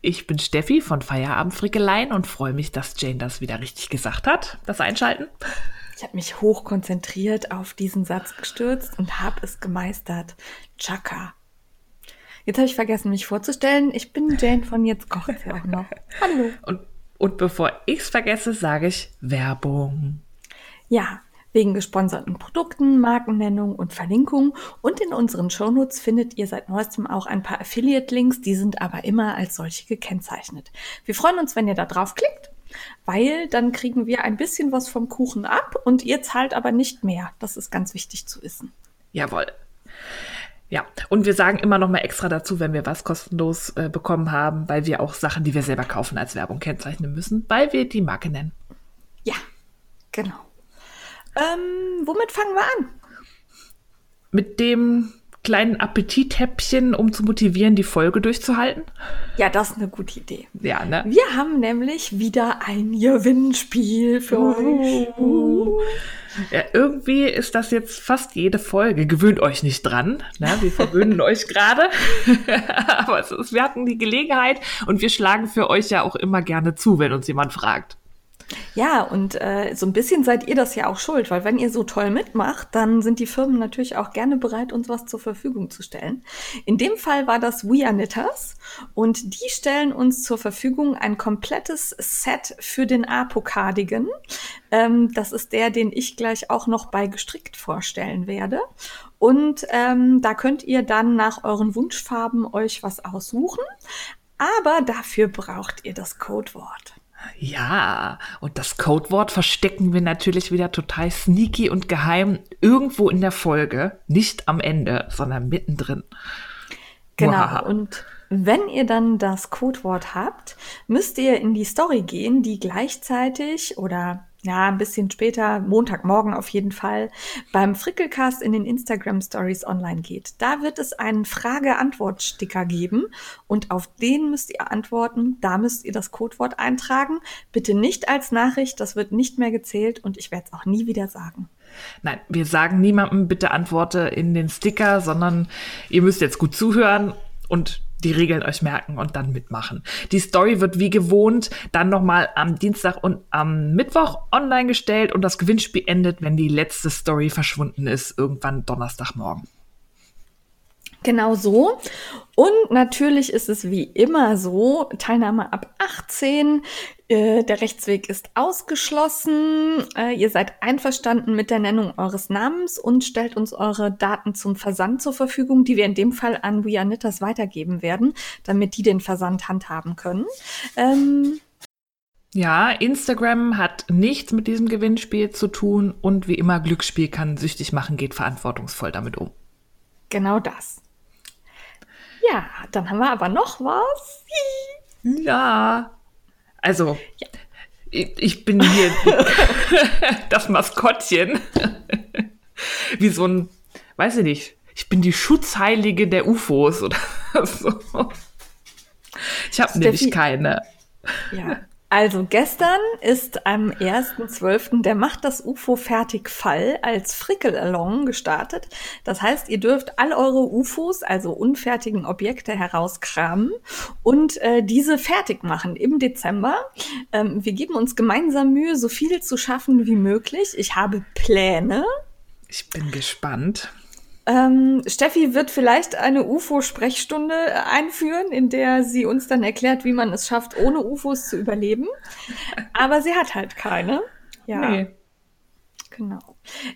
Ich bin Steffi von Feierabendfrickeleien und freue mich, dass Jane das wieder richtig gesagt hat, das Einschalten. Ich habe mich hoch konzentriert auf diesen Satz gestürzt und habe es gemeistert. Chaka. Jetzt habe ich vergessen, mich vorzustellen. Ich bin Jane von Jetzt kocht ja auch noch. Hallo. Und, und bevor ich es vergesse, sage ich Werbung. Ja, wegen gesponserten Produkten, Markennennung und Verlinkung. Und in unseren Shownotes findet ihr seit neuestem auch ein paar Affiliate-Links, die sind aber immer als solche gekennzeichnet. Wir freuen uns, wenn ihr da draufklickt, weil dann kriegen wir ein bisschen was vom Kuchen ab und ihr zahlt aber nicht mehr. Das ist ganz wichtig zu wissen. Jawohl. Ja, und wir sagen immer noch mal extra dazu, wenn wir was kostenlos äh, bekommen haben, weil wir auch Sachen, die wir selber kaufen, als Werbung kennzeichnen müssen, weil wir die Marke nennen. Ja, genau. Ähm, womit fangen wir an? Mit dem kleinen Appetithäppchen, um zu motivieren, die Folge durchzuhalten? Ja, das ist eine gute Idee. Ja, ne? Wir haben nämlich wieder ein Gewinnspiel für euch. Uh. Ja, irgendwie ist das jetzt fast jede Folge. Gewöhnt euch nicht dran. Ne? Wir verwöhnen euch gerade. Aber ist, wir hatten die Gelegenheit und wir schlagen für euch ja auch immer gerne zu, wenn uns jemand fragt. Ja, und äh, so ein bisschen seid ihr das ja auch schuld, weil wenn ihr so toll mitmacht, dann sind die Firmen natürlich auch gerne bereit, uns was zur Verfügung zu stellen. In dem Fall war das We Are Knitters und die stellen uns zur Verfügung ein komplettes Set für den Apo-Cardigan. Ähm, das ist der, den ich gleich auch noch bei gestrickt vorstellen werde. Und ähm, da könnt ihr dann nach euren Wunschfarben euch was aussuchen. Aber dafür braucht ihr das Codewort. Ja, und das Codewort verstecken wir natürlich wieder total sneaky und geheim irgendwo in der Folge. Nicht am Ende, sondern mittendrin. Genau. Wow. Und wenn ihr dann das Codewort habt, müsst ihr in die Story gehen, die gleichzeitig oder ja, ein bisschen später, Montagmorgen auf jeden Fall, beim Frickelcast in den Instagram Stories online geht. Da wird es einen Frage-Antwort-Sticker geben und auf den müsst ihr antworten. Da müsst ihr das Codewort eintragen. Bitte nicht als Nachricht, das wird nicht mehr gezählt und ich werde es auch nie wieder sagen. Nein, wir sagen niemandem bitte Antworte in den Sticker, sondern ihr müsst jetzt gut zuhören und die Regeln euch merken und dann mitmachen. Die Story wird wie gewohnt dann nochmal am Dienstag und am Mittwoch online gestellt und das Gewinnspiel endet, wenn die letzte Story verschwunden ist, irgendwann Donnerstagmorgen. Genau so. Und natürlich ist es wie immer so, Teilnahme ab 18, äh, der Rechtsweg ist ausgeschlossen, äh, ihr seid einverstanden mit der Nennung eures Namens und stellt uns eure Daten zum Versand zur Verfügung, die wir in dem Fall an We Are Knitters weitergeben werden, damit die den Versand handhaben können. Ähm, ja, Instagram hat nichts mit diesem Gewinnspiel zu tun und wie immer Glücksspiel kann süchtig machen, geht verantwortungsvoll damit um. Genau das. Ja, dann haben wir aber noch was. Ja. Also, ja. Ich, ich bin hier das Maskottchen. Wie so ein, weiß ich nicht, ich bin die Schutzheilige der UFOs oder so. Ich habe nämlich keine. Ja, also gestern ist am 1.12. der Macht das UFO fertig Fall als Frickel-Along gestartet. Das heißt, ihr dürft all eure UFOs, also unfertigen Objekte herauskramen und äh, diese fertig machen im Dezember. Ähm, wir geben uns gemeinsam Mühe, so viel zu schaffen wie möglich. Ich habe Pläne. Ich bin gespannt. Ähm, Steffi wird vielleicht eine UFO-Sprechstunde einführen, in der sie uns dann erklärt, wie man es schafft, ohne UFOs zu überleben. Aber sie hat halt keine. Ja. Nee. Genau.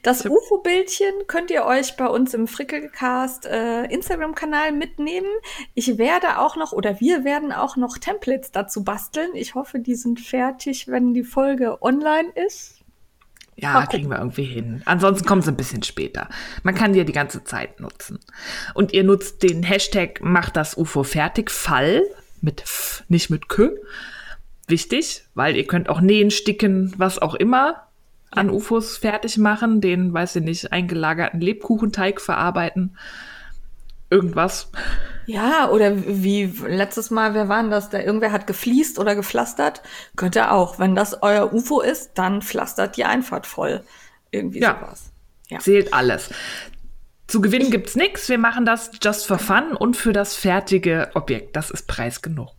Das UFO-Bildchen könnt ihr euch bei uns im Frickelcast äh, Instagram-Kanal mitnehmen. Ich werde auch noch oder wir werden auch noch Templates dazu basteln. Ich hoffe, die sind fertig, wenn die Folge online ist. Ja, kriegen wir irgendwie hin. Ansonsten kommen sie ein bisschen später. Man kann die ja die ganze Zeit nutzen. Und ihr nutzt den Hashtag macht das UFO fertig, Fall mit F, nicht mit K. wichtig, weil ihr könnt auch nähen, sticken, was auch immer an UFOs fertig machen, den, weiß ich nicht, eingelagerten Lebkuchenteig verarbeiten. Irgendwas. Ja, oder wie letztes Mal, wer war denn das? Da irgendwer hat gefliest oder gepflastert. Könnt ihr auch. Wenn das euer UFO ist, dann pflastert die Einfahrt voll. Irgendwie Ja. sowas. Ja. Zählt alles. Zu gewinnen gibt's nichts. Wir machen das just for fun und für das fertige Objekt. Das ist Preis genug.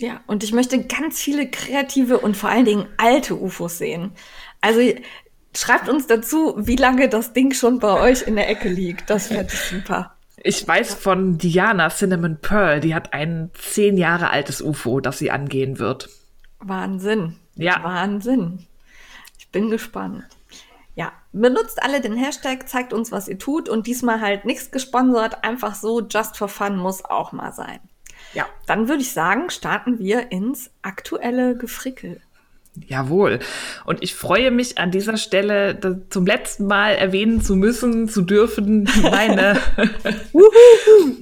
Ja, und ich möchte ganz viele kreative und vor allen Dingen alte UFOs sehen. Also schreibt uns dazu, wie lange das Ding schon bei euch in der Ecke liegt. Das ich super. Ich weiß von Diana Cinnamon Pearl, die hat ein zehn Jahre altes UFO, das sie angehen wird. Wahnsinn. Ja. Wahnsinn. Ich bin gespannt. Ja, benutzt alle den Hashtag, zeigt uns, was ihr tut und diesmal halt nichts gesponsert, einfach so just for fun muss auch mal sein. Ja. Dann würde ich sagen, starten wir ins aktuelle Gefrickel. Jawohl. Und ich freue mich an dieser Stelle zum letzten Mal erwähnen zu müssen, zu dürfen, meine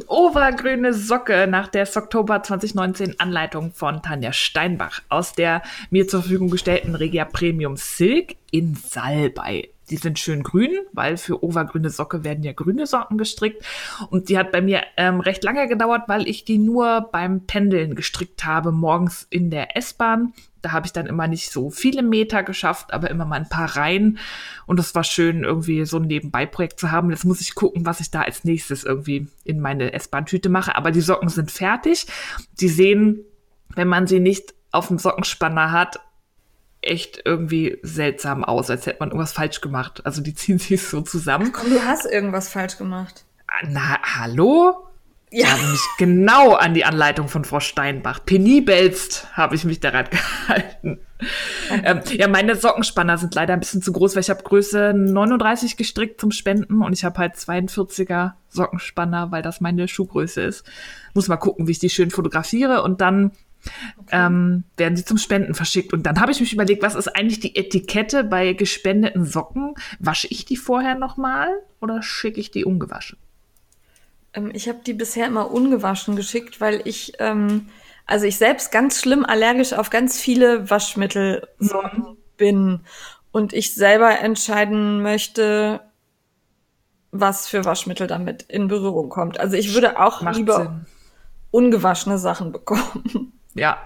obergrüne Socke nach der Oktober 2019 Anleitung von Tanja Steinbach aus der mir zur Verfügung gestellten Regia Premium Silk in Salbei. Die sind schön grün, weil für obergrüne Socke werden ja grüne Socken gestrickt. Und die hat bei mir ähm, recht lange gedauert, weil ich die nur beim Pendeln gestrickt habe, morgens in der S-Bahn. Da habe ich dann immer nicht so viele Meter geschafft, aber immer mal ein paar Reihen. Und es war schön, irgendwie so ein Nebenbei-Projekt zu haben. Jetzt muss ich gucken, was ich da als nächstes irgendwie in meine S-Bahn-Tüte mache. Aber die Socken sind fertig. Die sehen, wenn man sie nicht auf dem Sockenspanner hat, echt irgendwie seltsam aus, als hätte man irgendwas falsch gemacht. Also die ziehen sich so zusammen. Komm, du hast irgendwas falsch gemacht. Na, hallo? Ja. Ich habe mich genau an die Anleitung von Frau Steinbach. Penibelst habe ich mich daran gehalten. Ähm, ja, meine Sockenspanner sind leider ein bisschen zu groß, weil ich habe Größe 39 gestrickt zum Spenden und ich habe halt 42er Sockenspanner, weil das meine Schuhgröße ist. Muss mal gucken, wie ich die schön fotografiere und dann ähm, werden sie zum Spenden verschickt. Und dann habe ich mich überlegt, was ist eigentlich die Etikette bei gespendeten Socken? Wasche ich die vorher nochmal oder schicke ich die ungewaschen? Ähm, ich habe die bisher immer ungewaschen geschickt, weil ich, ähm, also ich selbst ganz schlimm allergisch auf ganz viele Waschmittelsorten bin und ich selber entscheiden möchte, was für Waschmittel damit in Berührung kommt. Also ich würde auch Macht lieber Sinn. ungewaschene Sachen bekommen. Ja,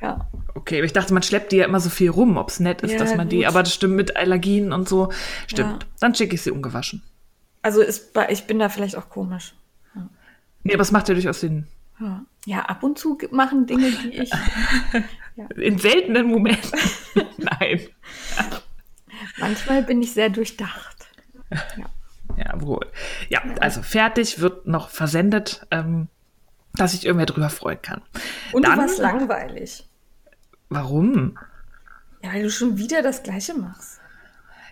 ja. okay. Aber ich dachte, man schleppt die ja immer so viel rum, ob es nett ist, Ja, dass man die, gut. aber das stimmt mit Allergien und so. Stimmt. Ja. Dann schicke ich sie ungewaschen. Also ist ich bin da vielleicht auch komisch. Nee, aber es macht ja durchaus Sinn. Ja. ja, ab und zu machen Dinge, die ich. In seltenen Momenten. Nein. Manchmal bin ich sehr durchdacht. Ja, wohl. Ja, also fertig wird noch versendet, ähm, dass sich irgendwer drüber freuen kann. Und Dann- du warst langweilig. Warum? Ja, weil du schon wieder das Gleiche machst.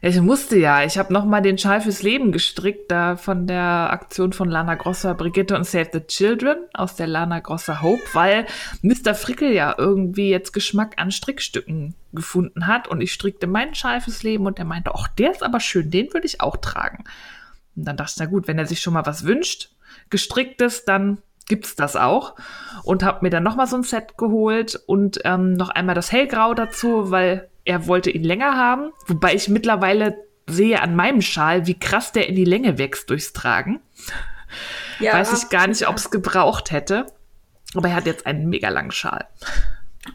Ich musste ja. Ich habe noch mal den Schal fürs Leben gestrickt, da von der Aktion von Lana Grosser, Brigitte und Save the Children aus der Lana Grosser Hope, weil Mr. Frickel ja irgendwie jetzt Geschmack an Strickstücken gefunden hat und ich strickte meinen Schal fürs Leben und der meinte, ach, der ist aber schön, den würde ich auch tragen. Und dann dachte ich, na gut, wenn er sich schon mal was wünscht, gestricktes, dann gibt's das auch. Und habe mir dann noch mal so ein Set geholt und ähm, noch einmal das Hellgrau dazu, weil er wollte ihn länger haben. Wobei ich mittlerweile sehe an meinem Schal, wie krass der in die Länge wächst durchs Tragen. Ja, Weiß ich gar nicht, ob es gebraucht hätte. Aber er hat jetzt einen mega langen Schal.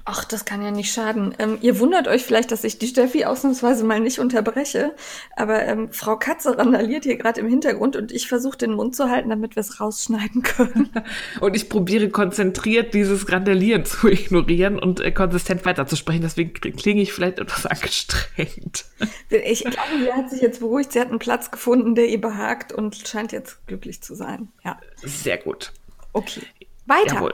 Ach, das kann ja nicht schaden. Ähm, ihr wundert euch vielleicht, dass ich die Steffi ausnahmsweise mal nicht unterbreche. Aber ähm, Frau Katze randaliert hier gerade im Hintergrund und ich versuche den Mund zu halten, damit wir es rausschneiden können. Und ich probiere konzentriert dieses Randalieren zu ignorieren und äh, konsistent weiterzusprechen. Deswegen klinge ich vielleicht etwas angestrengt. ich glaube, sie hat sich jetzt beruhigt. Sie hat einen Platz gefunden, der ihr behagt und scheint jetzt glücklich zu sein. Ja, Sehr gut. okay. Weiter. Jawohl.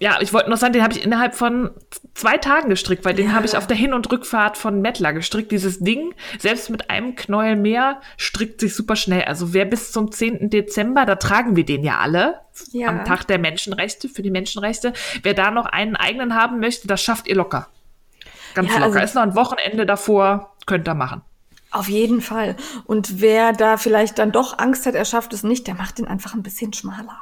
Ja, ich wollte noch sagen, den habe ich innerhalb von zwei Tagen gestrickt, weil den Ja. habe ich auf der Hin- und Rückfahrt von Mettler gestrickt. Dieses Ding, selbst mit einem Knäuel mehr, strickt sich super schnell. Also wer bis zum 10. Dezember, da tragen wir den ja alle, Ja. am Tag der Menschenrechte, für die Menschenrechte. Wer da noch einen eigenen haben möchte, das schafft ihr locker. Ganz Ja, locker. also- Ist noch ein Wochenende davor, könnt ihr machen. Auf jeden Fall. Und wer da vielleicht dann doch Angst hat, er schafft es nicht, der macht ihn einfach ein bisschen schmaler.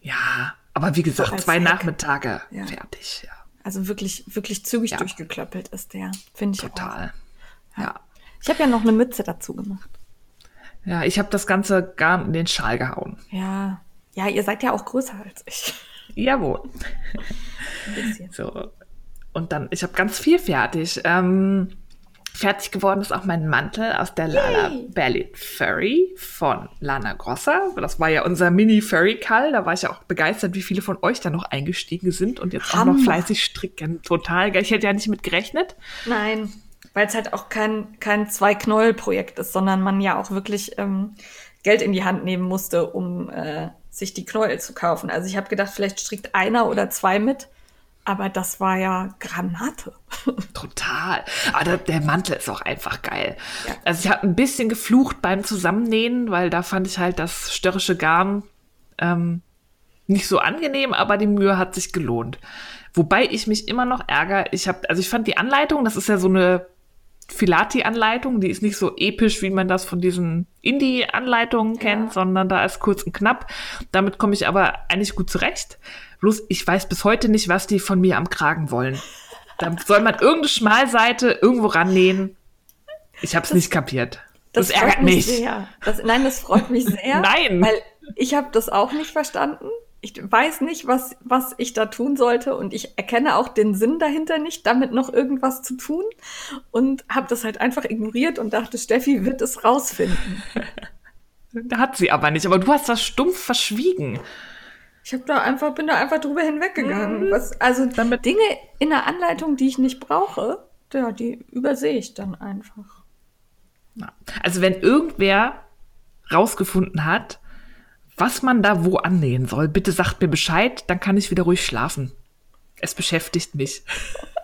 Ja, aber wie gesagt, als zwei Hack. Nachmittage Ja. fertig. Ja. Also wirklich, wirklich zügig Ja. durchgeklöppelt ist der, finde ich Total. Auch. Ja. Ich habe ja noch eine Mütze dazu gemacht. Ja, ich habe das Ganze gar in den Schal gehauen. Ja. Ja, ihr seid ja auch größer als ich. Jawohl. Ein bisschen. So. Und dann, ich habe ganz viel fertig. Ähm, fertig geworden ist auch mein Mantel aus der Lala Yay. Ballet Furry von Lana Grossa. Das war ja unser Mini-Furry-Call. Da war ich ja auch begeistert, wie viele von euch da noch eingestiegen sind und jetzt auch Hammer. noch fleißig stricken. Total geil. Ich hätte ja nicht mit gerechnet. Nein, weil es halt auch kein, kein Zwei-Knäuel-Projekt ist, sondern man ja auch wirklich ähm, Geld in die Hand nehmen musste, um äh, sich die Knäuel zu kaufen. Also ich habe gedacht, vielleicht strickt einer oder zwei mit, aber das war ja Granate. Total. Aber der, Mantel ist auch einfach geil. Ja. Also ich habe ein bisschen geflucht beim Zusammennähen, weil da fand ich halt das störrische Garn ähm, nicht so angenehm, aber die Mühe hat sich gelohnt. Wobei ich mich immer noch ärgere. Ich habe, also ich fand die Anleitung, das ist ja so eine Filati-Anleitung, die ist nicht so episch, wie man das von diesen Indie-Anleitungen kennt, sondern da ist kurz und knapp. Damit komme ich aber eigentlich gut zurecht. Bloß ich weiß bis heute nicht, was die von mir am Kragen wollen. Da soll man irgendeine Schmalseite irgendwo rannähen. Ich habe es nicht kapiert. Das, ärgert freut mich. mich. Sehr. Das, nein, das freut mich sehr. Nein. Weil ich habe das auch nicht verstanden. Ich weiß nicht, was, was ich da tun sollte und ich erkenne auch den Sinn dahinter nicht, damit noch irgendwas zu tun und habe das halt einfach ignoriert und dachte, Steffi wird es rausfinden. Hat sie aber nicht. Aber du hast das stumpf verschwiegen. Ich habe da einfach, bin da einfach drüber hinweggegangen. Was, also Damit- Dinge in der Anleitung, die ich nicht brauche, ja, die übersehe ich dann einfach. Also wenn irgendwer rausgefunden hat, was man da wo annähen soll, bitte sagt mir Bescheid, dann kann ich wieder ruhig schlafen. Es beschäftigt mich.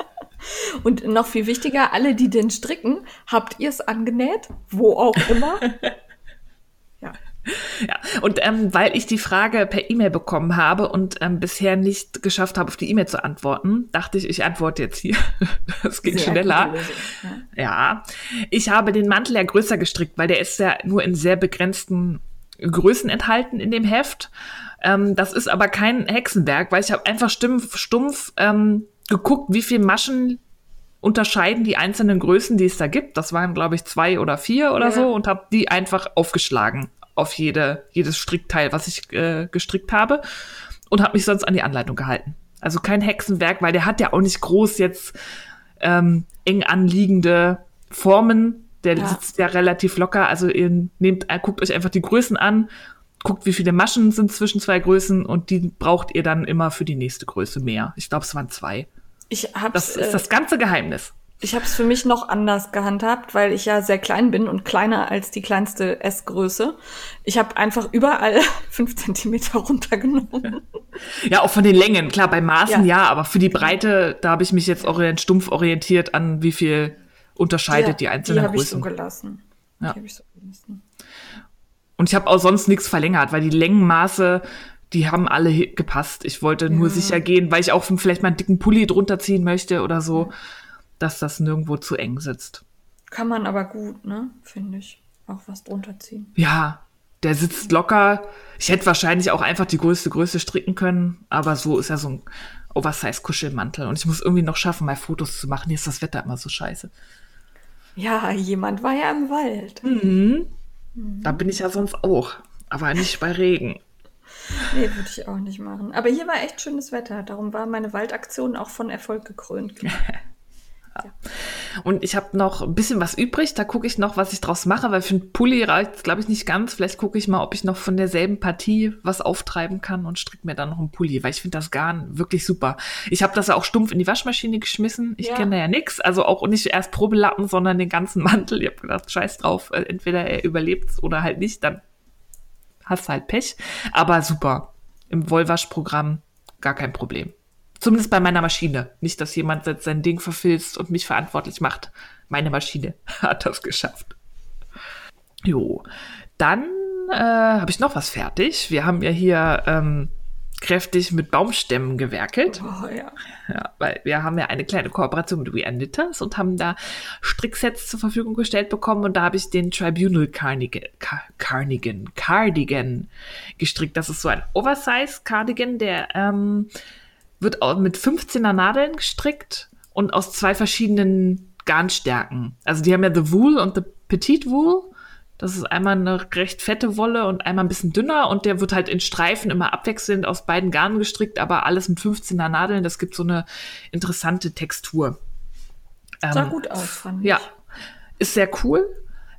Und noch viel wichtiger, alle, die den stricken, habt ihr es angenäht? Wo auch immer? ja. Und ähm, weil ich die Frage per E-Mail bekommen habe und ähm, bisher nicht geschafft habe, auf die E-Mail zu antworten, dachte ich, ich antworte jetzt hier. Das geht Sehr schneller. Lösung, ja. Ja, ich habe den Mantel ja größer gestrickt, weil der ist ja nur in sehr begrenzten Größen enthalten in dem Heft. Ähm, das ist aber kein Hexenwerk, weil ich habe einfach stumpf, stumpf ähm, geguckt, wie viel Maschen unterscheiden die einzelnen Größen, die es da gibt. Das waren, glaube ich, zwei oder vier oder Ja. so und habe die einfach aufgeschlagen auf jede, jedes Strickteil, was ich äh, gestrickt habe und habe mich sonst an die Anleitung gehalten. Also kein Hexenwerk, weil der hat ja auch nicht groß jetzt ähm, eng anliegende Formen. Der Ja. sitzt ja relativ locker. Also ihr nehmt, äh, guckt euch einfach die Größen an, guckt, wie viele Maschen sind zwischen zwei Größen und die braucht ihr dann immer für die nächste Größe mehr. Ich glaube, es waren zwei. Ich habe Das ist das ganze Geheimnis. Ich hab's für mich noch anders gehandhabt, weil ich ja sehr klein bin und kleiner als die kleinste S-Größe. Ich habe einfach überall fünf Zentimeter runtergenommen. Ja, auch von den Längen. Klar, bei Maßen ja, Ja. aber für die Breite, da habe ich mich jetzt orient, stumpf orientiert an, wie viel unterscheidet die, einzelnen Die habe ich so Größen. gelassen. Ja. Die habe ich so gelassen. Und ich habe auch sonst nichts verlängert, weil die Längenmaße, die haben alle gepasst. Ich wollte nur Ja. sicher gehen, weil ich auch vielleicht mal einen dicken Pulli drunter ziehen möchte oder so, dass das nirgendwo zu eng sitzt. Kann man aber gut, ne? Finde ich. Auch was drunter ziehen. Ja, der sitzt locker. Ich hätte wahrscheinlich auch einfach die größte Größe stricken können, aber so ist ja so ein Oversize-Kuschelmantel. Und ich muss irgendwie noch schaffen, mal Fotos zu machen. Hier ist das Wetter immer so scheiße. Ja, jemand war ja im Wald. Hm. Da bin ich ja sonst auch, aber nicht bei Regen. Nee, würde ich auch nicht machen. Aber hier war echt schönes Wetter. Darum war meine Waldaktion auch von Erfolg gekrönt. Und ich habe noch ein bisschen was übrig. Da gucke ich noch, was ich draus mache, weil für einen Pulli reicht glaube ich, nicht ganz. Vielleicht gucke ich mal, ob ich noch von derselben Partie was auftreiben kann und stricke mir dann noch einen Pulli, weil ich finde das Garn wirklich super. Ich habe das ja auch stumpf in die Waschmaschine geschmissen. Ich Ja. kenne ja nix. Also auch nicht erst Probelappen, sondern den ganzen Mantel. Ich habe gedacht, scheiß drauf. Äh, Entweder er überlebt oder halt nicht. Dann hast du halt Pech. Aber super. Im Wollwaschprogramm gar kein Problem. Zumindest bei meiner Maschine. Nicht, dass jemand jetzt sein Ding verfilzt und mich verantwortlich macht. Meine Maschine hat das geschafft. Jo. Dann äh, habe ich noch was fertig. Wir haben ja hier ähm, kräftig mit Baumstämmen gewerkelt. Oh ja. Ja, weil wir haben ja eine kleine Kooperation mit We Are Knitters und haben da Stricksets zur Verfügung gestellt bekommen und da habe ich den Tribunal Carnigan, Car Carnigan, Cardigan gestrickt. Das ist so ein Oversize Cardigan, der ähm, wird auch mit 15er Nadeln gestrickt und aus zwei verschiedenen Garnstärken. Also die haben ja The Wool und The Petite Wool. Das ist einmal eine recht fette Wolle und einmal ein bisschen dünner und der wird halt in Streifen immer abwechselnd aus beiden Garnen gestrickt, aber alles mit 15er Nadeln. Das gibt so eine interessante Textur. Sah ähm, gut aus, fand ich. Ja, ist sehr cool.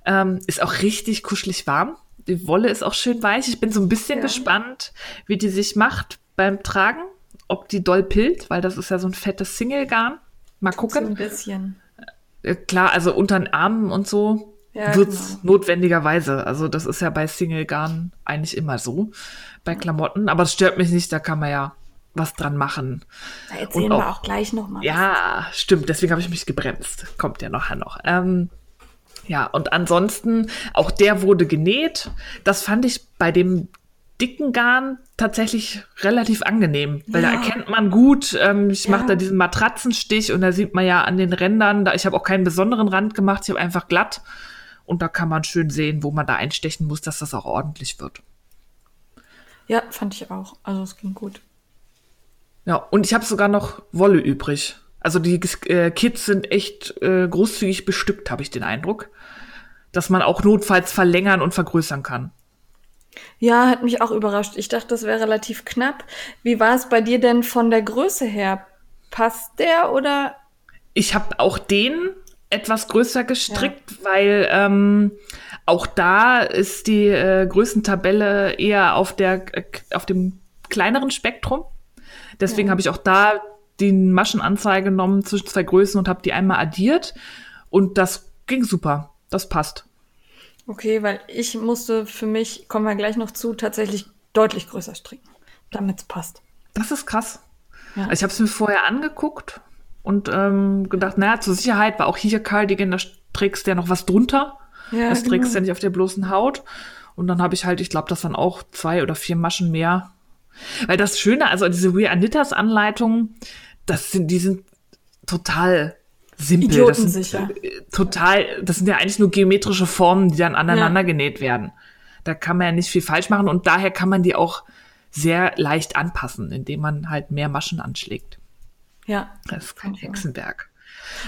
Ähm, ist auch richtig kuschelig warm. Die Wolle ist auch schön weich. Ich bin so ein bisschen ja. gespannt, wie die sich macht beim Tragen. Ob die doll pillt, weil das ist ja so ein fettes Single-Garn. Mal gucken. So ein bisschen. Äh, klar, also unter den Armen und so ja, wird's genau. notwendigerweise. Also das ist ja bei Single-Garn eigentlich immer so. Bei Klamotten. Aber das stört mich nicht, da kann man ja was dran machen. Da erzählen auch, wir auch gleich nochmal. Ja, stimmt. Deswegen habe ich mich gebremst. Kommt ja nachher noch. Ähm, ja, und ansonsten, auch der wurde genäht. Das fand ich bei dem dicken Garn tatsächlich relativ angenehm, weil ja. da erkennt man gut, ähm, ich ja. mache da diesen Matratzenstich und da sieht man ja an den Rändern, da ich habe auch keinen besonderen Rand gemacht, ich habe einfach glatt und da kann man schön sehen, wo man da einstechen muss, dass das auch ordentlich wird. Ja, fand ich auch. Also es ging gut. Ja, und ich habe sogar noch Wolle übrig. Also die äh, Kits sind echt äh, großzügig bestückt, habe ich den Eindruck. Dass man auch notfalls verlängern und vergrößern kann. Ja, hat mich auch überrascht. Ich dachte, das wäre relativ knapp. Wie war es bei dir denn von der Größe her? Passt der oder? Ich habe auch den etwas größer gestrickt, ja. weil ähm, auch da ist die äh, Größentabelle eher auf der äh, auf dem kleineren Spektrum. Deswegen ja. habe ich auch da die Maschenanzeige genommen zwischen zwei Größen und habe die einmal addiert. Und das ging super. Das passt. Okay, weil ich musste für mich, kommen wir gleich noch zu, tatsächlich deutlich größer stricken, damit es passt. Das ist krass. Ja. Also ich habe es mir vorher angeguckt und ähm, gedacht, naja, zur Sicherheit war auch hier Cardigan, da trägst du ja noch was drunter. Ja, das trägst du genau. ja nicht auf der bloßen Haut. Und dann habe ich halt, ich glaube, das waren auch zwei oder vier Maschen mehr. Weil das Schöne, also diese We Anitas Anleitungen, das sind, die sind total simpel. Idiotensicher. Das sind, äh, total, das sind ja eigentlich nur geometrische Formen, die dann aneinander ja. genäht werden. Da kann man ja nicht viel falsch machen und daher kann man die auch sehr leicht anpassen, indem man halt mehr Maschen anschlägt. Ja. Das ist kein Hexenwerk.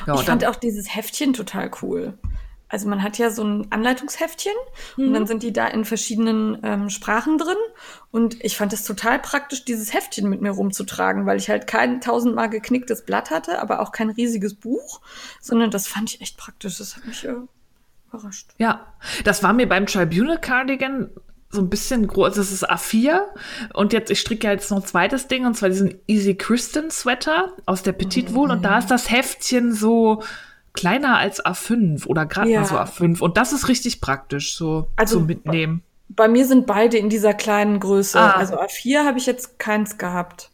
Ja, ich fand auch dieses Heftchen total cool. Also man hat ja so ein Anleitungsheftchen mhm. und dann mhm. sind die da in verschiedenen ähm, Sprachen drin. Und ich fand es total praktisch, dieses Heftchen mit mir rumzutragen, weil ich halt kein tausendmal geknicktes Blatt hatte, aber auch kein riesiges Buch, sondern das fand ich echt praktisch. Das hat mich äh, überrascht. Ja, das war mir beim Tribunal Cardigan so ein bisschen groß, das ist A4 und jetzt, ich stricke ja jetzt noch ein zweites Ding und zwar diesen Easy Kristen Sweater aus der Petite Wool mhm. und da ist das Heftchen so kleiner als A5 oder gerade ja. mal so A5. Und das ist richtig praktisch, so also, mitnehmen. Bei mir sind beide in dieser kleinen Größe. Ah. Also A4 habe ich jetzt keins gehabt.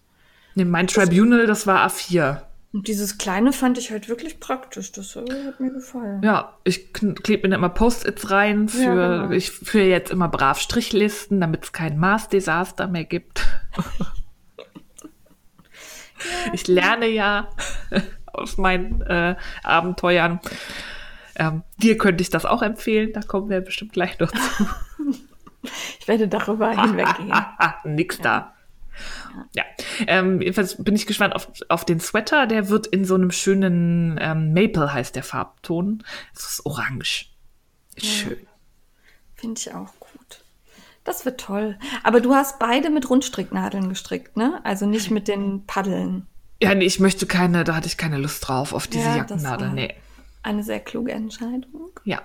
Nee, mein Tribunal, das war A4. Und dieses kleine fand ich halt wirklich praktisch. Das hat mir gefallen. Ja, ich klebe mir immer Post-its rein. Für, ja, genau. Ich führe jetzt immer brav Strichlisten, damit es kein Maßdesaster mehr gibt. ja, ich lerne ja aus meinen äh, Abenteuern. Ähm, dir könnte ich das auch empfehlen, da kommen wir bestimmt gleich noch zu. ich werde darüber hinweggehen. Nix ja. da. Ja, ähm, jedenfalls bin ich gespannt auf, auf den Sweater. Der wird in so einem schönen ähm, Maple heißt der Farbton. Es ist orange. Ist ja. schön. Finde ich auch gut. Das wird toll. Aber du hast beide mit Rundstricknadeln gestrickt, ne? Also nicht mit den Paddeln. Ja, nee, ich möchte keine, da hatte ich keine Lust drauf, auf diese ja, Jackennadel. Nee. Eine sehr kluge Entscheidung. Ja.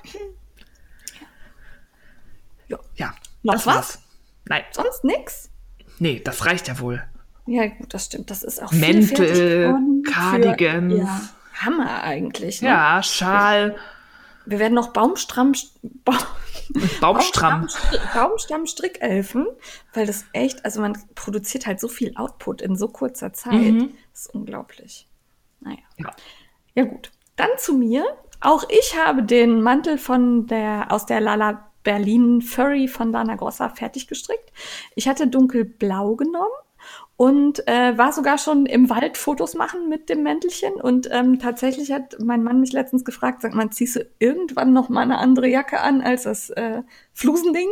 Ja. ja Noch was? War's. Nein. Sonst nix? Nee, das reicht ja wohl. Ja, gut, das stimmt. Das ist auch Mäntel, Cardigans. Für, ja, Hammer eigentlich. Ne? Ja, Schal. Wir werden noch Baumstramm, ba Baumstramm. Baumstamm Strickelfen, weil das echt, also man produziert halt so viel Output in so kurzer Zeit. Mhm. Das ist unglaublich. Naja. Ja. ja, gut. Dann zu mir. Auch ich habe den Mantel von der, aus der Lala Berlin Furry von Dana Grossa fertig gestrickt. Ich hatte dunkelblau genommen und äh, war sogar schon im Wald Fotos machen mit dem Mäntelchen. Und ähm, tatsächlich hat mein Mann mich letztens gefragt, sag mal, ziehst du irgendwann noch mal eine andere Jacke an als das äh, Flusending?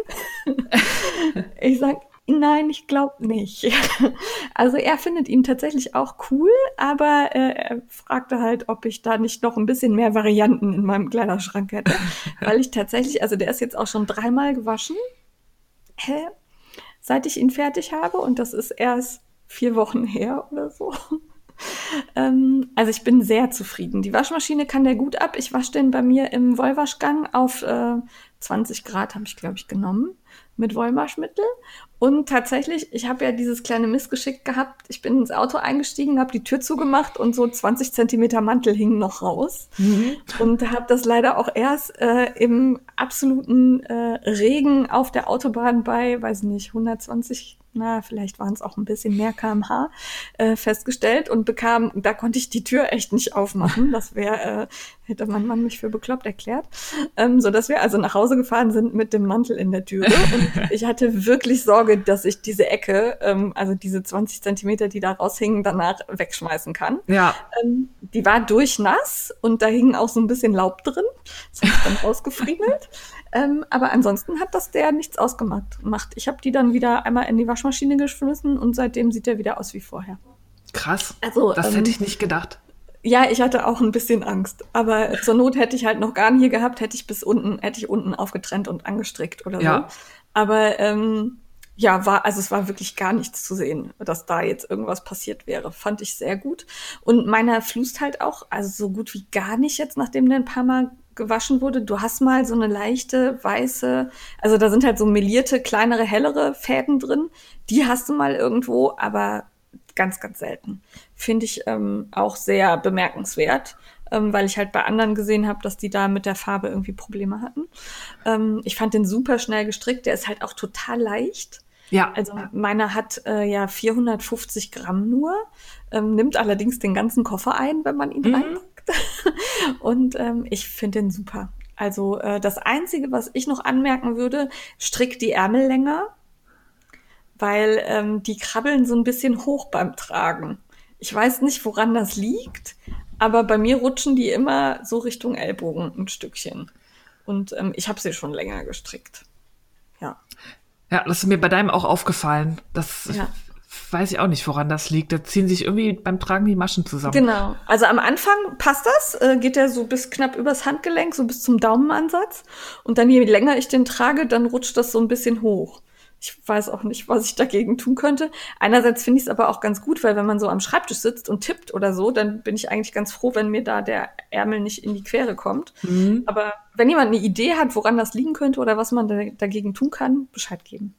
ich sag, Nein, ich glaube nicht. Also er findet ihn tatsächlich auch cool, aber äh, er fragte halt, ob ich da nicht noch ein bisschen mehr Varianten in meinem Kleiderschrank hätte. Weil ich tatsächlich, also der ist jetzt auch schon dreimal gewaschen, hä? seit ich ihn fertig habe und das ist erst vier Wochen her oder so. ähm, also ich bin sehr zufrieden. Die Waschmaschine kann der gut ab. Ich wasche den bei mir im Wollwaschgang auf äh, 20 Grad, habe ich, glaube ich, genommen mit Wollwaschmittel. Und tatsächlich, ich habe ja dieses kleine Missgeschick gehabt. Ich bin ins Auto eingestiegen, habe die Tür zugemacht und so 20 Zentimeter Mantel hingen noch raus. Mhm. Und habe das leider auch erst äh, im absoluten äh, Regen auf der Autobahn bei, weiß nicht, 120 na, vielleicht waren es auch ein bisschen mehr kmh, äh, festgestellt und bekam, da konnte ich die Tür echt nicht aufmachen. Das wäre, äh, hätte mein Mann mich für bekloppt erklärt. Ähm, so dass wir also nach Hause gefahren sind mit dem Mantel in der Türe. Und ich hatte wirklich Sorge, dass ich diese Ecke, ähm, also diese 20 Zentimeter, die da raushingen, danach wegschmeißen kann. Ja. Ähm, die war durchnass und da hing auch so ein bisschen Laub drin. Das habe ich dann rausgefriemelt. Ähm, aber ansonsten hat das der nichts ausgemacht. Macht. Ich habe die dann wieder einmal in die Waschmaschine geschmissen und seitdem sieht der wieder aus wie vorher. Krass. Also, das ähm, hätte ich nicht gedacht. Ja, ich hatte auch ein bisschen Angst. Aber zur Not hätte ich halt noch Garn hier gehabt, hätte ich bis unten, hätte ich unten aufgetrennt und angestrickt oder ja. so. Aber ähm, ja, war, also es war wirklich gar nichts zu sehen, dass da jetzt irgendwas passiert wäre. Fand ich sehr gut. Und meiner flust halt auch, also so gut wie gar nicht jetzt, nachdem der ein paar Mal gewaschen wurde. Du hast mal so eine leichte weiße, also da sind halt so melierte, kleinere, hellere Fäden drin. Die hast du mal irgendwo, aber ganz, ganz selten. Finde ich ähm, auch sehr bemerkenswert, ähm, weil ich halt bei anderen gesehen habe, dass die da mit der Farbe irgendwie Probleme hatten. Ähm, ich fand den super schnell gestrickt. Der ist halt auch total leicht. Ja. Also meiner hat äh, ja 450 Gramm nur, ähm, nimmt allerdings den ganzen Koffer ein, wenn man ihn mhm. reinpackt. Und ähm, ich finde den super. Also äh, das Einzige, was ich noch anmerken würde, strick die Ärmel länger, weil ähm, die krabbeln so ein bisschen hoch beim Tragen. Ich weiß nicht, woran das liegt, aber bei mir rutschen die immer so Richtung Ellbogen ein Stückchen. Und ähm, ich habe sie schon länger gestrickt. Ja. Ja, das ist mir bei deinem auch aufgefallen. Das ja weiß ich auch nicht, woran das liegt. Da ziehen sich irgendwie beim Tragen die Maschen zusammen. Genau. Also am Anfang passt das, äh, geht der so bis knapp übers Handgelenk, so bis zum Daumenansatz. Und dann je länger ich den trage, dann rutscht das so ein bisschen hoch. Ich weiß auch nicht, was ich dagegen tun könnte. Einerseits finde ich es aber auch ganz gut, weil wenn man so am Schreibtisch sitzt und tippt oder so, dann bin ich eigentlich ganz froh, wenn mir da der Ärmel nicht in die Quere kommt. Mhm. Aber wenn jemand eine Idee hat, woran das liegen könnte oder was man da dagegen tun kann, Bescheid geben.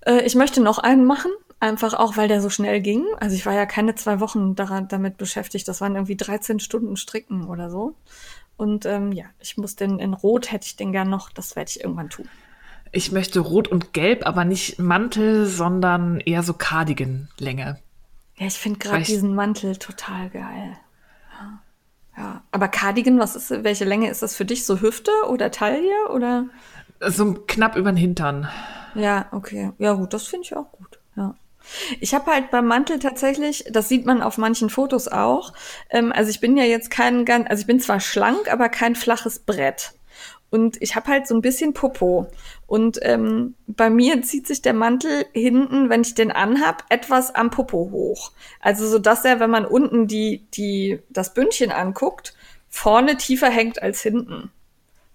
Äh, ich möchte noch einen machen, einfach auch, weil der so schnell ging. Also ich war ja keine zwei Wochen daran, damit beschäftigt. Das waren irgendwie 13 Stunden Stricken oder so. Und ähm, ja, ich muss den in Rot hätte ich den gern noch. Das werde ich irgendwann tun. Ich möchte Rot und Gelb, aber nicht Mantel, sondern eher so Cardigan-Länge. Ja, ich finde gerade diesen Mantel total geil. Ja. ja. Aber Cardigan, was ist, welche Länge ist das für dich? So Hüfte oder Taille oder? So knapp über den Hintern. Ja, okay. Ja, gut, das finde ich auch gut. Ja. Ich habe halt beim Mantel tatsächlich, das sieht man auf manchen Fotos auch. Ähm, also ich bin ja jetzt kein ganz, also ich bin zwar schlank, aber kein flaches Brett. Und ich habe halt so ein bisschen Popo. Und ähm, bei mir zieht sich der Mantel hinten, wenn ich den anhab, etwas am Popo hoch. Also so dass er, wenn man unten die die das Bündchen anguckt, vorne tiefer hängt als hinten.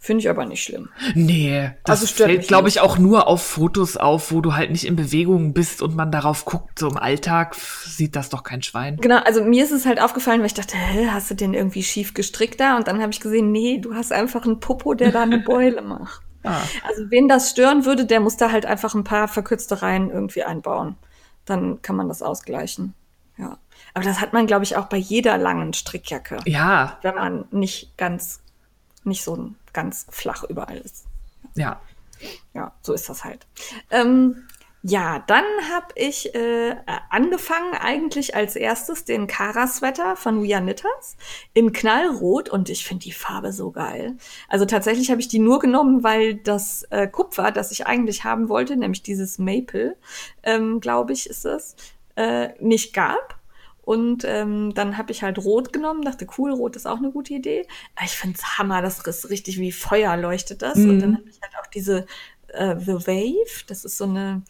Finde ich aber nicht schlimm. Nee, das also fällt, glaube ich, auch nur auf Fotos auf, wo du halt nicht in Bewegung bist und man darauf guckt. So im Alltag sieht das doch kein Schwein. Genau, also mir ist es halt aufgefallen, weil ich dachte, hä, hast du den irgendwie schief gestrickt da? Und dann habe ich gesehen, nee, du hast einfach einen Popo, der da eine Beule macht. Ah. Also wen das stören würde, der muss da halt einfach ein paar verkürzte Reihen irgendwie einbauen. Dann kann man das ausgleichen. Ja. Aber das hat man, glaube ich, auch bei jeder langen Strickjacke. Ja. Wenn man nicht ganz, nicht so ganz flach überall ist. Ja. Ja, so ist das halt. Ähm, ja, dann habe ich äh, angefangen eigentlich als erstes den Kara-Sweater von We Are Knitters in Knallrot und ich finde die Farbe so geil. Also tatsächlich habe ich die nur genommen, weil das äh, Kupfer, das ich eigentlich haben wollte, nämlich dieses Maple, ähm, glaube ich, ist es, äh, nicht gab. Und ähm, dann habe ich halt Rot genommen, dachte, cool, Rot ist auch eine gute Idee. Aber ich finde es Hammer, das ist richtig wie Feuer leuchtet das. Mhm. Und dann habe ich halt auch diese äh, The Wave. Das ist so eine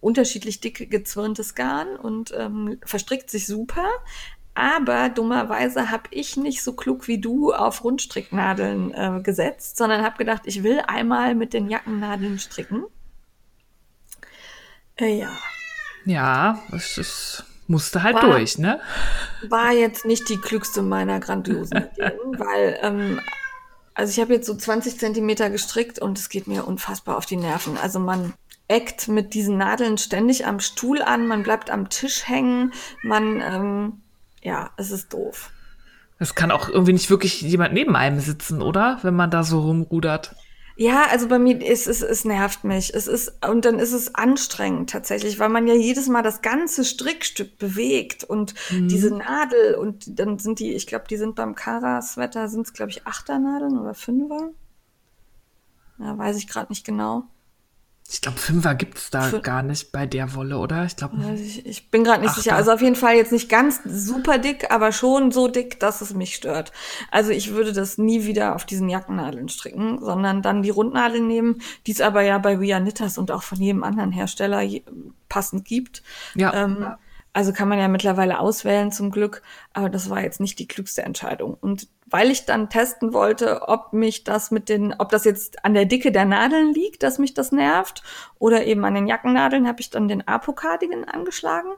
unterschiedlich dick gezwirntes Garn und ähm, verstrickt sich super. Aber dummerweise habe ich nicht so klug wie du auf Rundstricknadeln äh, gesetzt, sondern habe gedacht, ich will einmal mit den Jackennadeln stricken. Äh, ja. Ja, es ist, musste halt war, durch, ne? War jetzt nicht die klügste meiner grandiosen Ideen, weil, ähm, also ich habe jetzt so 20 Zentimeter gestrickt und es geht mir unfassbar auf die Nerven. Also man eckt mit diesen Nadeln ständig am Stuhl an, man bleibt am Tisch hängen, man, ähm, ja, es ist doof. Es kann auch irgendwie nicht wirklich jemand neben einem sitzen, oder? Wenn man da so rumrudert. Ja, also bei mir ist es, es nervt mich. Es ist, und dann ist es anstrengend tatsächlich, weil man ja jedes Mal das ganze Strickstück bewegt und mhm. diese Nadel und dann sind die, ich glaube, die sind beim Kara-Sweater, sind es, glaube ich, Achternadeln oder Fünfer. Ja, weiß ich gerade nicht genau. Ich glaube, Fünfer gibt es da Fün gar nicht bei der Wolle, oder? Ich glaube. Ich, ich, bin gerade nicht Achter. sicher. Also auf jeden Fall jetzt nicht ganz super dick, aber schon so dick, dass es mich stört. Also ich würde das nie wieder auf diesen Jackennadeln stricken, sondern dann die Rundnadeln nehmen, die es aber ja bei Via Knitters und auch von jedem anderen Hersteller passend gibt. Ja. Ähm, also kann man ja mittlerweile auswählen zum Glück, aber das war jetzt nicht die klügste Entscheidung. Und weil ich dann testen wollte, ob mich das mit den, ob das jetzt an der Dicke der Nadeln liegt, dass mich das nervt, oder eben an den Jackennadeln, habe ich dann den Apo-Cardigan angeschlagen,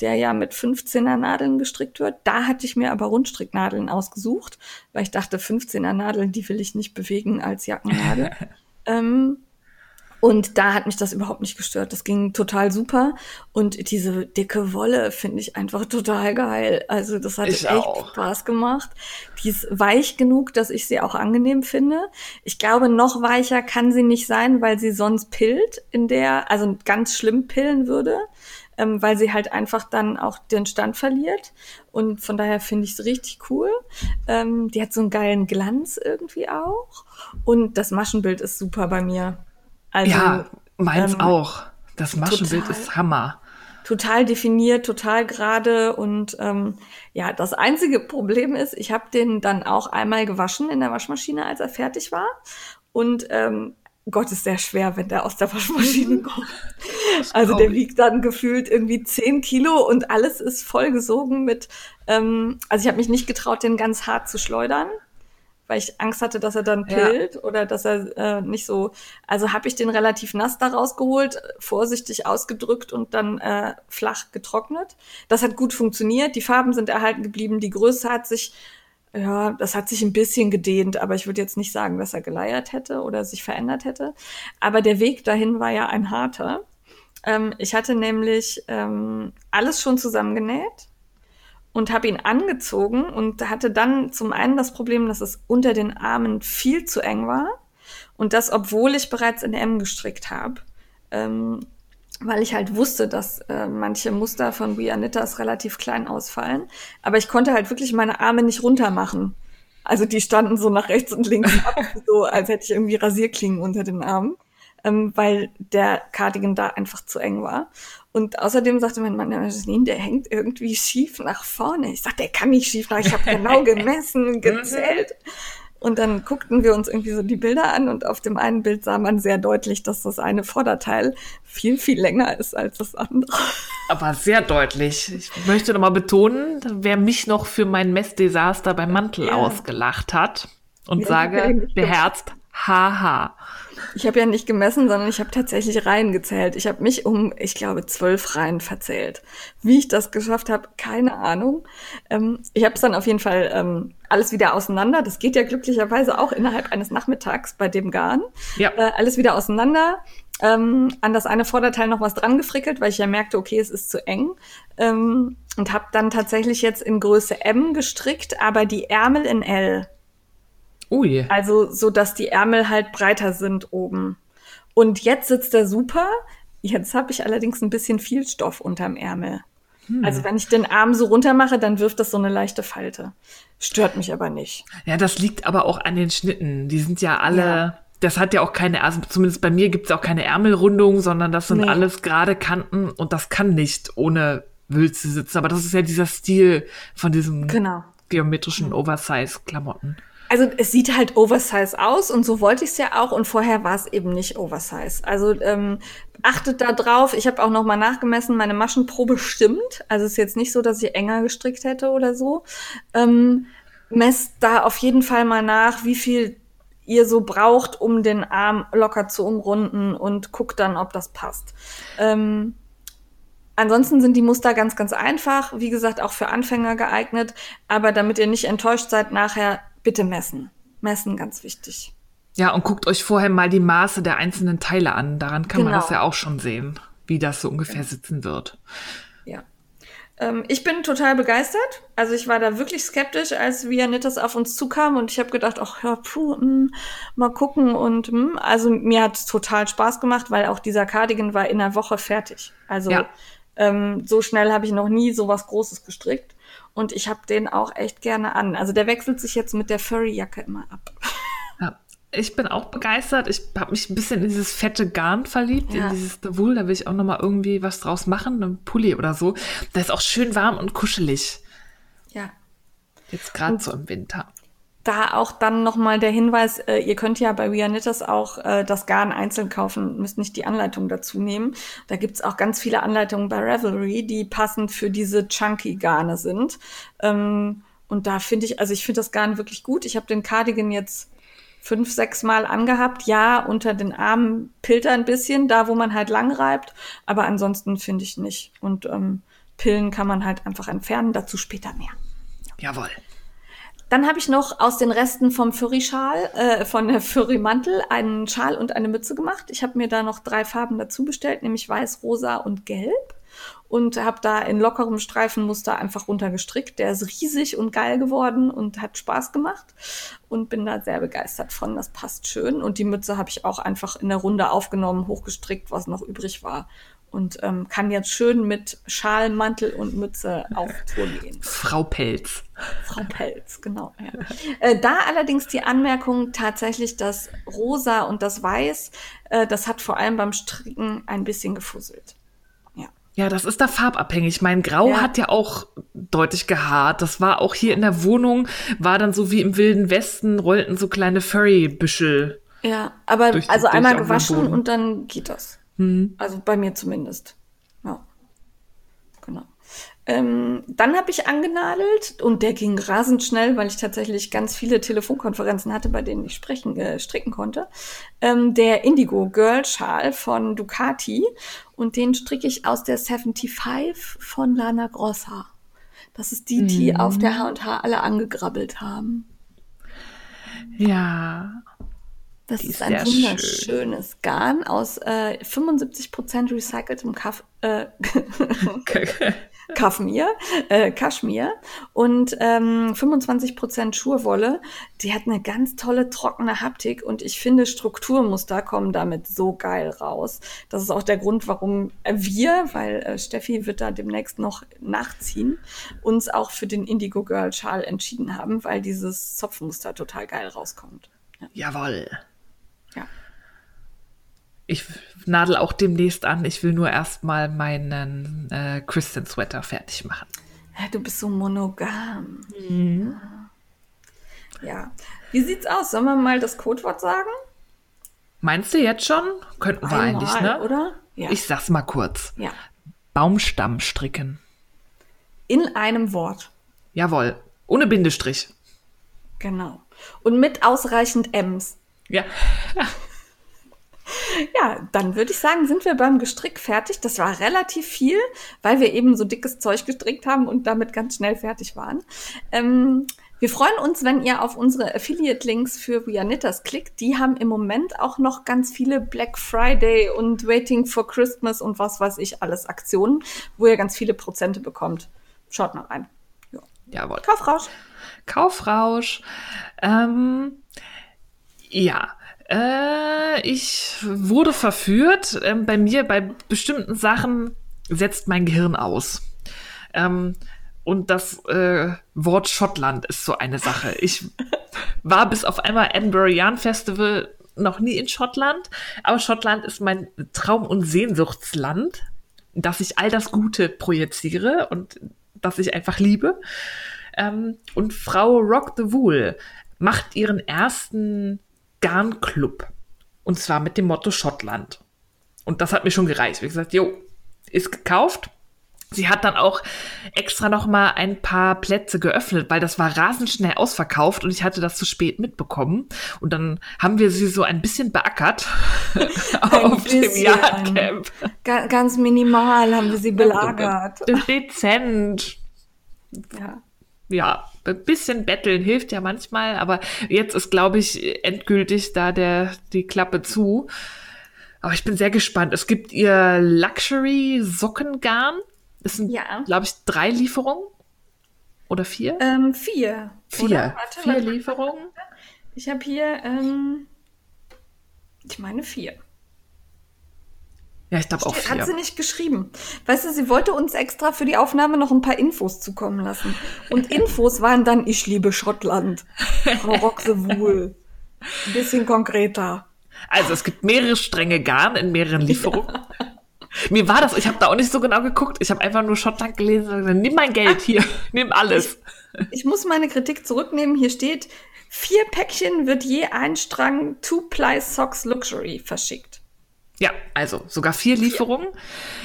der ja mit 15er Nadeln gestrickt wird. Da hatte ich mir aber Rundstricknadeln ausgesucht, weil ich dachte, 15er Nadeln, die will ich nicht bewegen als Jackennadel. ähm, und da hat mich das überhaupt nicht gestört. Das ging total super. Und diese dicke Wolle finde ich einfach total geil. Also das hat ich echt auch. Spaß gemacht. Die ist weich genug, dass ich sie auch angenehm finde. Ich glaube, noch weicher kann sie nicht sein, weil sie sonst pillt in der, also ganz schlimm pillen würde. Ähm, weil sie halt einfach dann auch den Stand verliert. Und von daher finde ich es richtig cool. Ähm, die hat so einen geilen Glanz irgendwie auch. Und das Maschenbild ist super bei mir. Also, ja, meins ähm, auch. Das Maschenbild total, ist Hammer. Total definiert, total gerade und ähm, ja, das einzige Problem ist, ich habe den dann auch einmal gewaschen in der Waschmaschine, als er fertig war und ähm, Gott ist sehr schwer, wenn der aus der Waschmaschine kommt. Also der wiegt dann gefühlt irgendwie zehn Kilo und alles ist vollgesogen mit. Ähm, also ich habe mich nicht getraut, den ganz hart zu schleudern weil ich Angst hatte, dass er dann pillt ja. oder dass er äh, nicht so. Also habe ich den relativ nass da rausgeholt, vorsichtig ausgedrückt und dann äh, flach getrocknet. Das hat gut funktioniert. Die Farben sind erhalten geblieben. Die Größe hat sich, ja, das hat sich ein bisschen gedehnt, aber ich würde jetzt nicht sagen, dass er geleiert hätte oder sich verändert hätte. Aber der Weg dahin war ja ein harter. Ähm, ich hatte nämlich ähm, alles schon zusammengenäht und habe ihn angezogen und hatte dann zum einen das Problem, dass es unter den Armen viel zu eng war und das, obwohl ich bereits in M gestrickt habe. Ähm, weil ich halt wusste, dass äh, manche Muster von Bianittas relativ klein ausfallen. Aber ich konnte halt wirklich meine Arme nicht runter machen. Also die standen so nach rechts und links ab, so als hätte ich irgendwie Rasierklingen unter den Armen, ähm, weil der Cardigan da einfach zu eng war. Und außerdem sagte mein Mann, der hängt irgendwie schief nach vorne. Ich sagte, der kann nicht schief nach, ich habe genau gemessen, gezählt. Und dann guckten wir uns irgendwie so die Bilder an und auf dem einen Bild sah man sehr deutlich, dass das eine Vorderteil viel, viel länger ist als das andere. Aber sehr deutlich. Ich möchte nochmal betonen, wer mich noch für mein Messdesaster beim Mantel ja. ausgelacht hat und ja, sage beherzt, haha. Ich habe ja nicht gemessen, sondern ich habe tatsächlich Reihen gezählt. Ich habe mich um, ich glaube, zwölf Reihen verzählt. Wie ich das geschafft habe, keine Ahnung. Ähm, ich habe es dann auf jeden Fall ähm, alles wieder auseinander. Das geht ja glücklicherweise auch innerhalb eines Nachmittags bei dem Garn. Ja. Äh, alles wieder auseinander. Ähm, an das eine Vorderteil noch was dran gefrickelt, weil ich ja merkte, okay, es ist zu eng. Ähm, und habe dann tatsächlich jetzt in Größe M gestrickt, aber die Ärmel in L. Ui. Also so, dass die Ärmel halt breiter sind oben. Und jetzt sitzt er super. Jetzt habe ich allerdings ein bisschen viel Stoff unterm Ärmel. Hm. Also wenn ich den Arm so runter mache, dann wirft das so eine leichte Falte. Stört mich aber nicht. Ja, das liegt aber auch an den Schnitten. Die sind ja alle. Ja. Das hat ja auch keine, also zumindest bei mir gibt es auch keine Ärmelrundung, sondern das sind nee. alles gerade Kanten und das kann nicht ohne Wülze sitzen. Aber das ist ja dieser Stil von diesem genau. geometrischen Oversize-Klamotten. Also es sieht halt Oversize aus und so wollte ich es ja auch und vorher war es eben nicht Oversize. Also ähm, achtet da drauf. Ich habe auch noch mal nachgemessen, meine Maschenprobe stimmt. Also es ist jetzt nicht so, dass ich enger gestrickt hätte oder so. Ähm, messt da auf jeden Fall mal nach, wie viel ihr so braucht, um den Arm locker zu umrunden und guckt dann, ob das passt. Ähm, ansonsten sind die Muster ganz, ganz einfach. Wie gesagt, auch für Anfänger geeignet. Aber damit ihr nicht enttäuscht seid nachher, bitte messen. Messen, ganz wichtig. Ja, und guckt euch vorher mal die Maße der einzelnen Teile an. Daran kann genau. man das ja auch schon sehen, wie das so ungefähr ja. sitzen wird. Ja. Ähm, ich bin total begeistert. Also ich war da wirklich skeptisch, als Vianitas auf uns zukam und ich habe gedacht, ach ja, puh, mh, hm, mal gucken und mh. Hm. also mir hat es total Spaß gemacht, weil auch dieser Cardigan war in einer Woche fertig. Also ja. ähm, so schnell habe ich noch nie sowas Großes gestrickt und ich habe den auch echt gerne an. Also der wechselt sich jetzt mit der Furry-Jacke immer ab. Ja, ich bin auch begeistert. Ich habe mich ein bisschen in dieses fette Garn verliebt, ja. in dieses Wool. Da will ich auch noch mal irgendwie was draus machen, einen Pulli oder so. Der ist auch schön warm und kuschelig. Ja. Jetzt gerade so im Winter da auch dann nochmal der Hinweis, äh, ihr könnt ja bei We Are Knitters auch äh, das Garn einzeln kaufen, müsst nicht die Anleitung dazu nehmen. Da gibt's auch ganz viele Anleitungen bei Ravelry, die passend für diese chunky Garne sind. Ähm, und da finde ich, also ich finde das Garn wirklich gut. Ich habe den Cardigan jetzt fünf, sechs Mal angehabt. Ja, unter den Armen pillt er ein bisschen, da wo man halt lang reibt, aber ansonsten finde ich nicht. Und ähm, Pillen kann man halt einfach entfernen, dazu später mehr. Jawohl. Dann habe ich noch aus den Resten vom Furry-Schal, äh, von der Furry-Mantel, einen Schal und eine Mütze gemacht. Ich habe mir da noch drei Farben dazu bestellt, nämlich weiß, rosa und gelb. Und habe da in lockerem Streifenmuster einfach runtergestrickt. Der ist riesig und geil geworden und hat Spaß gemacht. Und bin da sehr begeistert von. Das passt schön. Und die Mütze habe ich auch einfach in der Runde aufgenommen, hochgestrickt, was noch übrig war und ähm, kann jetzt schön mit Schal, Mantel und Mütze auf Tour gehen. Frau Pelz. Frau Pelz, genau. Ja. Äh, da allerdings die Anmerkung tatsächlich, das Rosa und das Weiß, äh, das hat vor allem beim Stricken ein bisschen gefusselt. Ja, ja das ist da farbabhängig. Mein Grau ja. hat ja auch deutlich gehaart. Das war auch hier in der Wohnung, war dann so wie im Wilden Westen, rollten so kleine Furry-Büschel. Ja, aber durch, also durch einmal gewaschen und dann geht das. Mhm. Also bei mir zumindest. Ja. Genau. Ähm, dann habe ich angenadelt und der ging rasend schnell, weil ich tatsächlich ganz viele Telefonkonferenzen hatte, bei denen ich sprechen, äh, stricken konnte. Ähm, der Indigo Girl Schal von Ducati und den stricke ich aus der 75 von Lana Grossa. Das ist die, die mhm. auf der H&H alle angegrabbelt haben. Ja. Das ist, ist ein wunderschönes schön. Garn aus äh, 75% recyceltem Kaff, äh, Kaffmir, äh, Kaschmir und ähm, 25% Schurwolle. Die hat eine ganz tolle trockene Haptik und ich finde Strukturmuster kommen damit so geil raus. Das ist auch der Grund, warum wir, weil äh, Steffi wird da demnächst noch nachziehen, uns auch für den Indigo Girl Schal entschieden haben, weil dieses Zopfmuster total geil rauskommt. Ja. Jawoll. Ich nadel auch demnächst an. Ich will nur erstmal meinen äh, Christian Sweater fertig machen. Ja, du bist so monogam. Mhm. Ja. Wie sieht's aus? Sollen wir mal das Codewort sagen? Meinst du jetzt schon? Könnten wir Einmal, eigentlich, ne? Oder? Ja. Ich sag's mal kurz. Ja. Baumstamm stricken. In einem Wort. Jawohl. Ohne Bindestrich. Genau. Und mit ausreichend M's. Ja. Ja, dann würde ich sagen, sind wir beim Gestrick fertig. Das war relativ viel, weil wir eben so dickes Zeug gestrickt haben und damit ganz schnell fertig waren. Ähm, wir freuen uns, wenn ihr auf unsere Affiliate-Links für We Are Knitters klickt. Die haben im Moment auch noch ganz viele Black Friday und Waiting for Christmas und was weiß ich alles Aktionen, wo ihr ganz viele Prozente bekommt. Schaut mal rein. Ja. Jawohl. Kaufrausch. Kaufrausch. Ähm, ja. Äh, ich wurde verführt. Ähm, bei mir, bei bestimmten Sachen setzt mein Gehirn aus. Ähm, und das äh, Wort Schottland ist so eine Sache. Ich war bis auf einmal Edinburgh Yarn Festival noch nie in Schottland, aber Schottland ist mein Traum- und Sehnsuchtsland, dass ich all das Gute projiziere und das ich einfach liebe. Ähm, und Frau Rock the Wool macht ihren ersten Garnclub. Und zwar mit dem Motto Schottland. Und das hat mir schon gereicht. Wie gesagt, jo, ist gekauft. Sie hat dann auch extra noch mal ein paar Plätze geöffnet, weil das war rasend schnell ausverkauft und ich hatte das zu spät mitbekommen. Und dann haben wir sie so ein bisschen beackert Ein auf dem bisschen. Yardcamp. Ga ganz minimal haben wir sie belagert. Dezent. Ja. Ja, ein bisschen betteln hilft ja manchmal, aber jetzt ist, glaube ich, endgültig da der, die Klappe zu. Aber ich bin sehr gespannt. Es gibt ihr Luxury-Sockengarn. Das sind, Ja. glaube ich, drei Lieferungen. Oder vier? Ähm, vier. vier. Oder? Warte, vier. Lieferungen. Ich habe hier, ähm, ich meine vier. Ja, ich glaube auch Hat sie vier. nicht geschrieben. Weißt du, sie wollte uns extra für die Aufnahme noch ein paar Infos zukommen lassen. Und Infos waren dann, ich liebe Schottland. Frau Roxewohl. Ein bisschen konkreter. Also es gibt mehrere Stränge Garn in mehreren Lieferungen. Mir war das, ich habe da auch nicht so genau geguckt. Ich habe einfach nur Schottland gelesen und gesagt, nimm mein Geld hier, nimm alles. Ich muss meine Kritik zurücknehmen. Hier steht, vier Päckchen wird je ein Strang Two-Ply Socks Luxury verschickt. Ja, also sogar vier Lieferungen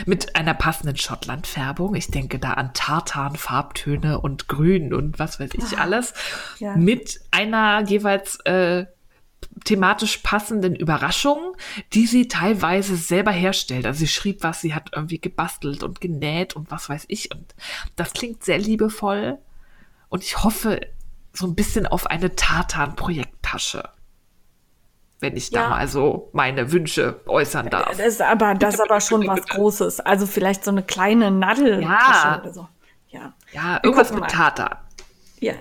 mit einer passenden Schottland-Färbung. Ich denke da an Tartan-Farbtöne und Grün und was weiß ich alles. Ja. Mit einer jeweils äh, thematisch passenden Überraschung, die sie teilweise selber herstellt. Also sie schrieb was, sie hat irgendwie gebastelt und genäht und was weiß ich. Und das klingt sehr liebevoll. Und ich hoffe so ein bisschen auf eine Tartan-Projekttasche. Wenn ich da Ja. mal so meine Wünsche äußern darf. Das ist aber, das ist aber schon was Großes. Also vielleicht so eine kleine Nadel Ja. oder so. Ja. Ja, irgendwas mit. Tata. Ja.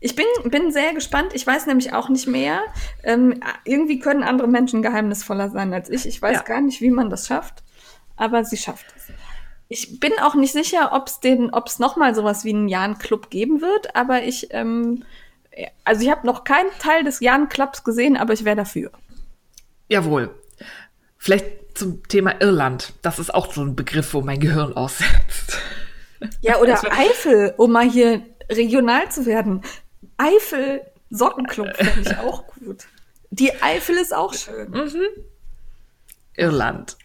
Ich bin, bin sehr gespannt. Ich weiß nämlich auch nicht mehr. Ähm, irgendwie können andere Menschen geheimnisvoller sein als ich. Ich weiß Ja. gar nicht, wie man das schafft. Aber sie schafft es. Ich bin auch nicht sicher, ob es den, ob es nochmal sowas wie einen Jan-Club geben wird, aber ich, ähm, also ich habe noch keinen Teil des Jan-Clubs gesehen, aber ich wäre dafür. Jawohl. Vielleicht zum Thema Irland. Das ist auch so ein Begriff, wo mein Gehirn aussetzt. Ja, oder Eifel, um mal hier regional zu werden. Eifel Sockenclub finde ich auch gut. Die Eifel ist auch schön. Irland.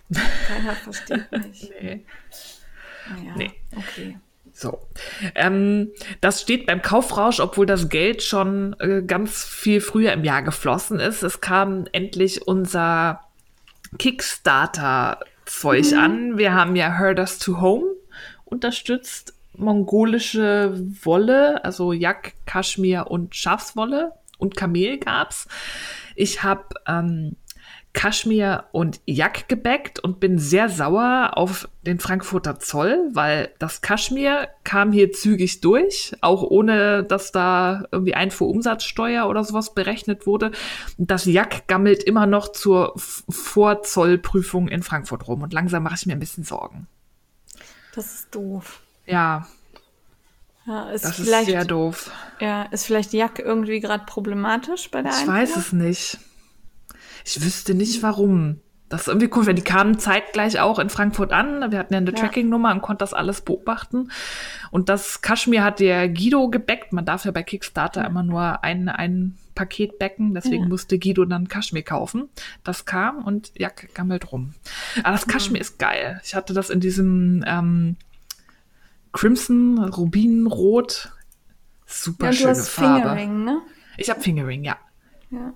Keiner versteht mich. Nee. Naja, Nee. okay. So. Ähm, das steht beim Kaufrausch, obwohl das Geld schon äh, ganz viel früher im Jahr geflossen ist. Es kam endlich unser Kickstarter-Zeug an. Wir haben ja Herders to Home unterstützt. Mongolische Wolle, also Yak, Kaschmir und Schafswolle und Kamel gab's. Ich habe ähm, Kaschmir und Yak gebackt und bin sehr sauer auf den Frankfurter Zoll, weil das Kaschmir kam hier zügig durch, auch ohne dass da irgendwie Einfuhrumsatzsteuer oder sowas berechnet wurde. Das Yak gammelt immer noch zur Vorzollprüfung in Frankfurt rum und langsam mache ich mir ein bisschen Sorgen. Das ist doof. Ja, Ja, ist das ist vielleicht, sehr doof. ja, ist vielleicht Jack irgendwie gerade problematisch bei der Ich Einfuhr? weiß es nicht. Ich wüsste nicht warum. Das ist irgendwie cool, weil die kamen zeitgleich auch in Frankfurt an. Wir hatten ja eine Ja. Tracking-Nummer und konnten das alles beobachten. Und das Kaschmir hat der Guido gebackt. Man darf ja bei Kickstarter immer nur ein, ein Paket backen. Deswegen Ja. musste Guido dann Kaschmir kaufen. Das kam und Jack gammelt rum. Aber das Kaschmir ist geil. Ich hatte das in diesem ähm, Crimson, Rubinrot. Super Ja, du schöne hast Farbe. Fingering, ne? Ich habe Fingering, ja. Ja. ja.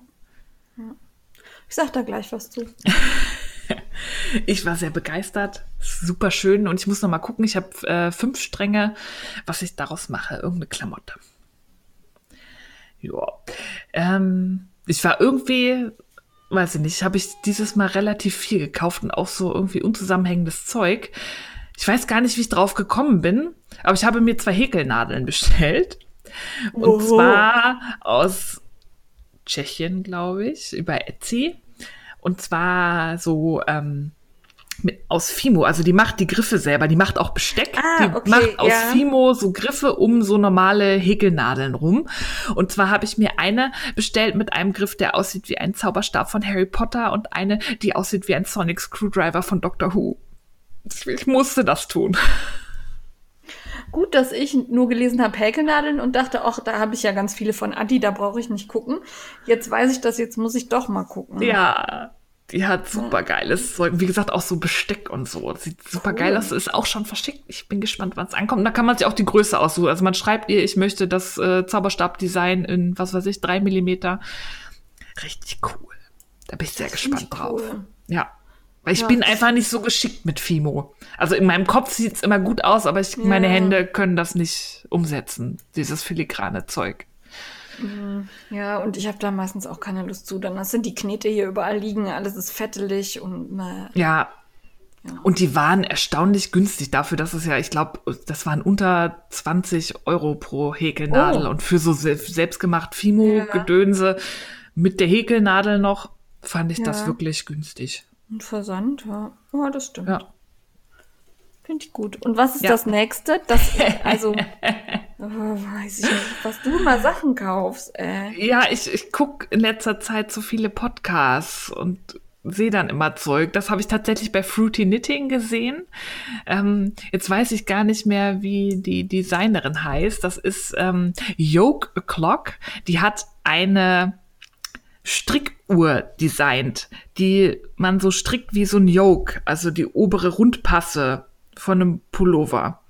Ich sag da gleich was zu. Ich war sehr begeistert. Super schön. Und ich muss noch mal gucken. Ich habe äh, fünf Stränge, was ich daraus mache. Irgendeine Klamotte. Ja. Ähm, ich war irgendwie, weiß ich nicht, habe ich dieses Mal relativ viel gekauft und auch so irgendwie unzusammenhängendes Zeug. Ich weiß gar nicht, wie ich drauf gekommen bin, aber ich habe mir zwei Häkelnadeln bestellt. Und Oho. zwar aus Tschechien, glaube ich, über Etsy. Und zwar so ähm, mit, aus Fimo. Also die macht die Griffe selber. Die macht auch Besteck. Ah, die okay, macht aus ja. Fimo so Griffe um so normale Häkelnadeln rum. Und zwar habe ich mir eine bestellt mit einem Griff, der aussieht wie ein Zauberstab von Harry Potter und eine, die aussieht wie ein Sonic Screwdriver von Doctor Who. Ich musste das tun. Gut, dass ich nur gelesen habe Häkelnadeln und dachte, ach, da habe ich ja ganz viele von Adi, da brauche ich nicht gucken. Jetzt weiß ich das, jetzt muss ich doch mal gucken. Ja, die hat super geiles Zeug. Wie gesagt, auch so Besteck und so. Sieht super geil aus. Ist auch schon verschickt. Ich bin gespannt, wann es ankommt. Da kann man sich auch die Größe aussuchen. Also man schreibt ihr, ich möchte das äh, Zauberstabdesign in, was weiß ich, drei Millimeter. Richtig cool. Da bin ich sehr Das gespannt drauf. cool. Ja. Weil ich Ja, bin das- einfach nicht so geschickt mit Fimo. Also in meinem Kopf sieht's immer gut aus, aber ich, meine Ja. Hände können das nicht umsetzen. Dieses filigrane Zeug. Ja, und ich habe da meistens auch keine Lust zu. Dann sind die Knete hier überall liegen, alles ist fettelig und äh, Ja. Und die waren erstaunlich günstig dafür, dass es ja, ich glaube, das waren unter 20 Euro pro Häkelnadel. Oh. Und für so se selbstgemacht Fimo-Gedönse mit der Häkelnadel noch, fand ich das Ja. wirklich günstig. Und Versand, ja. Ja, das stimmt. Ja. Finde ich gut. Und was ist Ja. das nächste? Das, also, oh, weiß ich nicht, was du mal Sachen kaufst, äh. Ja, ich, ich gucke in letzter Zeit so viele Podcasts und sehe dann immer Zeug. Das habe ich tatsächlich bei Fruity Knitting gesehen. Ähm, jetzt weiß ich gar nicht mehr, wie die Designerin heißt. Das ist ähm, Yoke O'Clock. Die hat eine Strickuhr designt, die man so strickt wie so ein Yoke, also die obere Rundpasse von einem Pullover.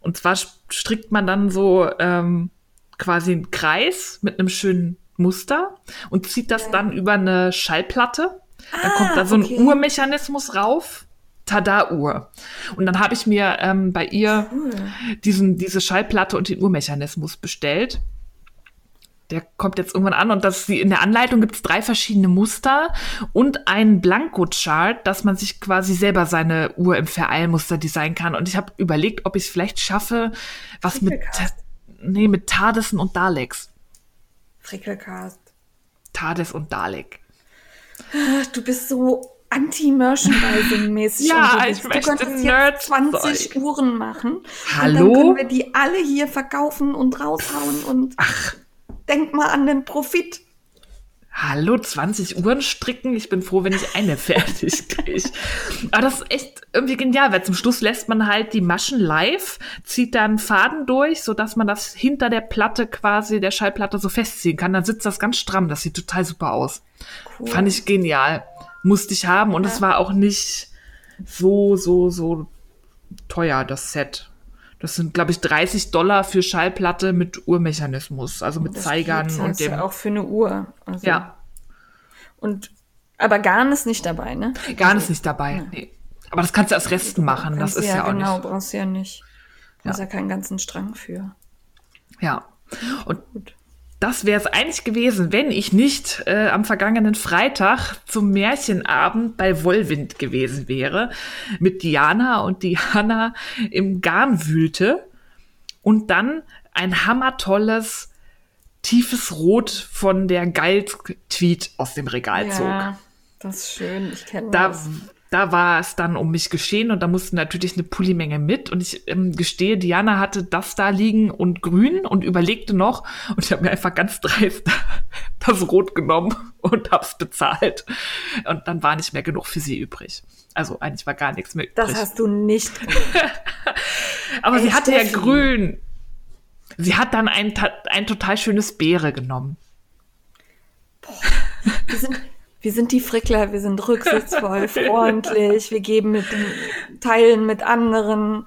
Und zwar strickt man dann so ähm, quasi einen Kreis mit einem schönen Muster und zieht das dann über eine Schallplatte. Dann kommt da so ein okay. Urmechanismus rauf. Tada-Uhr. Und dann habe ich mir ähm, bei ihr diesen, diese Schallplatte und den Urmechanismus bestellt. Der kommt jetzt irgendwann an und das, in der Anleitung gibt es drei verschiedene Muster und einen Blanko-Chart, dass man sich quasi selber seine Uhr im Vereilmuster designen kann. Und ich habe überlegt, ob ich es vielleicht schaffe, was mit, nee, mit Tardesen und Daleks. Frickelcast. Tades und Dalek. Ach, du bist so anti-Merchandising-mäßig. Ja, ich Du möchte könntest Nerd- jetzt 20 Zeug. Uhren machen. Und Hallo? dann können wir die alle hier verkaufen und raushauen und denk mal an den Profit. Hallo, 20 Uhren stricken. Ich bin froh, wenn ich eine fertig kriege. Aber das ist echt irgendwie genial, weil zum Schluss lässt man halt die Maschen live, zieht dann Faden durch, sodass man das hinter der Platte quasi, der Schallplatte so festziehen kann. Dann sitzt das ganz stramm. Das sieht total super aus. Cool. Fand ich genial. Musste ich haben und es war auch nicht so, so, so teuer, das Set. Das sind, glaube ich, 30 Dollar für Schallplatte mit Uhrmechanismus, also mit Das Zeigern zahlst und du dem. auch für eine Uhr. Also, Ja, Und, aber Garn ist nicht dabei, ne? Gar nicht nicht dabei. Nee. Aber das kannst du als Resten machen. Das du ist ja, auch genau, nicht. brauchst du ja nicht. Brauchst Ja. ja keinen ganzen Strang für. Ja. Und Gut. Das wäre es eigentlich gewesen, wenn ich nicht äh, am vergangenen Freitag zum Märchenabend bei Wollwind gewesen wäre, mit Diana und Diana im Garn wühlte und dann ein hammertolles tiefes Rot von der Galt-Tweet aus dem Regal zog. Ja, das ist schön. Ich kenne da, das. Da war es dann um mich geschehen und da musste natürlich eine Pullimenge mit. Und ich ähm, gestehe, Diana hatte das da liegen und grün und überlegte noch. Und ich habe mir einfach ganz dreist das Rot genommen und hab's bezahlt. Und dann war nicht mehr genug für sie übrig. Also eigentlich war gar nichts mehr übrig. Das hast du nicht. Aber Ey, sie hatte ja Steffi. grün. Sie hat dann ein, ein total schönes Beere genommen. Wir sind, wir sind die Frickler, wir sind rücksichtsvoll, freundlich, wir geben mit Teilen mit anderen.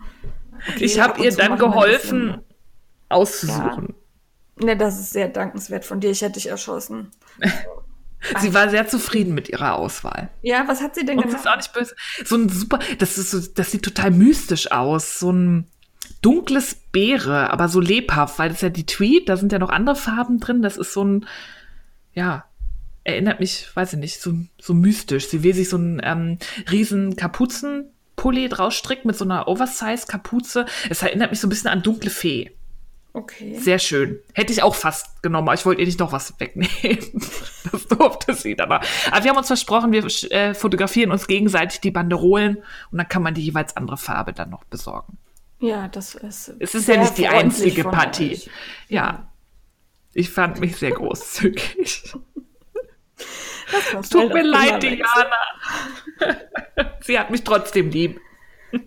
Okay, ich ab habe ihr dann geholfen, auszusuchen. Ne, das ist sehr dankenswert von dir. Ich hätte dich erschossen. Sie war sehr zufrieden mit ihrer Auswahl. Ja, was hat sie denn Und sie ist gemacht? auch nicht böse. So ein super, das ist so, das sieht total mystisch aus. So ein dunkles Beere, aber so lebhaft, weil das ist ja die Tweet, da sind ja noch andere Farben drin. Das ist so ein, ja, erinnert mich, weiß ich nicht, so, so mystisch. Sie will sich so einen ähm, riesen Kapuzenpulli draus stricken mit so einer Oversize-Kapuze. Es erinnert mich so ein bisschen an dunkle Fee. Okay. Sehr schön. Hätte ich auch fast genommen, aber ich wollte ihr nicht noch was wegnehmen. Das durfte sie dann. auch. Aber wir haben uns versprochen, wir äh, fotografieren uns gegenseitig die Banderolen und dann kann man die jeweils andere Farbe dann noch besorgen. Ja, das ist. Es ist ja nicht die einzige Partie. euch. Ja. Ich fand mich sehr großzügig. Tut mir leid. Diana. sie hat mich trotzdem lieb.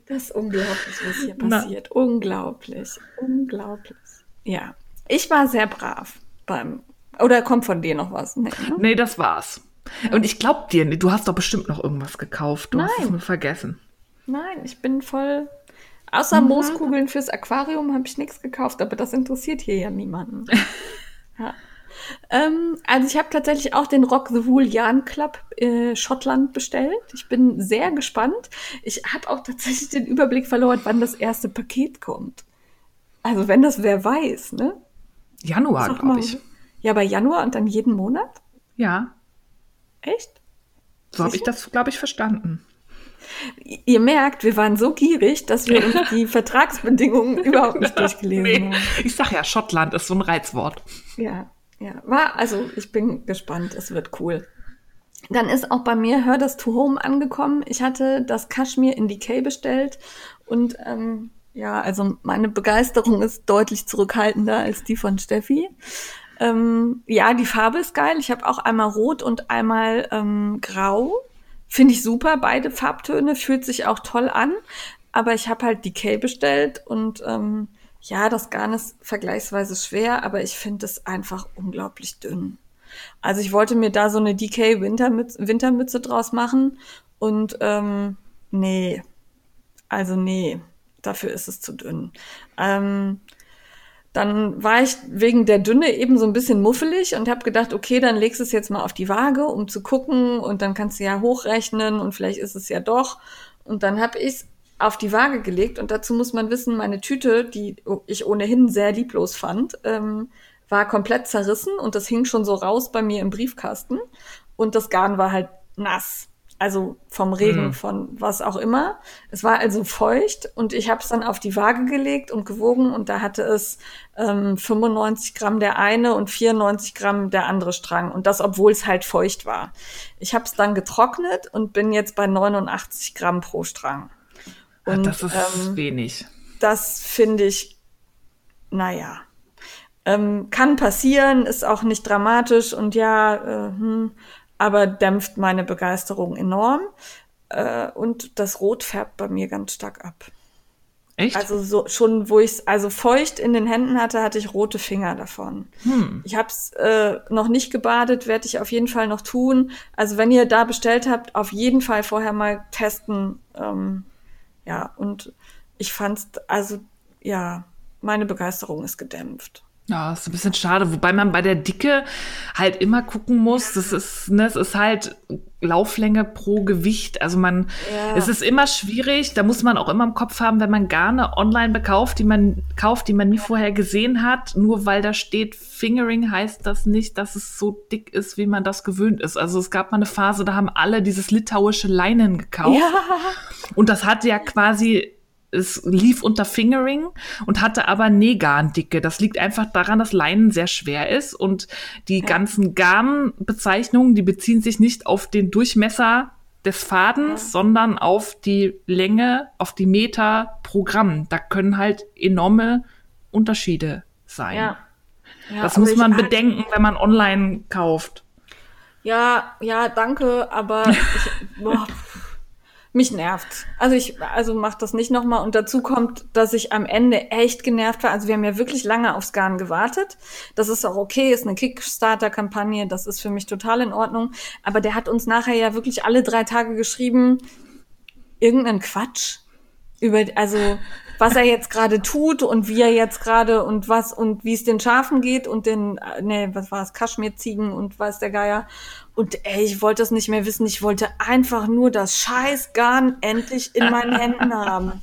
Das ist unglaublich, was hier passiert. Na. Unglaublich. Unglaublich. Ja. Ich war sehr brav beim. Oder kommt von dir noch was? Nee, ne? nee das war's. Und ich glaub dir, du hast doch bestimmt noch irgendwas gekauft. Du Nein. hast es nur vergessen. Nein, ich bin voll. Außer mhm. Mooskugeln fürs Aquarium habe ich nichts gekauft, aber das interessiert hier ja niemanden. ja. Ähm, also ich habe tatsächlich auch den Rock the Wool Yarn Club äh, Schottland bestellt. Ich bin sehr gespannt. Ich habe auch tatsächlich den Überblick verloren, wann das erste Paket kommt. Also wenn das wer weiß, ne? Januar, glaube ich. Ja, bei Januar und dann jeden Monat? Ja. Echt? So habe ich das, glaube ich, verstanden. Ihr merkt, wir waren so gierig, dass wir uns die Vertragsbedingungen überhaupt nicht durchgelesen nee. haben. Ich sag ja, Schottland ist so ein Reizwort. Ja, ja. War, also ich bin gespannt, es wird cool. Dann ist auch bei mir Hör das to Home angekommen. Ich hatte das Kaschmir in Decay bestellt und ähm, ja, also meine Begeisterung ist deutlich zurückhaltender als die von Steffi. Ähm, ja, die Farbe ist geil. Ich habe auch einmal rot und einmal ähm, grau. Finde ich super. Beide Farbtöne fühlt sich auch toll an. Aber ich habe halt Decay bestellt und ähm, ja, das Garn ist vergleichsweise schwer, aber ich finde es einfach unglaublich dünn. Also ich wollte mir da so eine Decay Wintermütze, Wintermütze draus machen und ähm, nee, also nee, dafür ist es zu dünn. Ähm, dann war ich wegen der Dünne eben so ein bisschen muffelig und habe gedacht, okay, dann legst du es jetzt mal auf die Waage, um zu gucken und dann kannst du ja hochrechnen und vielleicht ist es ja doch. Und dann habe ich es auf die Waage gelegt und dazu muss man wissen, meine Tüte, die ich ohnehin sehr lieblos fand, ähm, war komplett zerrissen und das hing schon so raus bei mir im Briefkasten und das Garn war halt nass also vom Regen, mhm. von was auch immer. Es war also feucht und ich habe es dann auf die Waage gelegt und gewogen und da hatte es ähm, 95 Gramm der eine und 94 Gramm der andere Strang und das, obwohl es halt feucht war. Ich habe es dann getrocknet und bin jetzt bei 89 Gramm pro Strang. Und, das ist ähm, wenig. Das finde ich, naja. Ähm, kann passieren, ist auch nicht dramatisch und ja, äh, hm, aber dämpft meine Begeisterung enorm. Äh, und das Rot färbt bei mir ganz stark ab. Echt? Also so, schon, wo ich es also feucht in den Händen hatte, hatte ich rote Finger davon. Hm. Ich habe es äh, noch nicht gebadet, werde ich auf jeden Fall noch tun. Also wenn ihr da bestellt habt, auf jeden Fall vorher mal testen. Ähm, ja, und ich fand's, also ja, meine Begeisterung ist gedämpft. Ja, ist ein bisschen schade, wobei man bei der Dicke halt immer gucken muss. Das ist, ne, es ist halt Lauflänge pro Gewicht. Also man, ja. es ist immer schwierig. Da muss man auch immer im Kopf haben, wenn man Garne online bekauft, die man kauft, die man nie vorher gesehen hat. Nur weil da steht Fingering heißt das nicht, dass es so dick ist, wie man das gewöhnt ist. Also es gab mal eine Phase, da haben alle dieses litauische Leinen gekauft. Ja. Und das hatte ja quasi es lief unter Fingering und hatte aber Nähgarndicke. Das liegt einfach daran, dass Leinen sehr schwer ist und die ja. ganzen Garnbezeichnungen, die beziehen sich nicht auf den Durchmesser des Fadens, ja. sondern auf die Länge, auf die Meter pro Gramm. Da können halt enorme Unterschiede sein. Ja. Ja, das muss man bedenken, wenn man online kauft. Ja, ja, danke, aber ich, boah, mich nervt. Also ich, also mach das nicht nochmal. Und dazu kommt, dass ich am Ende echt genervt war. Also wir haben ja wirklich lange aufs Garn gewartet. Das ist auch okay, ist eine Kickstarter-Kampagne, das ist für mich total in Ordnung. Aber der hat uns nachher ja wirklich alle drei Tage geschrieben, irgendeinen Quatsch über, also was er jetzt gerade tut und wie er jetzt gerade und was und wie es den Schafen geht und den, ne, was war es, Kaschmirziegen und weiß der Geier. Und ey, ich wollte das nicht mehr wissen. Ich wollte einfach nur das Scheißgarn endlich in meinen Händen haben.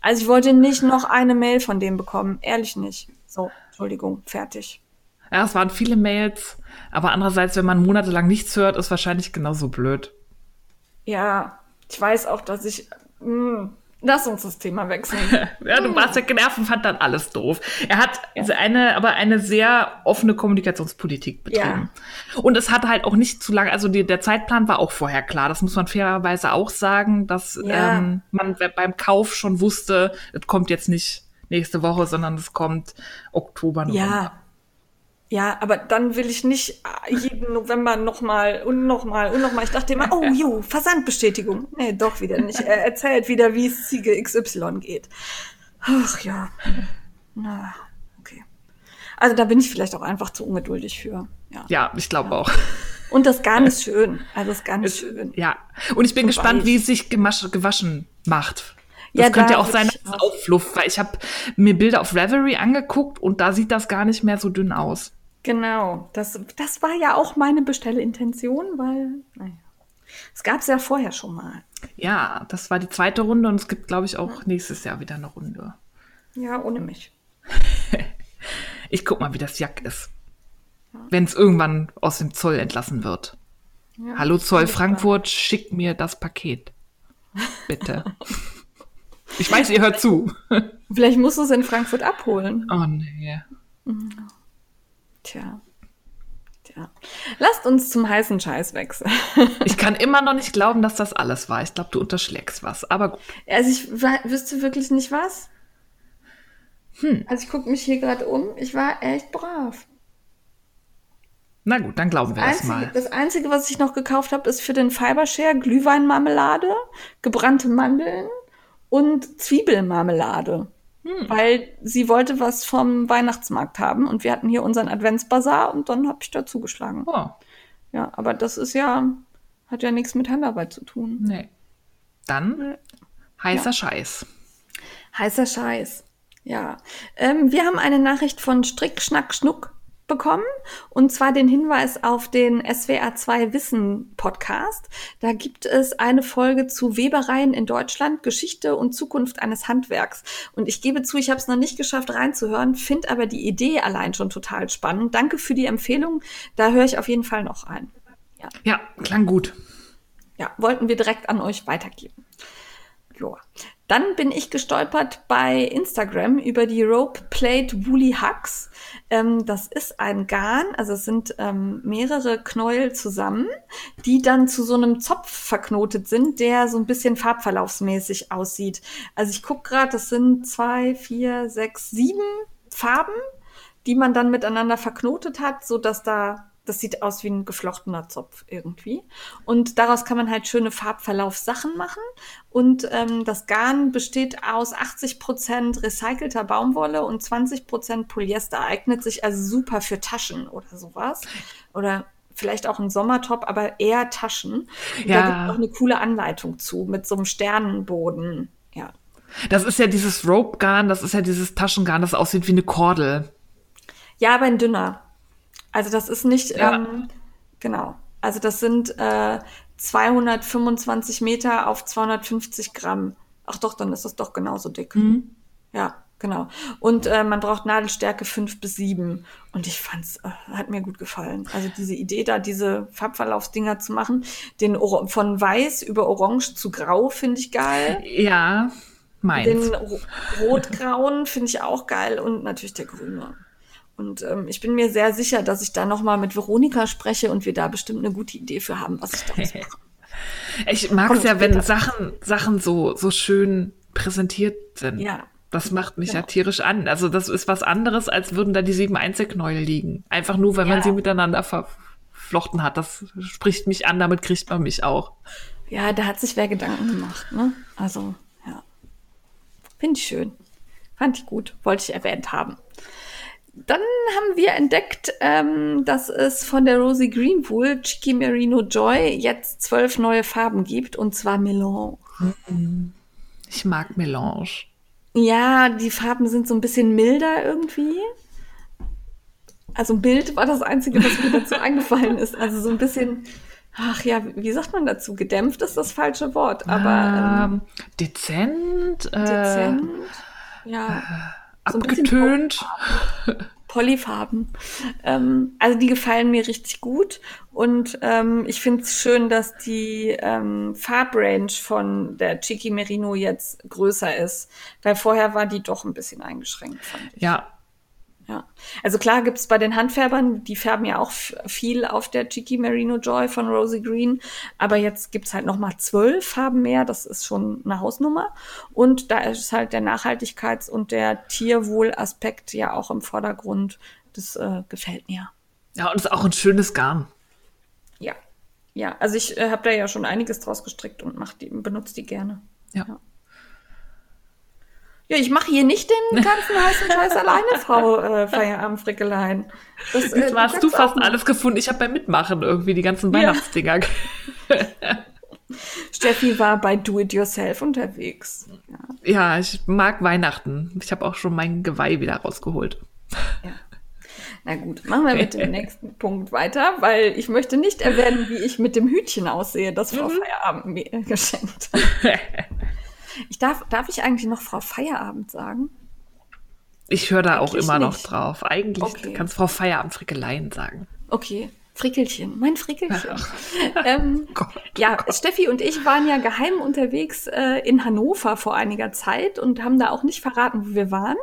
Also ich wollte nicht noch eine Mail von dem bekommen. Ehrlich nicht. So, Entschuldigung, fertig. Ja, es waren viele Mails. Aber andererseits, wenn man monatelang nichts hört, ist wahrscheinlich genauso blöd. Ja, ich weiß auch, dass ich. Mh, hm, Lass uns das Thema wechseln. ja, du warst ja genervt und fand dann alles doof. Er hat ja. eine, aber eine sehr offene Kommunikationspolitik betrieben. Ja. Und es hat halt auch nicht zu lange, also die, der Zeitplan war auch vorher klar. Das muss man fairerweise auch sagen, dass ja. ähm, man beim Kauf schon wusste, es kommt jetzt nicht nächste Woche, sondern es kommt Oktober, November. Ja. Ja, aber dann will ich nicht jeden November nochmal und nochmal und nochmal. Ich dachte immer, oh jo, Versandbestätigung. Nee, doch wieder nicht. Er erzählt wieder, wie es Ziege XY geht. Ach ja. Na, okay. Also da bin ich vielleicht auch einfach zu ungeduldig für. Ja, ja ich glaube ja. auch. Und das Garn ist schön. Also das Garn ist schön. Ja. Und ich bin und gespannt, weiß. wie es sich gewaschen macht. Das ja, könnte ja auch sein, dass es aufflufft, weil ich habe mir Bilder auf Reverie angeguckt und da sieht das gar nicht mehr so dünn aus. Genau, das, das war ja auch meine Bestellintention, weil, naja, es gab es ja vorher schon mal. Ja, das war die zweite Runde und es gibt, glaube ich, auch nächstes Jahr wieder eine Runde. Ja, ohne mich. ich guck mal, wie das Jack ist. Ja. Wenn es irgendwann aus dem Zoll entlassen wird. Ja, Hallo Zoll Frankfurt, schick mir das Paket. Bitte. ich weiß, ihr hört zu. Vielleicht musst du es in Frankfurt abholen. Oh nee. Mhm. Tja. Tja. Lasst uns zum heißen Scheiß wechseln. ich kann immer noch nicht glauben, dass das alles war. Ich glaube, du unterschlägst was. Aber gut. Also ich wüsste wirklich nicht was. Hm. Also ich gucke mich hier gerade um. Ich war echt brav. Na gut, dann glauben wir das, das mal. Das Einzige, was ich noch gekauft habe, ist für den Fibershare Glühweinmarmelade, gebrannte Mandeln und Zwiebelmarmelade. Hm. Weil sie wollte was vom Weihnachtsmarkt haben und wir hatten hier unseren Adventsbazar und dann habe ich da zugeschlagen. Oh. Ja, aber das ist ja, hat ja nichts mit Handarbeit zu tun. Nee. Dann heißer ja. Scheiß. Heißer Scheiß. Ja. Ähm, wir haben eine Nachricht von Strick, Schnack, Schnuck bekommen. Und zwar den Hinweis auf den SWR2 Wissen Podcast. Da gibt es eine Folge zu Webereien in Deutschland, Geschichte und Zukunft eines Handwerks. Und ich gebe zu, ich habe es noch nicht geschafft reinzuhören, finde aber die Idee allein schon total spannend. Danke für die Empfehlung. Da höre ich auf jeden Fall noch ein. Ja, ja klang gut. Ja, wollten wir direkt an euch weitergeben. Joa. Dann bin ich gestolpert bei Instagram über die Rope Plate Woolly Hugs. Ähm, das ist ein Garn, also es sind ähm, mehrere Knäuel zusammen, die dann zu so einem Zopf verknotet sind, der so ein bisschen farbverlaufsmäßig aussieht. Also ich gucke gerade, das sind zwei, vier, sechs, sieben Farben, die man dann miteinander verknotet hat, so dass da das sieht aus wie ein geflochtener Zopf irgendwie. Und daraus kann man halt schöne Farbverlaufssachen machen. Und ähm, das Garn besteht aus 80 Prozent recycelter Baumwolle und 20 Prozent Polyester. Eignet sich also super für Taschen oder sowas. Oder vielleicht auch ein Sommertop, aber eher Taschen. Ja. Da gibt es auch eine coole Anleitung zu mit so einem Sternenboden. Ja. Das ist ja dieses Rope-Garn, das ist ja dieses Taschengarn, das aussieht wie eine Kordel. Ja, aber ein dünner. Also das ist nicht, ja. ähm, genau. Also das sind äh, 225 Meter auf 250 Gramm. Ach doch, dann ist das doch genauso dick. Mhm. Ja, genau. Und äh, man braucht Nadelstärke 5 bis 7. Und ich fand's, äh, hat mir gut gefallen. Also diese Idee da, diese Farbverlaufsdinger zu machen, den Or von weiß über orange zu grau finde ich geil. Ja, meins. Den rotgrauen finde ich auch geil und natürlich der grüne. Und ähm, ich bin mir sehr sicher, dass ich da nochmal mit Veronika spreche und wir da bestimmt eine gute Idee für haben, was ich daraus mache. ich mag es ja, wenn Sachen, Sachen so, so schön präsentiert sind. Ja. Das macht mich genau. ja tierisch an. Also das ist was anderes, als würden da die sieben Einzelknäuel liegen. Einfach nur, weil ja. man sie miteinander verflochten hat. Das spricht mich an, damit kriegt man mich auch. Ja, da hat sich wer Gedanken gemacht, ne? Also, ja. Finde ich schön. Fand ich gut. Wollte ich erwähnt haben. Dann haben wir entdeckt, ähm, dass es von der Rosie Greenwool Chicky Merino Joy jetzt zwölf neue Farben gibt, und zwar Melange. Ich mag Melange. Ja, die Farben sind so ein bisschen milder irgendwie. Also Bild war das Einzige, was mir dazu eingefallen ist. Also so ein bisschen, ach ja, wie sagt man dazu? Gedämpft ist das falsche Wort, aber ähm, dezent. Äh, dezent. Ja. Äh, abgetönt. Polyfarben. Ähm, also die gefallen mir richtig gut und ähm, ich finde es schön, dass die ähm, Farbrange von der Chiqui Merino jetzt größer ist, weil vorher war die doch ein bisschen eingeschränkt. Fand ich. Ja, ja. Also klar gibt's bei den Handfärbern, die färben ja auch viel auf der Cheeky Merino Joy von Rosie Green, aber jetzt gibt's halt noch mal zwölf Farben mehr, das ist schon eine Hausnummer. Und da ist halt der Nachhaltigkeits- und der Tierwohlaspekt ja auch im Vordergrund. Das äh, gefällt mir. Ja, und es ist auch ein schönes Garn. Ja. Ja, also ich äh, habe da ja schon einiges draus gestrickt und mach die, benutze die gerne. Ja. Ja. Ja, ich mache hier nicht den ganzen heißen Scheiß alleine, Frau äh, Feierabendfrickelein. Das, Jetzt hast du fast alles gefunden. Ich habe beim Mitmachen irgendwie die ganzen Ja. Weihnachtsdinger. Steffi war bei Do It Yourself unterwegs. Ja, Ja, ich mag Weihnachten. Ich habe auch schon mein Geweih wieder rausgeholt. ja. Na gut, machen wir mit dem nächsten Punkt weiter, weil ich möchte nicht erwähnen, wie ich mit dem Hütchen aussehe, das Frau Feierabend mir geschenkt hat. Ich darf, darf ich eigentlich noch Frau Feierabend sagen? Ich höre da auch Eigentlich immer noch nicht. drauf. Eigentlich Okay. kannst Frau Feierabend Frickeleien sagen. Okay, Frickelchen, mein Frickelchen. ähm, Gott, ja, Steffi und ich waren ja geheim unterwegs äh, in Hannover vor einiger Zeit und haben da auch nicht verraten, wo wir waren.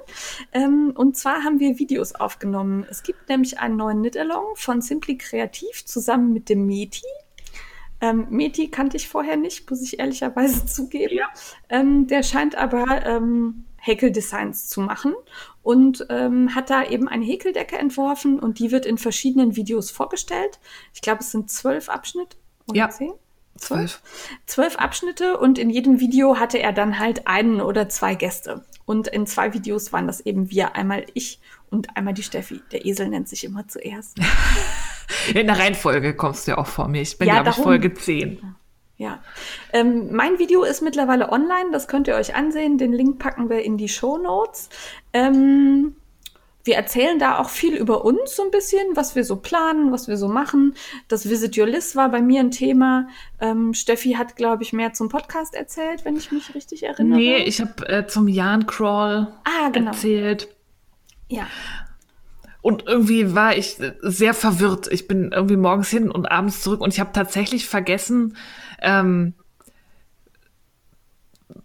Ähm, und zwar haben wir Videos aufgenommen. Es gibt nämlich einen neuen Knit-Along von Simply Kreativ zusammen mit dem Meti. Ähm, Meti kannte ich vorher nicht, muss ich ehrlicherweise zugeben. Ja. Ähm, der scheint aber ähm, Häkeldesigns zu machen und ähm, hat da eben eine Häkeldecke entworfen und die wird in verschiedenen Videos vorgestellt. Ich glaube, es sind zwölf Abschnitte oder Ja. zehn? Zwölf. Zwölf Abschnitte und in jedem Video hatte er dann halt einen oder zwei Gäste. Und in zwei Videos waren das eben wir, einmal ich und einmal die Steffi. Der Esel nennt sich immer zuerst. In der Reihenfolge kommst du ja auch vor mir. Ich bin, Ja, glaube ich. Folge 10. Ja. Ähm, mein Video ist mittlerweile online, das könnt ihr euch ansehen. Den Link packen wir in die Show Notes. Ähm, wir erzählen da auch viel über uns so ein bisschen, was wir so planen, was wir so machen. Das Visit Your List war bei mir ein Thema. Ähm, Steffi hat, glaube ich, mehr zum Podcast erzählt, wenn ich mich richtig erinnere. Nee, ich habe äh, zum Jan Crawl Ah, genau. erzählt. Ja. Und irgendwie war ich sehr verwirrt. Ich bin irgendwie morgens hin und abends zurück und ich habe tatsächlich vergessen, ähm,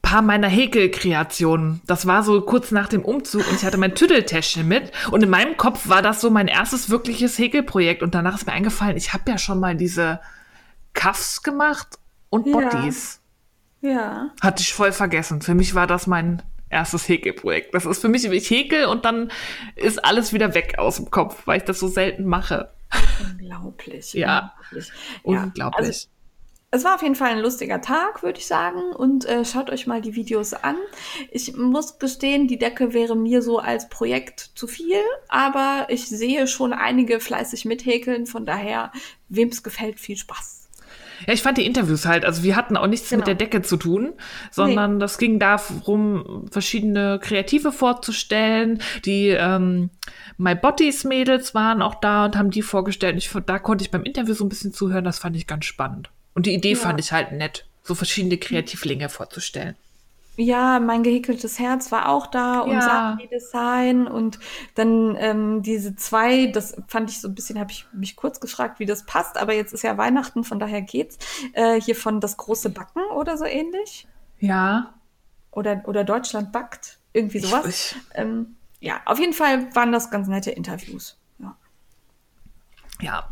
paar meiner Häkelkreationen. Das war so kurz nach dem Umzug und ich hatte mein Tüdeltäschchen mit und in meinem Kopf war das so mein erstes wirkliches Häkelprojekt und danach ist mir eingefallen, ich habe ja schon mal diese Cuffs gemacht und Ja. Bodies. Ja. Hatte ich voll vergessen. Für mich war das mein erstes Häkelprojekt. Das ist für mich, ich häkel und dann ist alles wieder weg aus dem Kopf, weil ich das so selten mache. Unglaublich. Ja. Unglaublich. Ja, Unglaublich. Also, es war auf jeden Fall ein lustiger Tag, würde ich sagen. Und äh, schaut euch mal die Videos an. Ich muss gestehen, die Decke wäre mir so als Projekt zu viel, aber ich sehe schon einige fleißig mithäkeln. Von daher, wem es gefällt, viel Spaß. Ja, ich fand die Interviews halt, also wir hatten auch nichts Genau. mit der Decke zu tun, sondern das ging darum, verschiedene Kreative vorzustellen. Die ähm, My Bodies Mädels waren auch da und haben die vorgestellt. Ich, da konnte ich beim Interview so ein bisschen zuhören, das fand ich ganz spannend. Und die Idee Ja. fand ich halt nett, so verschiedene Kreativlinge vorzustellen. Ja, mein gehäkeltes Herz war auch da und Ja. Sari Design und dann ähm, diese zwei, das fand ich so ein bisschen, habe ich mich kurz gefragt, wie das passt, aber jetzt ist ja Weihnachten, von daher geht's. Äh, hier von das große Backen oder so ähnlich. Ja, Oder, oder Deutschland backt, irgendwie Ich- sowas. ich- ähm, ja, auf jeden Fall waren das ganz nette Interviews. Ja.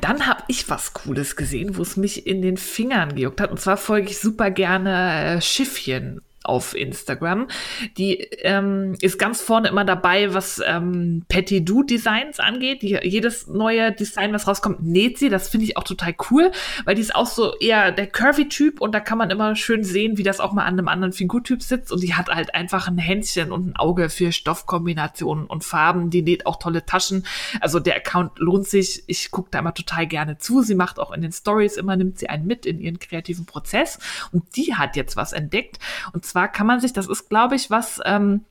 Dann habe ich was Cooles gesehen, wo es mich in den Fingern gejuckt hat. Und zwar folge ich super gerne äh, Schiffchen auf Instagram. Die ähm, ist ganz vorne immer dabei, was ähm, Petit Do Designs angeht. Die, jedes neue Design, was rauskommt, näht sie. Das finde ich auch total cool, weil die ist auch so eher der Curvy-Typ und da kann man immer schön sehen, wie das auch mal an einem anderen Figurtyp sitzt. Und die hat halt einfach ein Händchen und ein Auge für Stoffkombinationen und Farben. Die näht auch tolle Taschen. Also der Account lohnt sich. Ich gucke da immer total gerne zu. Sie macht auch in den Stories immer, nimmt sie einen mit in ihren kreativen Prozess. Und die hat jetzt was entdeckt. Und zwar kann man sich, das ist, glaube ich, was, ähm,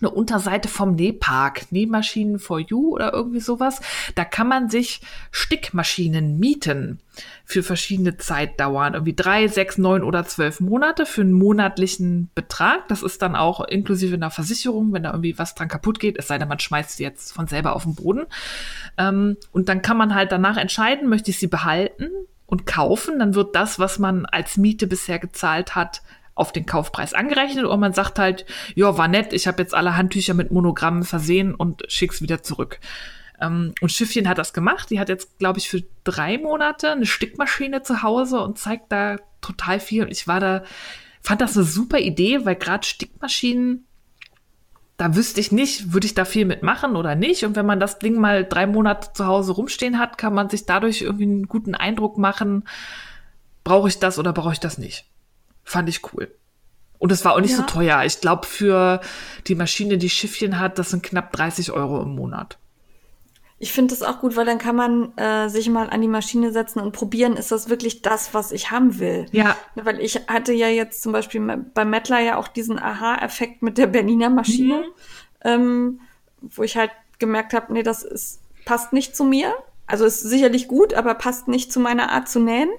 eine Unterseite vom Nähpark, Nähmaschinen for You oder irgendwie sowas. Da kann man sich Stickmaschinen mieten für verschiedene Zeitdauern. Irgendwie drei, sechs, neun oder zwölf Monate für einen monatlichen Betrag. Das ist dann auch inklusive einer Versicherung, wenn da irgendwie was dran kaputt geht, es sei denn, man schmeißt sie jetzt von selber auf den Boden. Ähm, und dann kann man halt danach entscheiden, möchte ich sie behalten und kaufen. Dann wird das, was man als Miete bisher gezahlt hat, auf den Kaufpreis angerechnet und man sagt halt, ja, war nett, ich habe jetzt alle Handtücher mit Monogrammen versehen und schick's wieder zurück. Ähm, und Schiffchen hat das gemacht. Die hat jetzt, glaube ich, für drei Monate eine Stickmaschine zu Hause und zeigt da total viel. Und ich war da, fand das eine super Idee, weil gerade Stickmaschinen da wüsste ich nicht, würde ich da viel mitmachen oder nicht. Und wenn man das Ding mal drei Monate zu Hause rumstehen hat, kann man sich dadurch irgendwie einen guten Eindruck machen, brauche ich das oder brauche ich das nicht. Fand ich cool. Und es war auch nicht ja. so teuer. Ich glaube, für die Maschine, die Schiffchen hat, das sind knapp 30 Euro im Monat. Ich finde das auch gut, weil dann kann man äh, sich mal an die Maschine setzen und probieren, ist das wirklich das, was ich haben will. Ja. Weil ich hatte ja jetzt zum Beispiel bei Mettler ja auch diesen Aha-Effekt mit der Berliner Maschine, mhm. ähm, wo ich halt gemerkt habe, nee, das ist, passt nicht zu mir. Also ist sicherlich gut, aber passt nicht zu meiner Art zu nähen.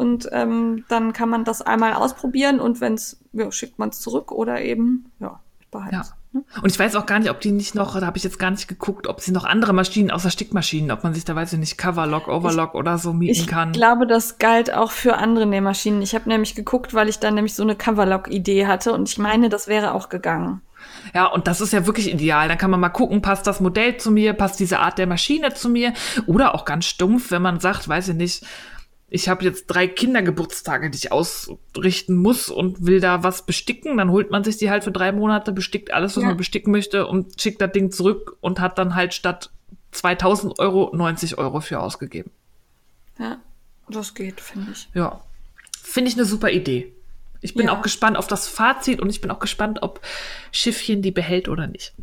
Und ähm, dann kann man das einmal ausprobieren und wenn es, ja, schickt man es zurück oder eben, ja, ich behalte es. Ja. Und ich weiß auch gar nicht, ob die nicht noch, da habe ich jetzt gar nicht geguckt, ob sie noch andere Maschinen außer Stickmaschinen, ob man sich da weiß ich nicht Coverlock, Overlock ich, oder so mieten ich kann. Ich glaube, das galt auch für andere Nähmaschinen. Ich habe nämlich geguckt, weil ich dann nämlich so eine Coverlock-Idee hatte und ich meine, das wäre auch gegangen. Ja, und das ist ja wirklich ideal. Dann kann man mal gucken, passt das Modell zu mir, passt diese Art der Maschine zu mir oder auch ganz stumpf, wenn man sagt, weiß ich nicht, ich habe jetzt drei Kindergeburtstage, die ich ausrichten muss und will da was besticken, dann holt man sich die halt für drei Monate, bestickt alles, was ja. man besticken möchte und schickt das Ding zurück und hat dann halt statt 2000 Euro 90 Euro für ausgegeben. Ja, das geht, finde ich. Ja, finde ich eine super Idee. Ich bin ja. auch gespannt auf das Fazit und ich bin auch gespannt, ob Schiffchen die behält oder nicht.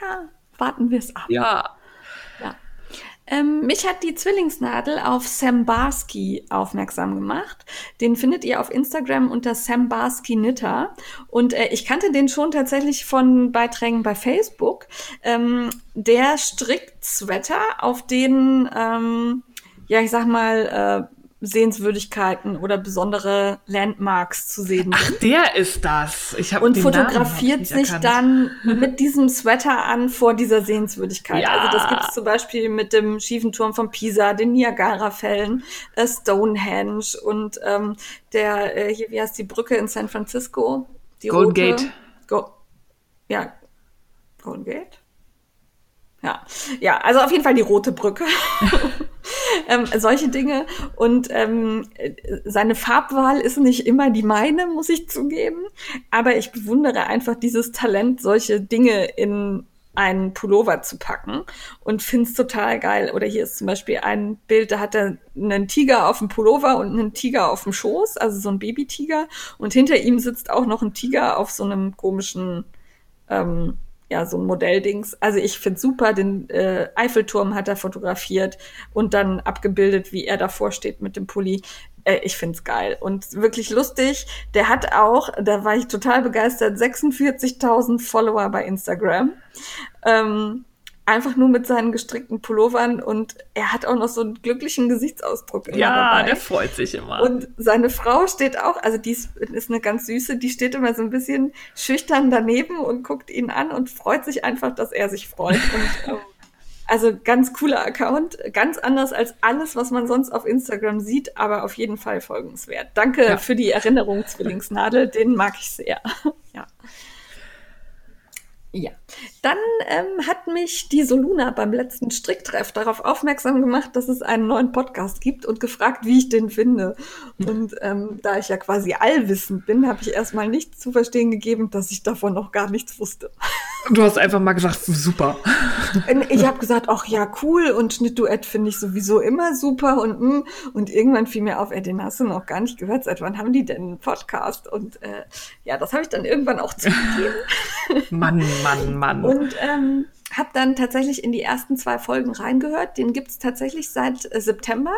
Ja, warten wir es ab. Ja. Ähm, mich hat die Zwillingsnadel auf Sam Barsky aufmerksam gemacht. Den findet ihr auf Instagram unter Sam Barsky Knitter. Und äh, ich kannte den schon tatsächlich von Beiträgen bei Facebook. Ähm, der strickt Sweater, auf denen, ähm, ja, ich sag mal, äh, Sehenswürdigkeiten oder besondere Landmarks zu sehen. Ach, der ist das. Ich und fotografiert sich erkannt. dann mit diesem Sweater an vor dieser Sehenswürdigkeit. Ja. Also das gibt es zum Beispiel mit dem schiefen Turm von Pisa, den Niagara-Fällen, äh, Stonehenge und ähm, der, äh, hier, wie heißt die Brücke in San Francisco? Die Golden rote. Gate. Go ja, Golden Gate? Ja, ja, also auf jeden Fall die rote Brücke. ähm, solche Dinge. Und ähm, seine Farbwahl ist nicht immer die meine, muss ich zugeben. Aber ich bewundere einfach dieses Talent, solche Dinge in einen Pullover zu packen und finde es total geil. Oder hier ist zum Beispiel ein Bild, da hat er einen Tiger auf dem Pullover und einen Tiger auf dem Schoß, also so ein Babytiger. Und hinter ihm sitzt auch noch ein Tiger auf so einem komischen ähm, ja, so ein Modelldings. Also ich finde super, den äh, Eiffelturm hat er fotografiert und dann abgebildet, wie er davor steht mit dem Pulli. Äh, ich find's geil und wirklich lustig. Der hat auch, da war ich total begeistert, 46.000 Follower bei Instagram. Ähm, einfach nur mit seinen gestrickten Pullovern und er hat auch noch so einen glücklichen Gesichtsausdruck. ja, dabei. der freut sich immer. Und seine Frau steht auch, also die ist, ist eine ganz süße, die steht immer so ein bisschen schüchtern daneben und guckt ihn an und freut sich einfach, dass er sich freut. Und, ähm, also ganz cooler Account, ganz anders als alles, was man sonst auf Instagram sieht, aber auf jeden Fall folgenswert. Danke ja. für die Erinnerung, Zwillingsnadel, den mag ich sehr. ja. Ja, dann ähm, hat mich die Soluna beim letzten Stricktreff darauf aufmerksam gemacht, dass es einen neuen Podcast gibt und gefragt, wie ich den finde. Und ähm, da ich ja quasi allwissend bin, habe ich erstmal nicht zu verstehen gegeben, dass ich davon noch gar nichts wusste. Du hast einfach mal gesagt, super. Ich habe gesagt, ach ja, cool und Schnittduett finde ich sowieso immer super und mm, und irgendwann fiel mir auf, ey, den hast du noch gar nicht gehört. Seit wann haben die denn einen Podcast? Und äh, ja, das habe ich dann irgendwann auch zugegeben. Mann, Mann, Mann. Und ähm, habe dann tatsächlich in die ersten zwei Folgen reingehört. Den gibt's tatsächlich seit äh, September.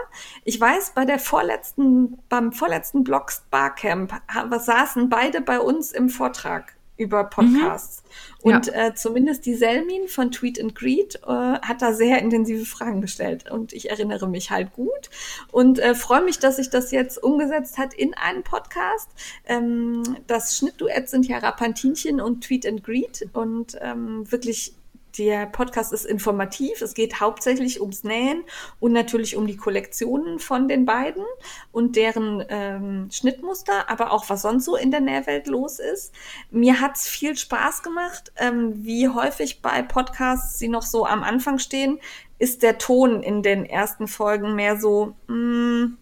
Ich weiß, bei der vorletzten, beim vorletzten Blogs Barcamp saßen beide bei uns im Vortrag über Podcasts. Mhm. Und ja. äh, zumindest die Selmin von Tweet and Greet äh, hat da sehr intensive Fragen gestellt. Und ich erinnere mich halt gut und äh, freue mich, dass sich das jetzt umgesetzt hat in einen Podcast. Ähm, das Schnittduett sind ja Rapantinchen und Tweet and Greet und ähm, wirklich der Podcast ist informativ. Es geht hauptsächlich ums Nähen und natürlich um die Kollektionen von den beiden und deren ähm, Schnittmuster, aber auch was sonst so in der Nähwelt los ist. Mir hat's viel Spaß gemacht. Ähm, wie häufig bei Podcasts sie noch so am Anfang stehen, ist der Ton in den ersten Folgen mehr so, mh, mm,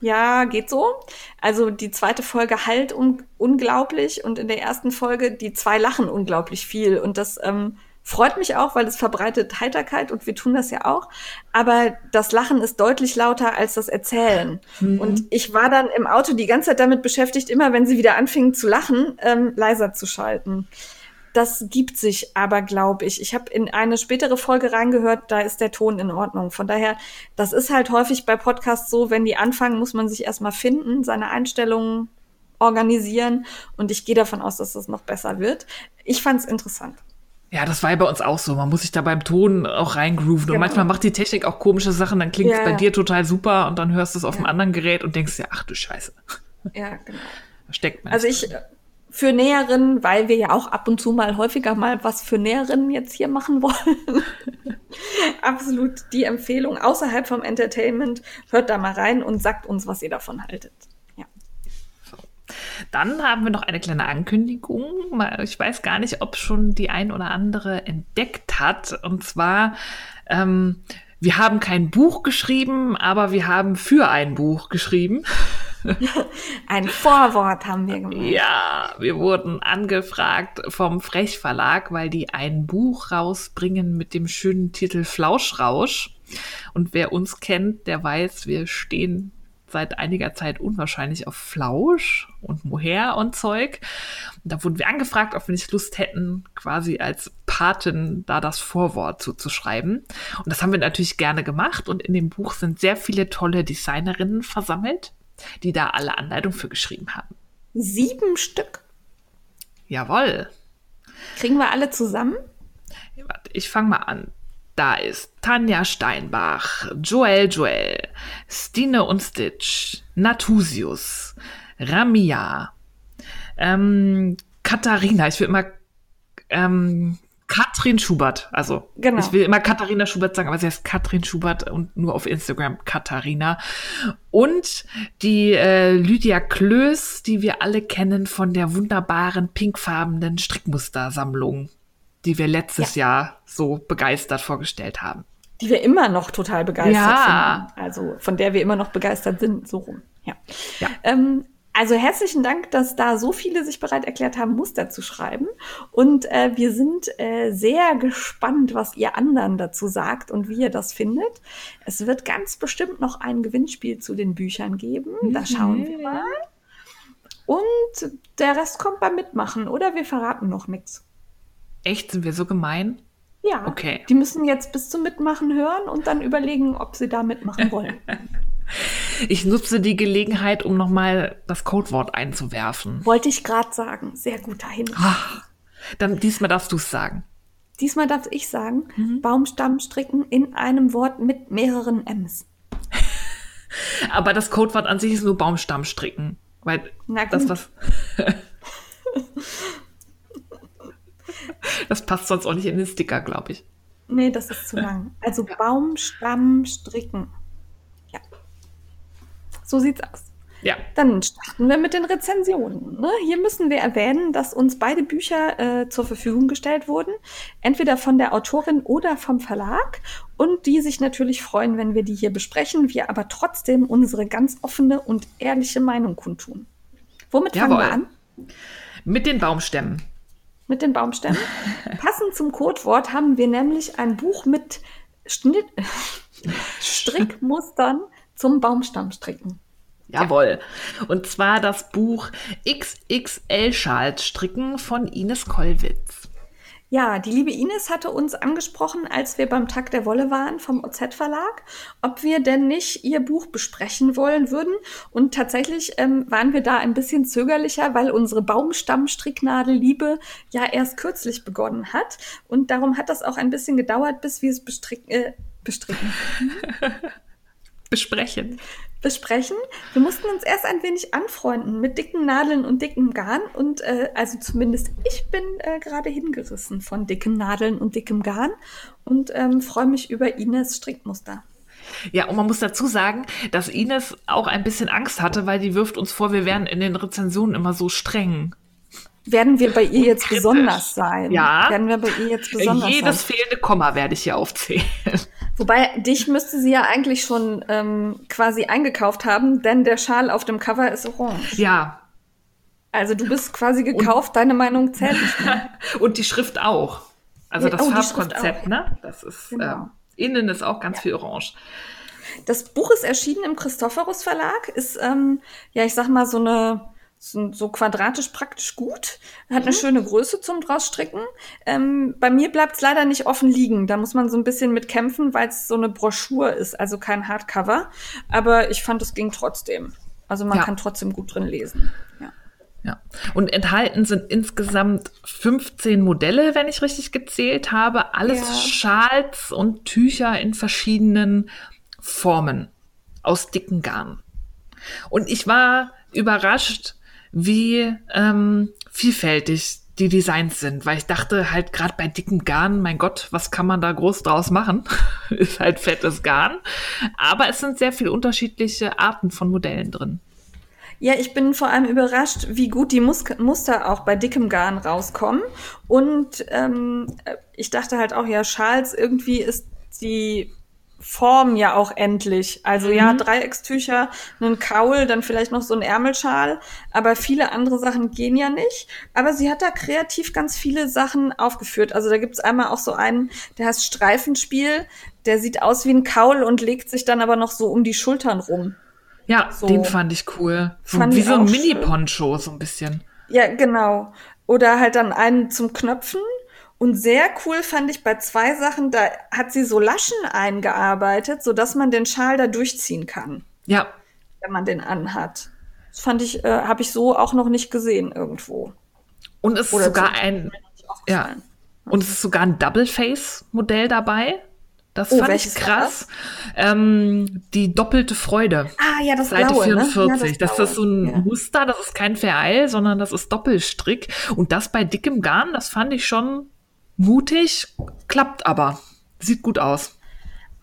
Ja, geht so. Also die zweite Folge halt un unglaublich und in der ersten Folge die zwei lachen unglaublich viel. Und das ähm, freut mich auch, weil es verbreitet Heiterkeit und wir tun das ja auch. Aber das Lachen ist deutlich lauter als das Erzählen. Mhm. Und ich war dann im Auto die ganze Zeit damit beschäftigt, immer wenn sie wieder anfingen zu lachen, ähm, leiser zu schalten. Das gibt sich aber, glaube ich. Ich habe in eine spätere Folge reingehört, da ist der Ton in Ordnung. Von daher, das ist halt häufig bei Podcasts so, wenn die anfangen, muss man sich erstmal finden, seine Einstellungen organisieren und ich gehe davon aus, dass das noch besser wird. Ich fand es interessant. Ja, das war ja bei uns auch so. Man muss sich da beim Ton auch reingrooven. Genau. Und manchmal macht die Technik auch komische Sachen, dann klingt es bei dir total super und dann hörst du es auf ja. einem anderen Gerät und denkst dir, ach du Scheiße. Ja, genau. Da steckt man. Also ich, für Näherinnen, weil wir ja auch ab und zu mal häufiger mal was für Näherinnen jetzt hier machen wollen. Absolut die Empfehlung außerhalb vom Entertainment. Hört da mal rein und sagt uns, was ihr davon haltet. Dann haben wir noch eine kleine Ankündigung. Ich weiß gar nicht, ob schon die ein oder andere entdeckt hat. Und zwar, ähm, wir haben kein Buch geschrieben, aber wir haben für ein Buch geschrieben. Ein Vorwort haben wir gemacht. Ja, wir wurden angefragt vom Frech Verlag, weil die ein Buch rausbringen mit dem schönen Titel Flauschrausch. Und wer uns kennt, der weiß, wir stehen seit einiger Zeit unwahrscheinlich auf Flausch und Moher und Zeug. Und da wurden wir angefragt, ob wir nicht Lust hätten, quasi als Paten da das Vorwort zuzuschreiben. Und das haben wir natürlich gerne gemacht. Und in dem Buch sind sehr viele tolle Designerinnen versammelt die da alle Anleitung für geschrieben haben. Sieben Stück? Jawoll. Kriegen wir alle zusammen? Ich fange mal an. Da ist Tanja Steinbach, Joel Joel, Stine und Stitch, Natusius, Ramia, ähm, Katharina, ich will immer ähm, Katrin Schubert. Also genau. ich will immer Katharina Schubert sagen, aber sie heißt Katrin Schubert und nur auf Instagram Katharina. Und die äh, Lydia Klöß, die wir alle kennen von der wunderbaren pinkfarbenen Strickmustersammlung, die wir letztes ja. Jahr so begeistert vorgestellt haben. Die wir immer noch total begeistert ja. sind. Also von der wir immer noch begeistert sind, so rum. Ja. ja. Ähm, also herzlichen Dank, dass da so viele sich bereit erklärt haben, Muster zu schreiben. Und äh, wir sind äh, sehr gespannt, was ihr anderen dazu sagt und wie ihr das findet. Es wird ganz bestimmt noch ein Gewinnspiel zu den Büchern geben. Da schauen wir mal. Und der Rest kommt beim Mitmachen oder wir verraten noch nichts. Echt? Sind wir so gemein? Ja. Okay. Die müssen jetzt bis zum Mitmachen hören und dann überlegen, ob sie da mitmachen wollen. Ich nutze die Gelegenheit, um nochmal das Codewort einzuwerfen. Wollte ich gerade sagen. Sehr guter Hinweis. Ach, dann diesmal darfst du es sagen. Diesmal darf ich sagen, mhm. Baumstamm stricken in einem Wort mit mehreren M's. Aber das Codewort an sich ist nur Baumstamm stricken. Weil das was. das passt sonst auch nicht in den Sticker, glaube ich. Nee, das ist zu lang. Also Baumstamm stricken. So sieht's aus. Ja. Dann starten wir mit den Rezensionen. Ne? Hier müssen wir erwähnen, dass uns beide Bücher äh, zur Verfügung gestellt wurden, entweder von der Autorin oder vom Verlag und die sich natürlich freuen, wenn wir die hier besprechen, wir aber trotzdem unsere ganz offene und ehrliche Meinung kundtun. Womit Jawohl. fangen wir an? Mit den Baumstämmen. Mit den Baumstämmen. Passend zum Codewort haben wir nämlich ein Buch mit Schnitt Strickmustern zum Baumstammstricken. Jawohl. Und zwar das Buch XXL Schals stricken von Ines Kollwitz. Ja, die liebe Ines hatte uns angesprochen, als wir beim Tag der Wolle waren vom OZ Verlag, ob wir denn nicht ihr Buch besprechen wollen würden. Und tatsächlich ähm, waren wir da ein bisschen zögerlicher, weil unsere Baumstammstricknadelliebe ja erst kürzlich begonnen hat. Und darum hat das auch ein bisschen gedauert, bis wir es bestricken. Äh, bestricken. besprechen. Besprechen. Wir mussten uns erst ein wenig anfreunden mit dicken Nadeln und dickem Garn. Und äh, also zumindest ich bin äh, gerade hingerissen von dicken Nadeln und dickem Garn und ähm, freue mich über Ines Strickmuster. Ja, und man muss dazu sagen, dass Ines auch ein bisschen Angst hatte, weil die wirft uns vor, wir wären in den Rezensionen immer so streng. Werden wir bei ihr jetzt besonders sein? Ja. Werden wir bei ihr jetzt besonders Jedes sein? fehlende Komma werde ich hier aufzählen. Wobei, dich müsste sie ja eigentlich schon ähm, quasi eingekauft haben, denn der Schal auf dem Cover ist orange. Ja. Also du bist quasi gekauft, Und deine Meinung zählt. Und die Schrift auch. Also das oh, Farbkonzept, ne? Das ist genau. äh, innen ist auch ganz ja. viel Orange. Das Buch ist erschienen im Christophorus Verlag, ist ähm, ja ich sag mal so eine so, so quadratisch praktisch gut, hat eine mhm. schöne Größe zum drausstricken. Ähm, bei mir bleibt es leider nicht offen liegen. Da muss man so ein bisschen mit kämpfen, weil es so eine Broschur ist, also kein Hardcover. Aber ich fand, es ging trotzdem. Also man ja. kann trotzdem gut drin lesen. Ja. Ja. Und enthalten sind insgesamt 15 Modelle, wenn ich richtig gezählt habe. Alles ja. Schals und Tücher in verschiedenen Formen aus dicken Garn. Und ich war überrascht, wie ähm, vielfältig die Designs sind, weil ich dachte halt gerade bei dicken Garn, mein Gott, was kann man da groß draus machen? Ist halt fettes Garn. Aber es sind sehr viele unterschiedliche Arten von Modellen drin. Ja, ich bin vor allem überrascht, wie gut die Mus Muster auch bei dickem Garn rauskommen. Und ähm, ich dachte halt auch, ja, Schals irgendwie ist die Form ja auch endlich. Also mhm. ja, Dreieckstücher, einen Kaul, dann vielleicht noch so ein Ärmelschal, aber viele andere Sachen gehen ja nicht. Aber sie hat da kreativ ganz viele Sachen aufgeführt. Also da gibt's einmal auch so einen, der heißt Streifenspiel, der sieht aus wie ein Kaul und legt sich dann aber noch so um die Schultern rum. Ja, so. den fand ich cool. So, fand wie so ein Mini-Poncho, so ein bisschen. Ja, genau. Oder halt dann einen zum Knöpfen und sehr cool fand ich bei zwei Sachen, da hat sie so Laschen eingearbeitet, so dass man den Schal da durchziehen kann. Ja. Wenn man den anhat. Das fand ich, äh, habe ich so auch noch nicht gesehen irgendwo. Und es ist sogar ein, ja. Und es ist sogar ein Double-Face-Modell dabei. Das oh, fand ich krass. Ähm, die doppelte Freude. Ah, ja, das Seite blaue, 44. Ne? Ja, das, das ist so ein ja. Muster, das ist kein Vereil, sondern das ist Doppelstrick. Und das bei dickem Garn, das fand ich schon mutig, klappt aber. Sieht gut aus.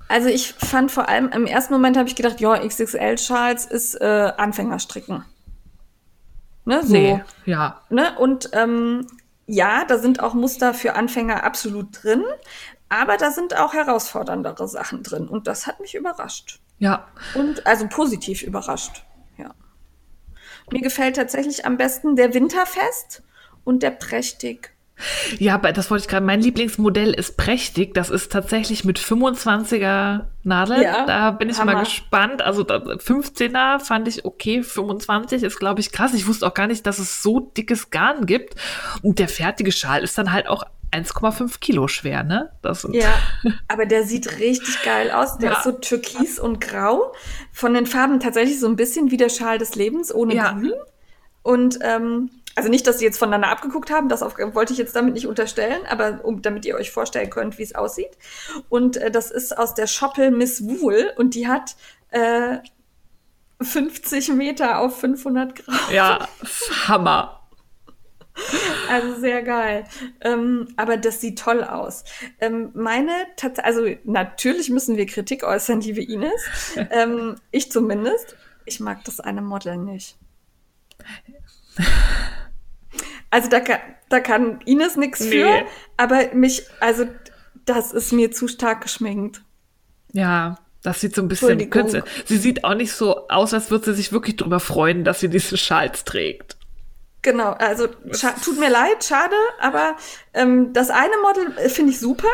Also ich fand vor allem, im ersten Moment habe ich gedacht, ja, XXL-Schals ist äh, Anfängerstricken. Ne, so. Nee, ja. Ne? Und ähm, ja, da sind auch Muster für Anfänger absolut drin, aber da sind auch herausforderndere Sachen drin. Und das hat mich überrascht. Ja. Und also positiv überrascht. Ja. Mir gefällt tatsächlich am besten der Winterfest und der Prächtig. Ja, das wollte ich gerade. Mein Lieblingsmodell ist prächtig. Das ist tatsächlich mit 25er Nadel. Ja, da bin ich Hammer. mal gespannt. Also 15er fand ich okay. 25 ist, glaube ich, krass. Ich wusste auch gar nicht, dass es so dickes Garn gibt. Und der fertige Schal ist dann halt auch 1,5 Kilo schwer, ne? Das ja, aber der sieht richtig geil aus. Der ja. ist so türkis und grau. Von den Farben tatsächlich so ein bisschen wie der Schal des Lebens ohne ja. Grün. Und ähm, also nicht, dass sie jetzt voneinander abgeguckt haben, das auf, wollte ich jetzt damit nicht unterstellen, aber um, damit ihr euch vorstellen könnt, wie es aussieht. Und äh, das ist aus der Schoppel Miss Wool und die hat äh, 50 Meter auf 500 Grad. Ja, Hammer. Also sehr geil. Ähm, aber das sieht toll aus. Ähm, meine, also natürlich müssen wir Kritik äußern, liebe Ines. ähm, ich zumindest. Ich mag das eine Model nicht. Also da kann, da kann Ines nichts nee. für, aber mich, also das ist mir zu stark geschminkt. Ja, das sieht so ein bisschen kürzer. Sie sieht auch nicht so aus, als würde sie sich wirklich darüber freuen, dass sie diese Schals trägt. Genau, also tut mir leid, schade, aber ähm, das eine Model äh, finde ich super.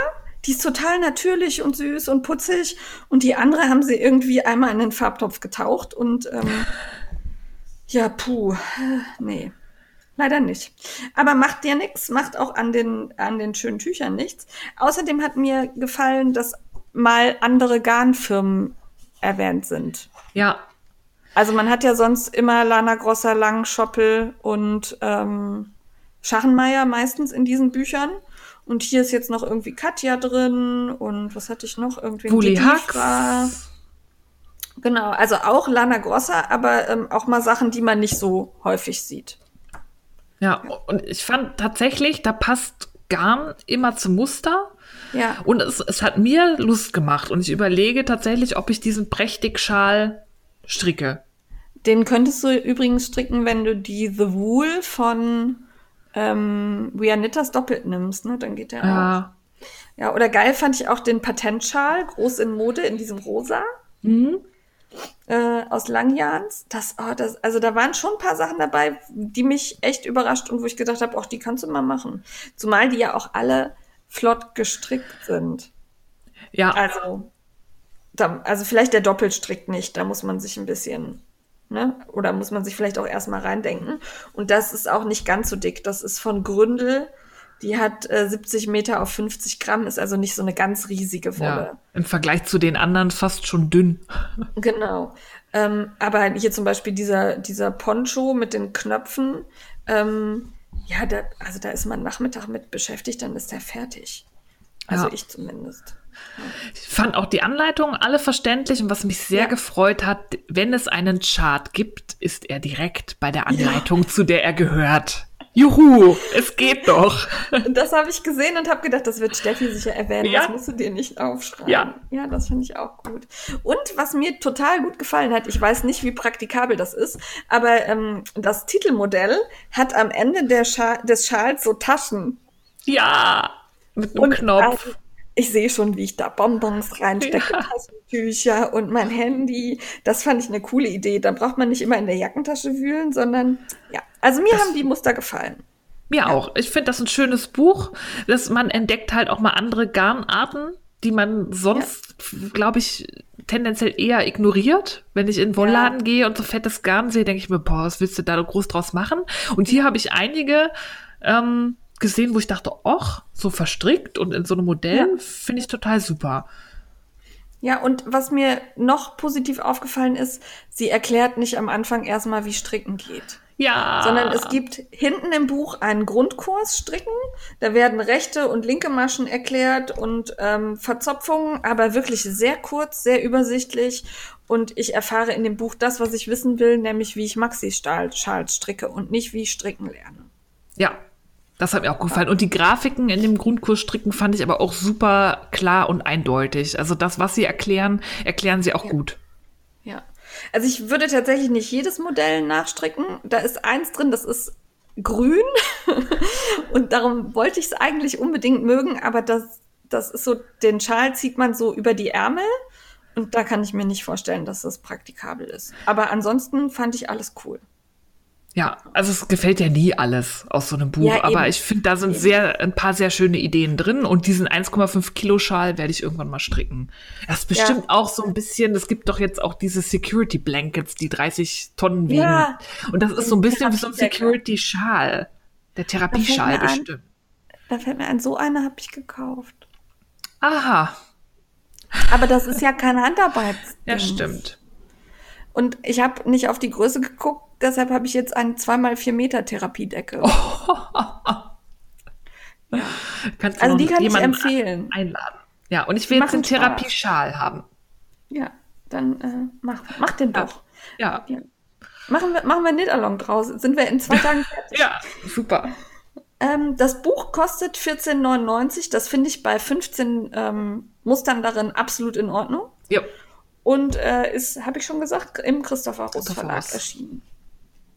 Die ist total natürlich und süß und putzig. Und die andere haben sie irgendwie einmal in den Farbtopf getaucht und ähm, ja, puh, nee. Leider nicht. Aber macht dir nichts, macht auch an den, an den schönen Tüchern nichts. Außerdem hat mir gefallen, dass mal andere Garnfirmen erwähnt sind. Ja. Also man hat ja sonst immer Lana Grosser, Lang, Schoppel und ähm, Schachenmeier meistens in diesen Büchern. Und hier ist jetzt noch irgendwie Katja drin und was hatte ich noch? Irgendwie Hacks. Genau, also auch Lana Grossa, aber ähm, auch mal Sachen, die man nicht so häufig sieht. Ja, und ich fand tatsächlich, da passt Garn immer zum Muster. Ja. Und es, es hat mir Lust gemacht. Und ich überlege tatsächlich, ob ich diesen Prächtig-Schal stricke. Den könntest du übrigens stricken, wenn du die The Wool von ähm, We Are Knitters doppelt nimmst, ne? Dann geht der ja. auch. Ja, oder geil fand ich auch den Patentschal, groß in Mode, in diesem Rosa. Mhm. Äh, aus Langjahns. Das, oh, das, also da waren schon ein paar Sachen dabei, die mich echt überrascht und wo ich gedacht habe, auch die kannst du mal machen. Zumal die ja auch alle flott gestrickt sind. Ja, Also, da, also vielleicht der Doppelstrick nicht, da muss man sich ein bisschen, ne? Oder muss man sich vielleicht auch erstmal reindenken. Und das ist auch nicht ganz so dick. Das ist von Gründel. Die hat äh, 70 Meter auf 50 Gramm, ist also nicht so eine ganz riesige Wolle. ja. Im Vergleich zu den anderen fast schon dünn. Genau. Ähm, aber hier zum Beispiel dieser, dieser Poncho mit den Knöpfen, ähm, ja, da, also da ist man Nachmittag mit beschäftigt, dann ist der fertig. Also Ja. ich zumindest. Ich fand auch die Anleitung alle verständlich und was mich sehr Ja. gefreut hat, wenn es einen Chart gibt, ist er direkt bei der Anleitung, zu der er gehört. Juhu, es geht doch. Und das habe ich gesehen und habe gedacht, das wird Steffi sicher erwähnen. Ja. Das musst du dir nicht aufschreiben. Ja. ja das finde ich auch gut. Und was mir total gut gefallen hat, ich weiß nicht, wie praktikabel das ist, aber ähm, das Titelmodell hat am Ende der Scha des Schals so Taschen. Ja, mit einem Und Knopf. also, ich sehe schon, wie ich da Bonbons reinstecke, Ja. Taschentücher und mein Handy. Das fand ich eine coole Idee. Da braucht man nicht immer in der Jackentasche wühlen, sondern ja. Also mir haben die Muster gefallen. Mir auch. Ich finde das ein schönes Buch, dass man entdeckt halt auch mal andere Garnarten, die man sonst, glaube ich, tendenziell eher ignoriert. Wenn ich in den Wollladen gehe und so fettes Garn sehe, denke ich mir, boah, was willst du da groß draus machen? Und hier habe ich einige ähm, gesehen, wo ich dachte, och, so verstrickt und in so einem Modell Ja. finde ich total super. Ja, und was mir noch positiv aufgefallen ist, sie erklärt nicht am Anfang erstmal, wie Stricken geht. Ja. Sondern es gibt hinten im Buch einen Grundkurs Stricken. Da werden rechte und linke Maschen erklärt und ähm, Verzopfungen, aber wirklich sehr kurz, sehr übersichtlich. Und ich erfahre in dem Buch das, was ich wissen will, nämlich wie ich Maxi-Schals stricke und nicht wie ich stricken lerne. Ja, das hat mir auch gefallen. Und die Grafiken in dem Grundkurs stricken fand ich aber auch super klar und eindeutig. Also das, was sie erklären, erklären sie auch gut. Ja. Also ich würde tatsächlich nicht jedes Modell nachstricken. Da ist eins drin, das ist grün. und darum wollte ich es eigentlich unbedingt mögen, aber das, das ist so, den Schal zieht man so über die Ärmel. Und da kann ich mir nicht vorstellen, dass das praktikabel ist. Aber ansonsten fand ich alles cool. Ja, also es gefällt ja nie alles aus so einem Buch, Ja, aber eben. ich finde, da sind sehr ein paar sehr schöne Ideen drin und diesen 1,5 Kilo Schal werde ich irgendwann mal stricken. Das ist bestimmt auch so ein bisschen, es gibt doch jetzt auch diese Security Blankets, die 30 Tonnen wiegen. Ja. Und das ist so ein bisschen wie so ein. Security Schal. Der Therapieschal bestimmt. Da fällt mir ein, so eine habe ich gekauft. Aha, Aber das ist ja kein Handarbeit. ja stimmt. Und ich habe nicht auf die Größe geguckt, deshalb habe ich jetzt einen 2x4 Meter Therapiedecke. Kannst du Also die kann ich empfehlen. einladen. Ja, und ich will jetzt einen Spaß. Therapieschal haben. Ja, dann äh, mach, mach den doch. Ja, Ja. Machen wir, machen wir einen Knit-Along draus. Sind wir in zwei Tagen fertig. ja, super. ähm, das Buch kostet 14,99. Das finde ich bei 15 ähm, Mustern darin absolut in Ordnung. Ja. Und äh, ist, habe ich schon gesagt, im Christopher Ross Christopher Verlag Ross. erschienen.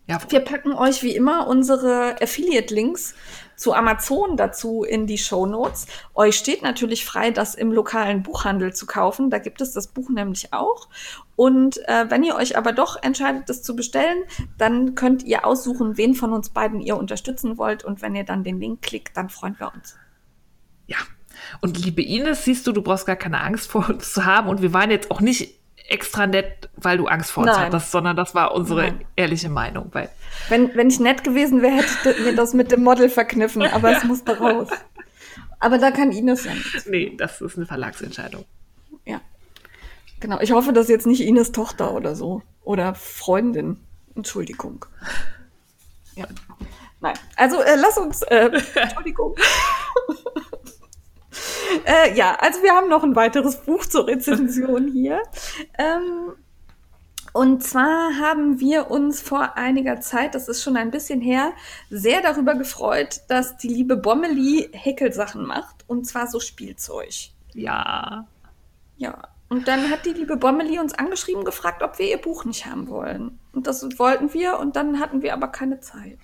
Ja, Wir packen euch wie immer unsere Affiliate-Links zu Amazon dazu in die Show Notes. Euch steht natürlich frei, das im lokalen Buchhandel zu kaufen. Da gibt es das Buch nämlich auch. Und äh, wenn ihr euch aber doch entscheidet, das zu bestellen, dann könnt ihr aussuchen, wen von uns beiden ihr unterstützen wollt. Und wenn ihr dann den Link klickt, dann freuen wir uns. Ja. Und liebe Ines, siehst du, du brauchst gar keine Angst vor uns zu haben. Und wir waren jetzt auch nicht extra nett, weil du Angst vor uns Nein. hattest, sondern das war unsere Nein. ehrliche Meinung. Weil, Wenn, wenn ich nett gewesen wäre, hätte ich mir das mit dem Model verkniffen, aber es musste raus. Aber da kann Ines ja nichts. nee, das ist eine Verlagsentscheidung. Ja. Genau. Ich hoffe, das ist jetzt nicht Ines Tochter oder so. Oder Freundin. Entschuldigung. Ja. Nein. Also äh, lass uns. Äh, Entschuldigung. äh, ja, also wir haben noch ein weiteres Buch zur Rezension hier. Ähm, und zwar haben wir uns vor einiger Zeit, das ist schon ein bisschen her, sehr darüber gefreut, dass die liebe Bommeli Häkelsachen macht. Und zwar so Spielzeug. Ja. Ja. Und dann hat die liebe Bommeli uns angeschrieben, gefragt, ob wir ihr Buch nicht haben wollen. Und das wollten wir und dann hatten wir aber keine Zeit.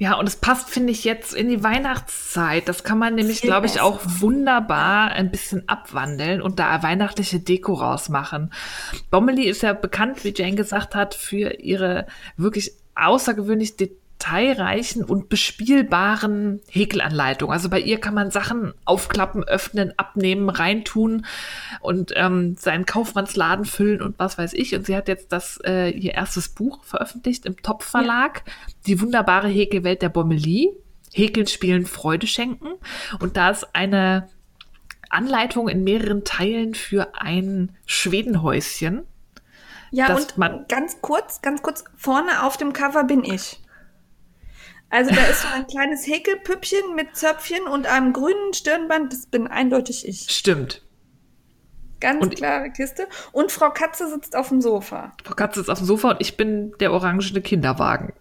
Ja, und es passt, finde ich, jetzt in die Weihnachtszeit. Das kann man nämlich, glaube ich, auch wunderbar ein bisschen abwandeln und da weihnachtliche Deko rausmachen. Bommeli ist ja bekannt, wie Jane gesagt hat, für ihre wirklich außergewöhnlich detailreichen und bespielbaren Häkelanleitungen. Also bei ihr kann man Sachen aufklappen, öffnen, abnehmen, reintun und ähm, seinen Kaufmannsladen füllen und was weiß ich. Und sie hat jetzt das äh, ihr erstes Buch veröffentlicht im Top Verlag, die wunderbare Häkelwelt der Bommelie. Häkeln, Spielen, Freude schenken. Und da ist eine Anleitung in mehreren Teilen für ein Schwedenhäuschen. Ja, und man- ganz kurz, ganz kurz, vorne auf dem Cover bin ich. Also da ist so ein kleines Häkelpüppchen mit Zöpfchen und einem grünen Stirnband. Das bin eindeutig ich. Stimmt. Ganz Und- klare Kiste. Und Frau Katze sitzt auf dem Sofa. Frau Katze ist auf dem Sofa und ich bin der orangene Kinderwagen.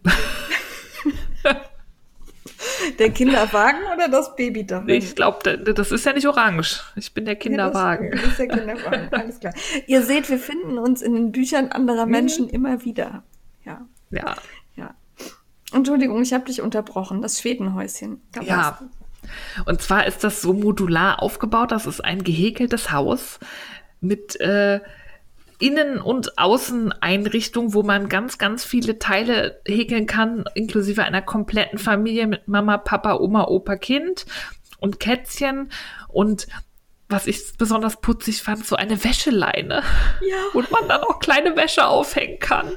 Der Kinderwagen oder das Baby darin? Ich glaube, das ist ja nicht orange. Ich bin der Kinderwagen. Ja, das, das ist der Kinderwagen, alles klar. Ihr seht, wir finden uns in den Büchern anderer Mhm. Menschen immer wieder. Ja, Ja. Entschuldigung, ich habe dich unterbrochen. Das Schwedenhäuschen. Da Ja. Und zwar ist das so modular aufgebaut. Das ist ein gehäkeltes Haus mit äh, Innen- und Außeneinrichtung, wo man ganz, ganz viele Teile häkeln kann, inklusive einer kompletten Familie mit Mama, Papa, Oma, Opa, Kind und Kätzchen. Und was ich besonders putzig fand, so eine Wäscheleine, Ja. wo man dann auch kleine Wäsche aufhängen kann.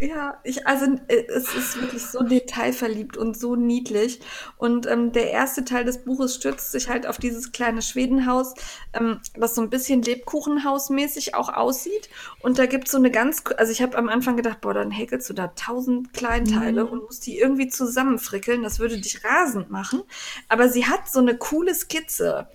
Ja, ich, also äh, es ist wirklich so detailverliebt und so niedlich. Und ähm, der erste Teil des Buches stürzt sich halt auf dieses kleine Schwedenhaus, ähm, das so ein bisschen Lebkuchenhausmäßig auch aussieht. Und da gibt's so eine ganz, also ich habe am Anfang gedacht, boah, dann häkelst du da tausend Kleinteile und musst die irgendwie zusammenfrickeln. Das würde dich rasend machen. Aber sie hat so eine coole Skizze.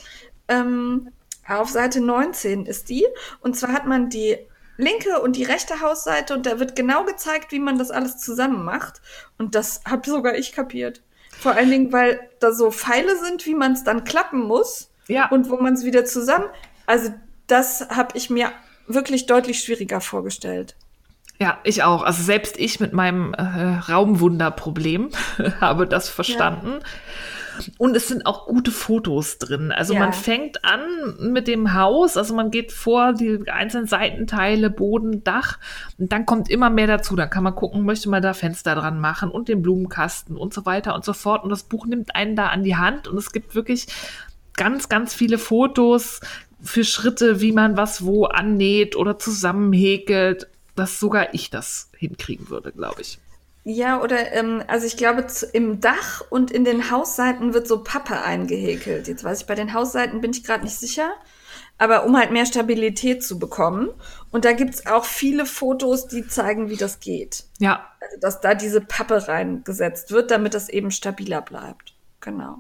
Ähm, auf Seite 19 ist die. Und zwar hat man die linke und die rechte Hausseite und da wird genau gezeigt, wie man das alles zusammen macht. Und das habe sogar ich kapiert. Vor allen Dingen, weil da so Pfeile sind, wie man es dann klappen muss Ja. und wo man es wieder zusammen. Also das habe ich mir wirklich deutlich schwieriger vorgestellt. Ja, ich auch. Also selbst ich mit meinem äh, Raumwunderproblem habe das verstanden. Und es sind auch gute Fotos drin. Also Ja. man fängt an mit dem Haus, also man geht vor die einzelnen Seitenteile, Boden, Dach und dann kommt immer mehr dazu. Dann kann man gucken, möchte man da Fenster dran machen und den Blumenkasten und so weiter und so fort. Und das Buch nimmt einen da an die Hand und es gibt wirklich ganz, ganz viele Fotos für Schritte, wie man was wo annäht oder zusammenhäkelt, dass sogar ich das hinkriegen würde, glaube ich. Ja, oder ähm, also ich glaube, zu, im Dach und in den Hausseiten wird so Pappe eingehäkelt. Jetzt weiß ich, bei den Hausseiten bin ich gerade nicht sicher. Aber um halt mehr Stabilität zu bekommen. Und da gibt's auch viele Fotos, die zeigen, wie das geht. Ja, Also, dass da diese Pappe reingesetzt wird, damit das eben stabiler bleibt. Genau.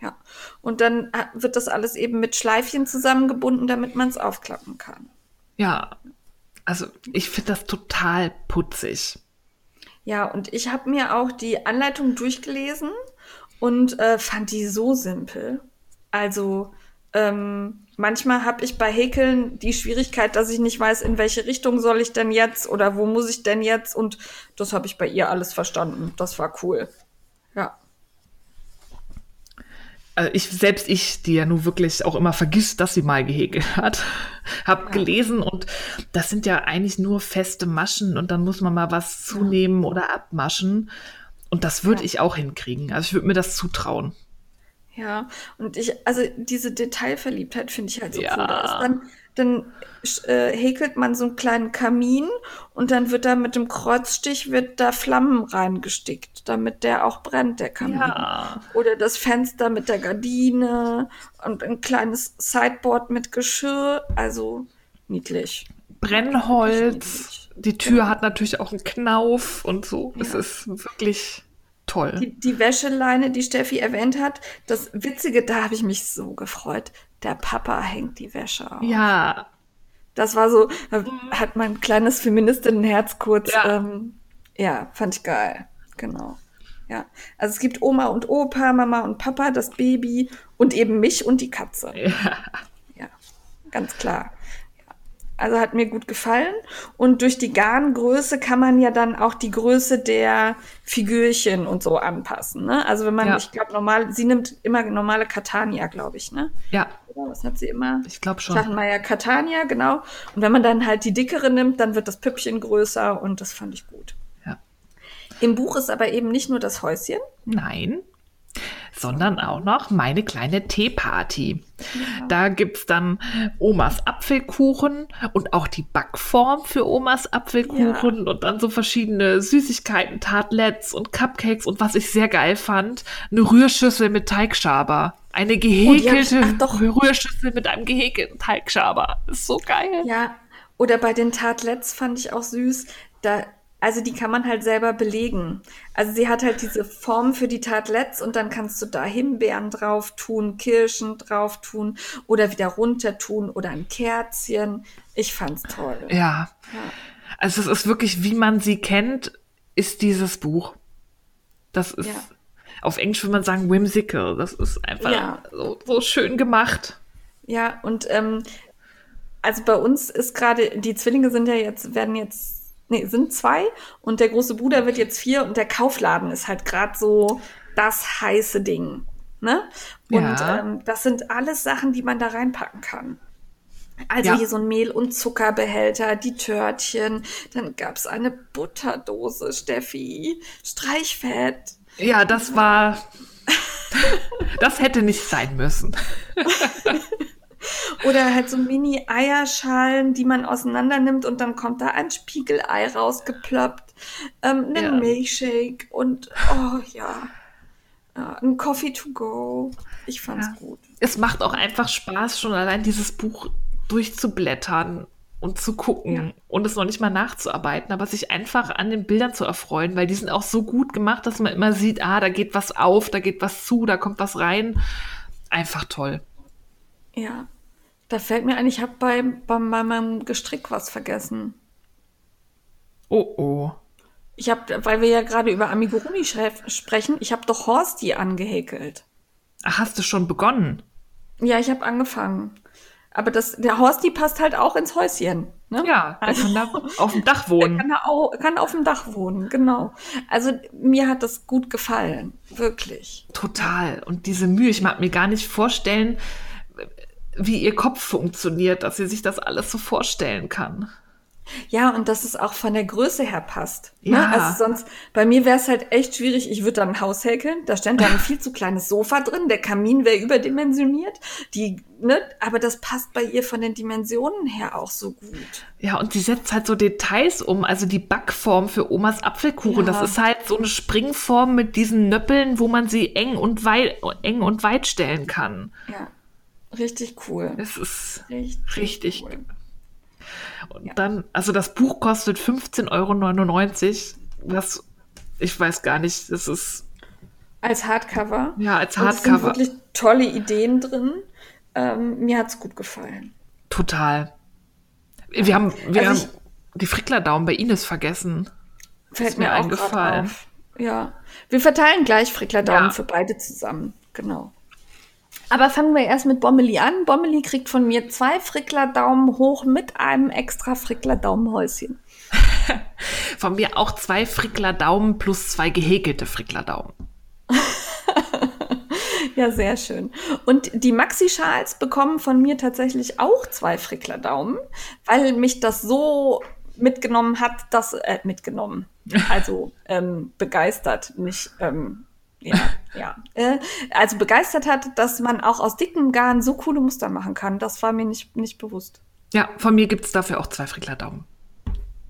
Ja. Und dann äh, wird das alles eben mit Schleifchen zusammengebunden, damit man es aufklappen kann. ja. Also ich finde das total putzig. Ja, und ich habe mir auch die Anleitung durchgelesen und äh, fand die so simpel. Also ähm, manchmal habe ich bei Häkeln die Schwierigkeit, dass ich nicht weiß, in welche Richtung soll ich denn jetzt oder wo muss ich denn jetzt. Und das habe ich bei ihr alles verstanden. Das war cool. Ja. Also ich, selbst ich, die ja nun wirklich auch immer vergisst, dass sie mal gehäkelt hat, habe gelesen und das sind ja eigentlich nur feste Maschen und dann muss man mal was zunehmen oder abmaschen. Und das würde Ja. ich auch hinkriegen. Also ich würde mir das zutrauen. Ja, und ich, also diese Detailverliebtheit finde ich halt so Ja. cool. Da ist dann, dann äh, häkelt man so einen kleinen Kamin und dann wird da mit dem Kreuzstich wird da Flammen reingestickt, damit der auch brennt, der Kamin. Ja. Oder das Fenster mit der Gardine und ein kleines Sideboard mit Geschirr. Also niedlich. Brennholz. Die Tür hat natürlich auch einen Knauf und so. Es Ja. ist wirklich toll. Die, die Wäscheleine, die Steffi erwähnt hat, das Witzige, da habe ich mich so gefreut. Der Papa hängt die Wäsche auf. ja, Das war so, hat mein kleines Feministinnenherz kurz, Ja. Ähm, ja, fand ich geil. Genau. Ja. Also es gibt Oma und Opa, Mama und Papa, das Baby und eben mich und die Katze. ja. Ja, ganz klar. Also hat mir gut gefallen. Und durch die Garngröße kann man ja dann auch die Größe der Figürchen und so anpassen. Ne? Also wenn man, Ja. ich glaube, normal, sie nimmt immer normale Catania, glaube ich, ne? Ja, was hat sie immer? ich glaube schon. Schachenmeier Catania, genau. Und wenn man dann halt die dickere nimmt, dann wird das Püppchen größer und das fand ich gut. Ja. Im Buch ist aber eben nicht nur das Häuschen. Nein, sondern auch noch meine kleine Teeparty. Da gibt's dann Omas Apfelkuchen und auch die Backform für Omas Apfelkuchen und dann so verschiedene Süßigkeiten, Tartlets und Cupcakes und was ich sehr geil fand, eine Rührschüssel mit Teigschaber. Eine Oh, hab ich- gehäkelte ach. Rührschüssel mit einem gehäkelten Teigschaber. Ist so geil. Ja. Oder bei den Tartlets fand ich auch süß. Da, also die kann man halt selber belegen. Also sie hat halt diese Form für die Tartlets und dann kannst du da Himbeeren drauf tun, Kirschen drauf tun oder wieder runter tun oder ein Kerzchen. Ich fand's toll. Ja. Also es ist wirklich, wie man sie kennt, ist dieses Buch. Das ist, Ja. auf Englisch würde man sagen, whimsical. Das ist einfach Ja. so, so schön gemacht. Ja, und ähm, also bei uns ist gerade, die Zwillinge sind ja jetzt, werden jetzt, nee, sind zwei und der große Bruder wird jetzt vier und der Kaufladen ist halt gerade so das heiße Ding. Ne? Und Ja. ähm, das sind alles Sachen, die man da reinpacken kann. Also Ja. hier so ein Mehl- und Zuckerbehälter, die Törtchen, dann gab's eine Butterdose, Steffi, Streichfett. Ja, das war. das hätte nicht sein müssen. Oder halt so Mini-Eierschalen, die man auseinander nimmt und dann kommt da ein Spiegelei rausgeploppt, ähm, ein Ja. Milchshake und oh ja, ja ein Coffee to go. Ich fand's Ja. gut. Es macht auch einfach Spaß, schon allein dieses Buch durchzublättern und zu gucken Ja. und es noch nicht mal nachzuarbeiten, aber sich einfach an den Bildern zu erfreuen, weil die sind auch so gut gemacht, dass man immer sieht, ah, da geht was auf, da geht was zu, da kommt was rein. Einfach toll. Ja. Da fällt mir ein, ich habe bei, bei meinem Gestrick was vergessen. Oh oh. Ich habe, weil wir ja gerade über Amigurumi sprechen, ich habe doch Horsti angehäkelt. Ach, hast du schon begonnen? Ja, ich habe angefangen. Aber das, der Horsti passt halt auch ins Häuschen. Ne? Ja, der kann da auf dem Dach Der wohnen. kann, da au- kann auf dem Dach wohnen, genau. Also mir hat das gut gefallen, wirklich. Total. Und diese Mühe, ich mag mir gar nicht vorstellen, wie ihr Kopf funktioniert, dass sie sich das alles so vorstellen kann. Ja, und dass es auch von der Größe her passt. Ja. Ne? Also sonst, bei mir wäre es halt echt schwierig, ich würde dann ein Haus häkeln, da stand dann ein viel zu kleines Sofa drin, der Kamin wäre überdimensioniert, die, ne, aber das passt bei ihr von den Dimensionen her auch so gut. Ja, und sie setzt halt so Details um. Also die Backform für Omas Apfelkuchen, Ja. das ist halt so eine Springform mit diesen Nöppeln, wo man sie eng und weit, eng und weit stellen kann. Ja, richtig cool. Es ist Richtig, richtig. cool. Und dann, also das Buch kostet 15,99 Euro. Das, ich weiß gar nicht, das ist, Als Hardcover. ja, als Und es sind Hardcover. wirklich tolle Ideen drin. Ähm, mir hat's gut gefallen. Total. Wir haben, wir Also haben die Fricklerdaumen bei Ines vergessen. Fällt Ist mir mir eingefallen. Auf. Ja. Wir verteilen gleich Frickler-Daumen Ja. für beide zusammen. Genau. Aber fangen wir erst mit Bommeli an. Bommeli kriegt von mir zwei Frickler-Daumen hoch mit einem extra Frickler-Daumenhäuschen. Von mir auch zwei Fricklerdaumen plus zwei gehäkelte Fricklerdaumen. Ja, sehr schön. Und die Maxi-Schals bekommen von mir tatsächlich auch zwei Frickler-Daumen, weil mich das so mitgenommen hat, dass, äh, mitgenommen, also ähm, begeistert, nicht, ähm, ja, ja, äh, also begeistert hat, dass man auch aus dickem Garn so coole Muster machen kann. Das war mir nicht, nicht bewusst. Ja, von mir gibt es dafür auch zwei Fricklerdaumen.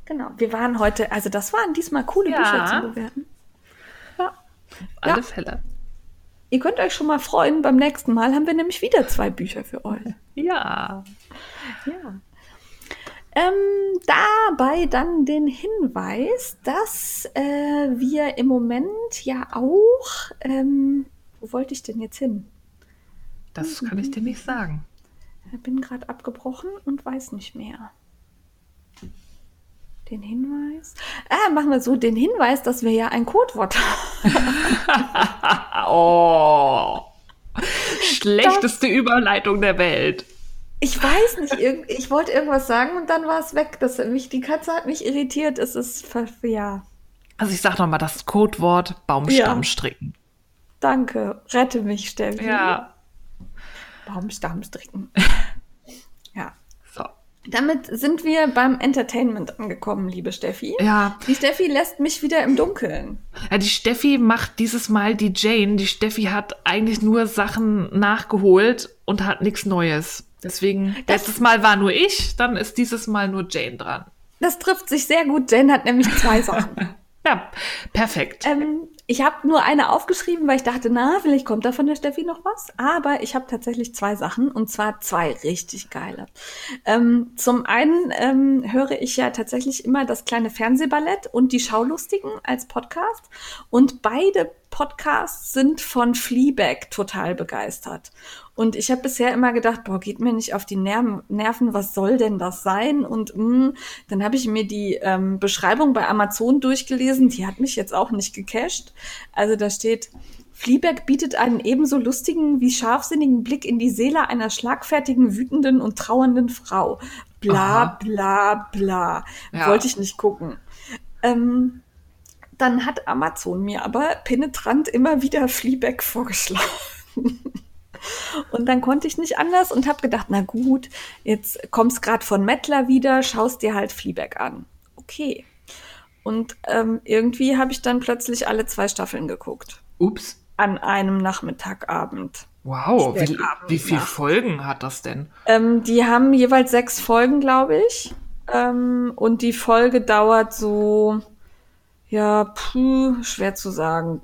Genau. Wir waren heute, also das waren diesmal coole Ja. Bücher zu bewerten. Ja. Auf alle Ja. Fälle. Ihr könnt euch schon mal freuen, beim nächsten Mal haben wir nämlich wieder zwei Bücher für euch. Ja. Ja. Ähm, dabei dann den Hinweis, dass äh, wir im Moment ja auch, ähm, wo wollte ich denn jetzt hin? Das kann ich dir nicht sagen. Ich bin gerade abgebrochen und weiß nicht mehr. Den Hinweis? Ah, machen wir so, den Hinweis, dass wir ja ein Codewort haben. Oh. Schlechteste Überleitung der Welt. Ich weiß nicht, ich wollte irgendwas sagen und dann war es weg. Das, mich, die Katze hat mich irritiert. Es ist, ja. Also ich sag noch mal das Codewort Baumstamm stricken. Ja. Danke, rette mich, Steffi. Ja. Baumstamm stricken. ja. So. Damit sind wir beim Entertainment angekommen, liebe Steffi. Ja. Die Steffi lässt mich wieder im Dunkeln. Ja, die Steffi macht dieses Mal die Jane. Die Steffi hat eigentlich nur Sachen nachgeholt und hat nichts Neues. Deswegen, das, letztes Mal war nur ich, dann ist dieses Mal nur Jane dran. Das trifft sich sehr gut. Jane hat nämlich zwei Sachen. ja, perfekt. Ähm, ich habe nur eine aufgeschrieben, weil ich dachte, na, vielleicht kommt da von der Steffi noch was. Aber ich habe tatsächlich zwei Sachen und zwar zwei richtig geile. Ähm, zum einen ähm, höre ich ja tatsächlich immer das kleine Fernsehballett und die Schaulustigen als Podcast. Und beide Podcasts sind von Fleabag total begeistert. Und ich habe bisher immer gedacht, boah, geht mir nicht auf die Nerven, was soll denn das sein? Und mh, hm, dann habe ich mir die ähm, Beschreibung bei Amazon durchgelesen, die hat mich jetzt auch nicht gecached. Also da steht, Fleabag bietet einen ebenso lustigen wie scharfsinnigen Blick in die Seele einer schlagfertigen, wütenden und trauernden Frau. Bla, Aha. bla, bla. Ja. Wollte ich nicht gucken. Ähm, dann hat Amazon mir aber penetrant immer wieder Fleabag vorgeschlagen. Und dann konnte ich nicht anders und habe gedacht, na gut, jetzt kommst gerade von Mettler wieder, schaust dir halt Fleabag an. Okay. Und ähm, irgendwie habe ich dann plötzlich alle zwei Staffeln geguckt. Ups. An einem Nachmittagabend. Wow, wie, wie viele Folgen hat das denn? Ähm, die haben jeweils sechs Folgen, glaube ich. Ähm, und die Folge dauert so, ja, puh, schwer zu sagen,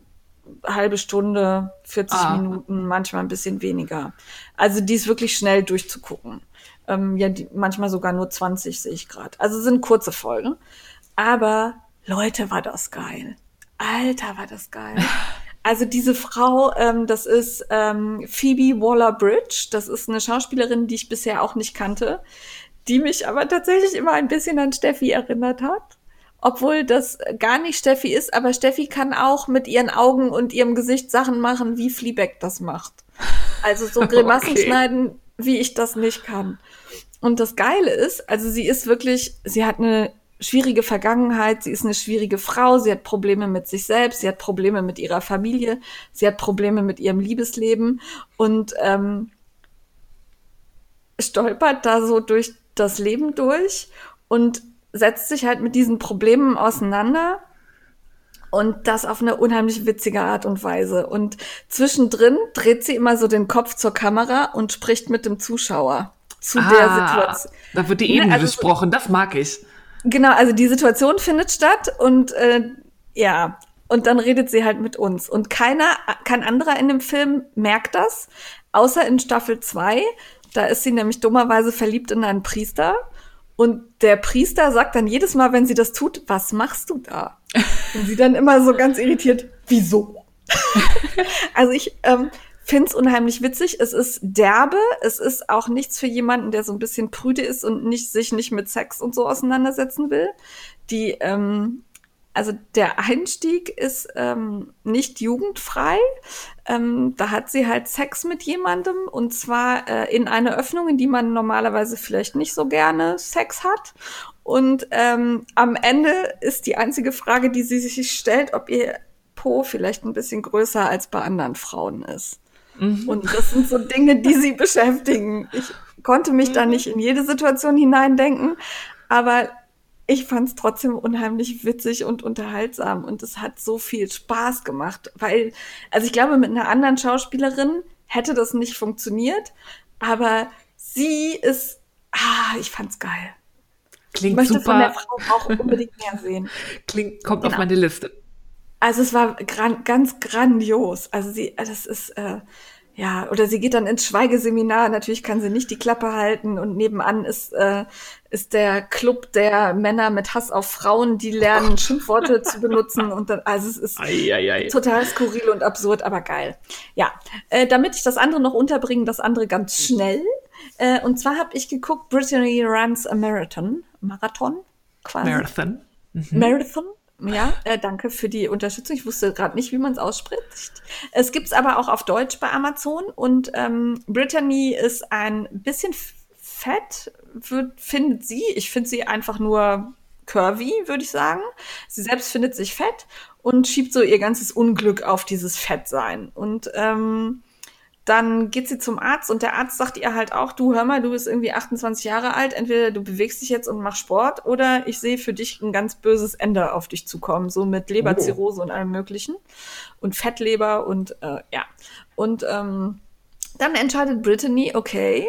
halbe Stunde, 40 ah. Minuten, manchmal ein bisschen weniger. Also die ist wirklich schnell durchzugucken. Ähm, ja, die, manchmal sogar nur 20 sehe ich gerade. Also sind kurze Folgen. Aber Leute, war das geil. Alter, war das geil. Also diese Frau, ähm, das ist ähm, Phoebe Waller-Bridge. Das ist eine Schauspielerin, die ich bisher auch nicht kannte, die mich aber tatsächlich immer ein bisschen an Steffi erinnert hat obwohl das gar nicht Steffi ist, aber Steffi kann auch mit ihren Augen und ihrem Gesicht Sachen machen, wie Fleabag das macht. Also so Grimassen okay. schneiden, wie ich das nicht kann. Und das Geile ist, also sie ist wirklich, sie hat eine schwierige Vergangenheit, sie ist eine schwierige Frau, sie hat Probleme mit sich selbst, sie hat Probleme mit ihrer Familie, sie hat Probleme mit ihrem Liebesleben und ähm, stolpert da so durch das Leben durch und setzt sich halt mit diesen Problemen auseinander und das auf eine unheimlich witzige Art und Weise. Und zwischendrin dreht sie immer so den Kopf zur Kamera und spricht mit dem Zuschauer zu ah, der Situation. Da wird die Ebene ne, also, besprochen, das mag ich. Genau, also die Situation findet statt und äh, ja, und dann redet sie halt mit uns. Und keiner, kein anderer in dem Film merkt das, außer in Staffel 2. Da ist sie nämlich dummerweise verliebt in einen Priester. Und der Priester sagt dann jedes Mal, wenn sie das tut, was machst du da? Und sie dann immer so ganz irritiert, wieso? also ich ähm, finde es unheimlich witzig. Es ist derbe. Es ist auch nichts für jemanden, der so ein bisschen prüde ist und nicht, sich nicht mit Sex und so auseinandersetzen will. Die ähm, also der Einstieg ist ähm, nicht jugendfrei. Ähm, da hat sie halt Sex mit jemandem und zwar äh, in eine Öffnung, in die man normalerweise vielleicht nicht so gerne Sex hat. Und ähm, am Ende ist die einzige Frage, die sie sich stellt, ob ihr Po vielleicht ein bisschen größer als bei anderen Frauen ist. Mhm. Und das sind so Dinge, die sie beschäftigen. Ich konnte mich mhm. da nicht in jede Situation hineindenken, aber ich fand es trotzdem unheimlich witzig und unterhaltsam und es hat so viel Spaß gemacht, weil, also ich glaube, mit einer anderen Schauspielerin hätte das nicht funktioniert, aber sie ist, ah, ich fand's geil. Klingt ich möchte super. von der Frau auch unbedingt mehr sehen. Klingt, kommt genau. auf meine Liste. Also es war gran ganz grandios. Also sie, das ist, äh, ja, oder sie geht dann ins Schweigeseminar. Natürlich kann sie nicht die Klappe halten und nebenan ist, äh, ist der Club der Männer mit Hass auf Frauen, die lernen, Schimpfworte zu benutzen. Und dann, also es ist ei, ei, ei. total skurril und absurd, aber geil. Ja, äh, damit ich das andere noch unterbringe, das andere ganz schnell. Äh, und zwar habe ich geguckt, Brittany Runs a Marathon. Marathon? Quasi. Marathon. Mhm. Marathon. Ja, äh, danke für die Unterstützung. Ich wusste gerade nicht, wie man es ausspricht. Es gibt's aber auch auf Deutsch bei Amazon und ähm, Brittany ist ein bisschen fett, wird, findet sie. Ich finde sie einfach nur curvy, würde ich sagen. Sie selbst findet sich fett und schiebt so ihr ganzes Unglück auf dieses Fettsein. Und ähm, dann geht sie zum Arzt und der Arzt sagt ihr halt auch, du hör mal, du bist irgendwie 28 Jahre alt, entweder du bewegst dich jetzt und machst Sport oder ich sehe für dich ein ganz böses Ende auf dich zukommen, so mit Leberzirrhose und allem möglichen und Fettleber und äh, ja. Und ähm, dann entscheidet Brittany, okay,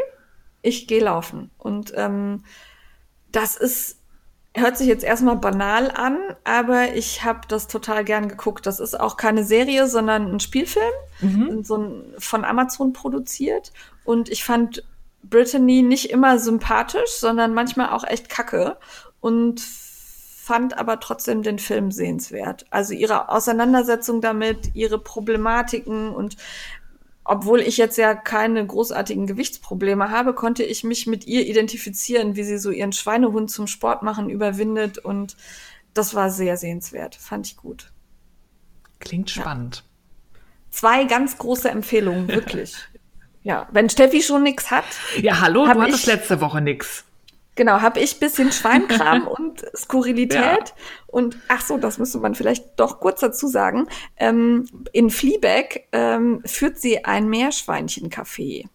ich gehe laufen. Und ähm, das ist hört sich jetzt erstmal banal an, aber ich habe das total gern geguckt. Das ist auch keine Serie, sondern ein Spielfilm, mhm. so ein, von Amazon produziert. Und ich fand Brittany nicht immer sympathisch, sondern manchmal auch echt kacke. Und fand aber trotzdem den Film sehenswert. Also ihre Auseinandersetzung damit, ihre Problematiken und obwohl ich jetzt ja keine großartigen Gewichtsprobleme habe, konnte ich mich mit ihr identifizieren, wie sie so ihren Schweinehund zum Sport machen überwindet und das war sehr sehenswert, fand ich gut. Klingt spannend. Ja. Zwei ganz große Empfehlungen, wirklich. ja, wenn Steffi schon nix hat. Ja, hallo, du hattest letzte Woche nix. Genau, habe ich bisschen Schweinkram und Skurrilität. Ja. Und ach so, das müsste man vielleicht doch kurz dazu sagen. Ähm, in Fleabag ähm, führt sie ein Meerschweinchen-Café.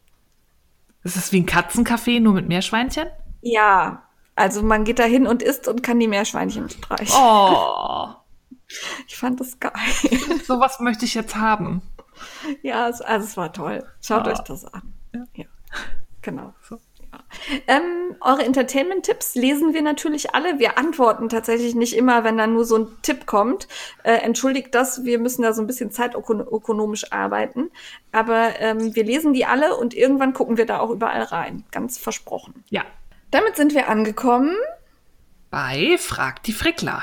Ist es wie ein Katzencafé, nur mit Meerschweinchen? Ja, also man geht da hin und isst und kann die Meerschweinchen streichen. Oh. Ich fand das geil. Sowas möchte ich jetzt haben. Ja, also es war toll. Schaut oh. euch das an. Ja. ja. Genau. So. Ähm, eure Entertainment-Tipps lesen wir natürlich alle. Wir antworten tatsächlich nicht immer, wenn dann nur so ein Tipp kommt. Äh, entschuldigt das, wir müssen da so ein bisschen zeitökonomisch arbeiten. Aber ähm, wir lesen die alle und irgendwann gucken wir da auch überall rein. Ganz versprochen. Ja. Damit sind wir angekommen. Bei Frag die Frickler.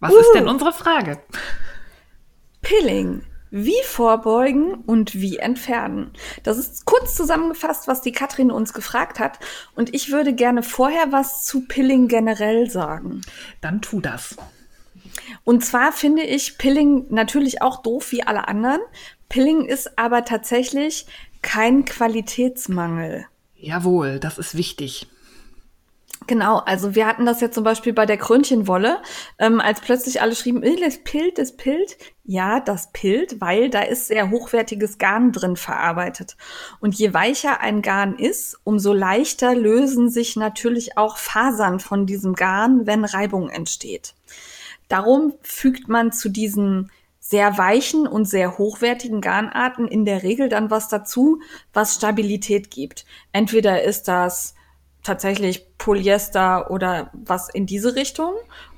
Was uh. ist denn unsere Frage? Pilling. Wie vorbeugen und wie entfernen? Das ist kurz zusammengefasst, was die Katrin uns gefragt hat. Und ich würde gerne vorher was zu Pilling generell sagen. Dann tu das. Und zwar finde ich Pilling natürlich auch doof wie alle anderen. Pilling ist aber tatsächlich kein Qualitätsmangel. Jawohl, das ist wichtig. Genau, also wir hatten das ja zum Beispiel bei der Krönchenwolle, ähm, als plötzlich alle schrieben, äh, das pilt, das pilt. Ja, das pilt, weil da ist sehr hochwertiges Garn drin verarbeitet. Und je weicher ein Garn ist, umso leichter lösen sich natürlich auch Fasern von diesem Garn, wenn Reibung entsteht. Darum fügt man zu diesen sehr weichen und sehr hochwertigen Garnarten in der Regel dann was dazu, was Stabilität gibt. Entweder ist das tatsächlich Polyester oder was in diese Richtung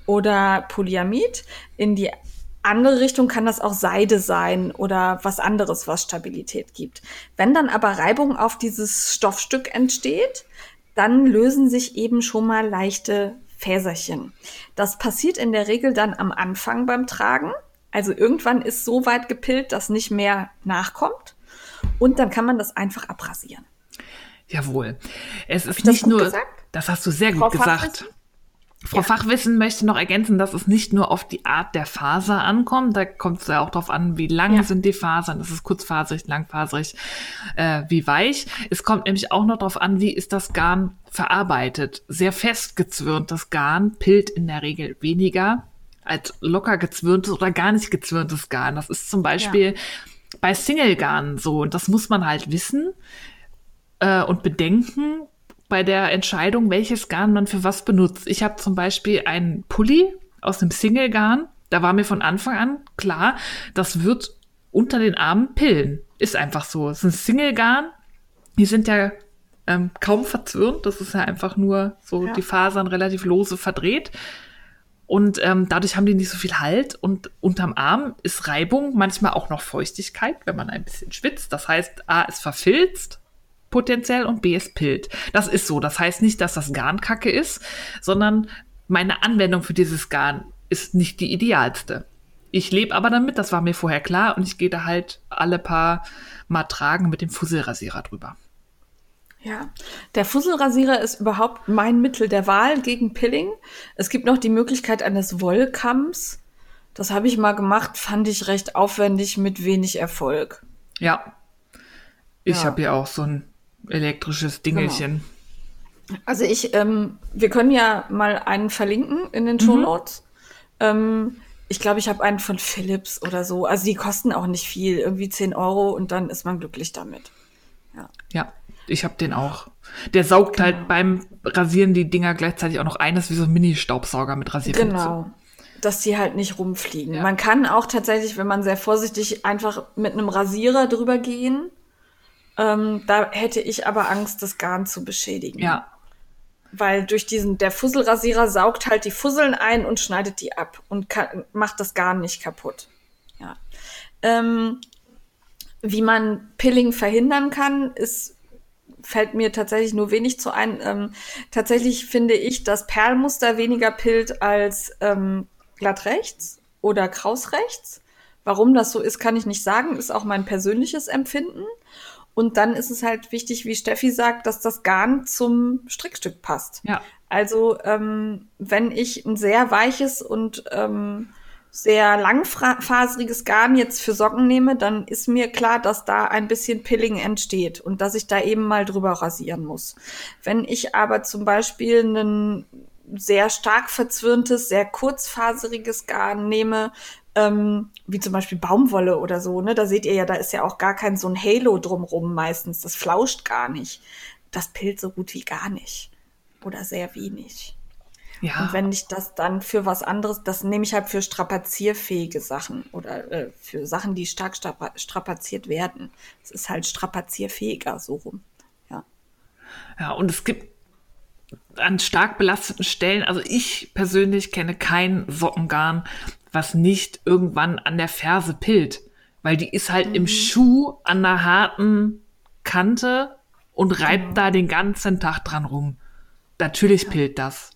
oder Polyamid. In die andere Richtung kann das auch Seide sein oder was anderes, was Stabilität gibt. Wenn dann aber Reibung auf dieses Stoffstück entsteht, dann lösen sich eben schon mal leichte Fäserchen. Das passiert in der Regel dann am Anfang beim Tragen. Also irgendwann ist so weit gepillt, dass nicht mehr nachkommt. Und dann kann man das einfach abrasieren. Jawohl. Es ist nicht nur, gesagt? das hast du sehr Frau gut gesagt. Frau ja. Fachwissen möchte noch ergänzen, dass es nicht nur auf die Art der Faser ankommt, da kommt es ja auch darauf an, wie lang ja. sind die Fasern, ist es kurzfaserig, langfaserig, äh, wie weich. Es kommt nämlich auch noch darauf an, wie ist das Garn verarbeitet. Sehr fest gezwirntes Garn pillt in der Regel weniger als locker gezwirntes oder gar nicht gezwirntes Garn. Das ist zum Beispiel ja. bei Single-Garn so und das muss man halt wissen äh, und bedenken bei der Entscheidung, welches Garn man für was benutzt. Ich habe zum Beispiel einen Pulli aus einem Single-Garn. Da war mir von Anfang an klar, das wird unter den Armen pillen. Ist einfach so. Es ist ein Single-Garn. Die sind ja ähm, kaum verzwirnt. Das ist ja einfach nur so ja. die Fasern relativ lose verdreht. Und ähm, dadurch haben die nicht so viel Halt. Und unterm Arm ist Reibung, manchmal auch noch Feuchtigkeit, wenn man ein bisschen schwitzt. Das heißt, A, ist verfilzt potenziell und B ist Pilt. Das ist so. Das heißt nicht, dass das Garn kacke ist, sondern meine Anwendung für dieses Garn ist nicht die idealste. Ich lebe aber damit, das war mir vorher klar und ich gehe da halt alle paar Mal tragen mit dem Fusselrasierer drüber. Ja, der Fusselrasierer ist überhaupt mein Mittel der Wahl gegen Pilling. Es gibt noch die Möglichkeit eines Wollkamms. Das habe ich mal gemacht, fand ich recht aufwendig mit wenig Erfolg. Ja. Ich ja. habe ja auch so ein elektrisches Dingelchen. Genau. Also ich, ähm, wir können ja mal einen verlinken in den Show Notes. Ähm, ich glaube, ich habe einen von Philips oder so. Also die kosten auch nicht viel, irgendwie 10 Euro und dann ist man glücklich damit. Ja, ich habe den auch. Der saugt halt beim Rasieren die Dinger gleichzeitig auch noch ein. Das ist wie so ein Mini-Staubsauger mit Rasierfunktion. Genau. Dass die halt nicht rumfliegen. Ja. Man kann auch tatsächlich, wenn man sehr vorsichtig einfach mit einem Rasierer drüber gehen. Ähm, da hätte ich aber Angst, das Garn zu beschädigen. Ja, Weil durch diesen, der Fusselrasierer saugt halt die Fusseln ein und schneidet die ab und kann, macht das Garn nicht kaputt. Ja. Ähm, wie man Pilling verhindern kann, ist, fällt mir tatsächlich nur wenig zu ein. Ähm, tatsächlich finde ich, dass Perlmuster weniger pillt als ähm, glatt rechts oder kraus rechts. Warum das so ist, kann ich nicht sagen, ist auch mein persönliches Empfinden. Und dann ist es halt wichtig, wie Steffi sagt, dass das Garn zum Strickstück passt. ja. Also ähm, wenn ich ein sehr weiches und ähm, sehr langfaseriges Garn jetzt für Socken nehme, dann ist mir klar, dass da ein bisschen Pilling entsteht und dass ich da eben mal drüber rasieren muss. Wenn ich aber zum Beispiel ein sehr stark verzwirntes, sehr kurzfaseriges Garn nehme, ähm, wie zum Beispiel Baumwolle oder so, ne, da seht ihr ja, da ist ja auch gar kein so ein Halo drumrum meistens. Das flauscht gar nicht. Das pillt so gut wie gar nicht. Oder sehr wenig. Ja. Und wenn ich das dann für was anderes, das nehme ich halt für strapazierfähige Sachen oder äh, für Sachen, die stark strapa strapaziert werden. Es ist halt strapazierfähiger, so rum. Ja. Ja, und es gibt an stark belasteten Stellen, also ich persönlich kenne kein Sockengarn, was nicht irgendwann an der Ferse pillt. Weil die ist halt im Schuh an einer harten Kante und reibt da den ganzen Tag dran rum. Natürlich pillt das.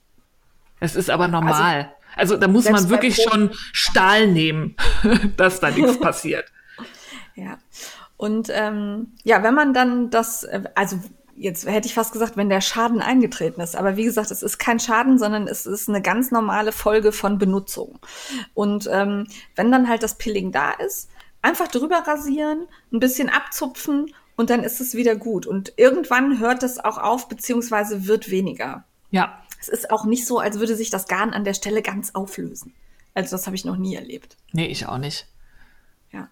Es ist aber normal. Also, da muss man wirklich schon Stahl nehmen, dass da nichts passiert. Ja. Und ähm, ja, wenn man dann das, äh, also jetzt hätte ich fast gesagt, wenn der Schaden eingetreten ist. Aber wie gesagt, es ist kein Schaden, sondern es ist eine ganz normale Folge von Benutzung. Und ähm, wenn dann halt das Pilling da ist, einfach drüber rasieren, ein bisschen abzupfen und dann ist es wieder gut. Und irgendwann hört es auch auf, beziehungsweise wird weniger. Ja, Es ist auch nicht so, als würde sich das Garn an der Stelle ganz auflösen. Also das habe ich noch nie erlebt. nee, ich auch nicht. Ja.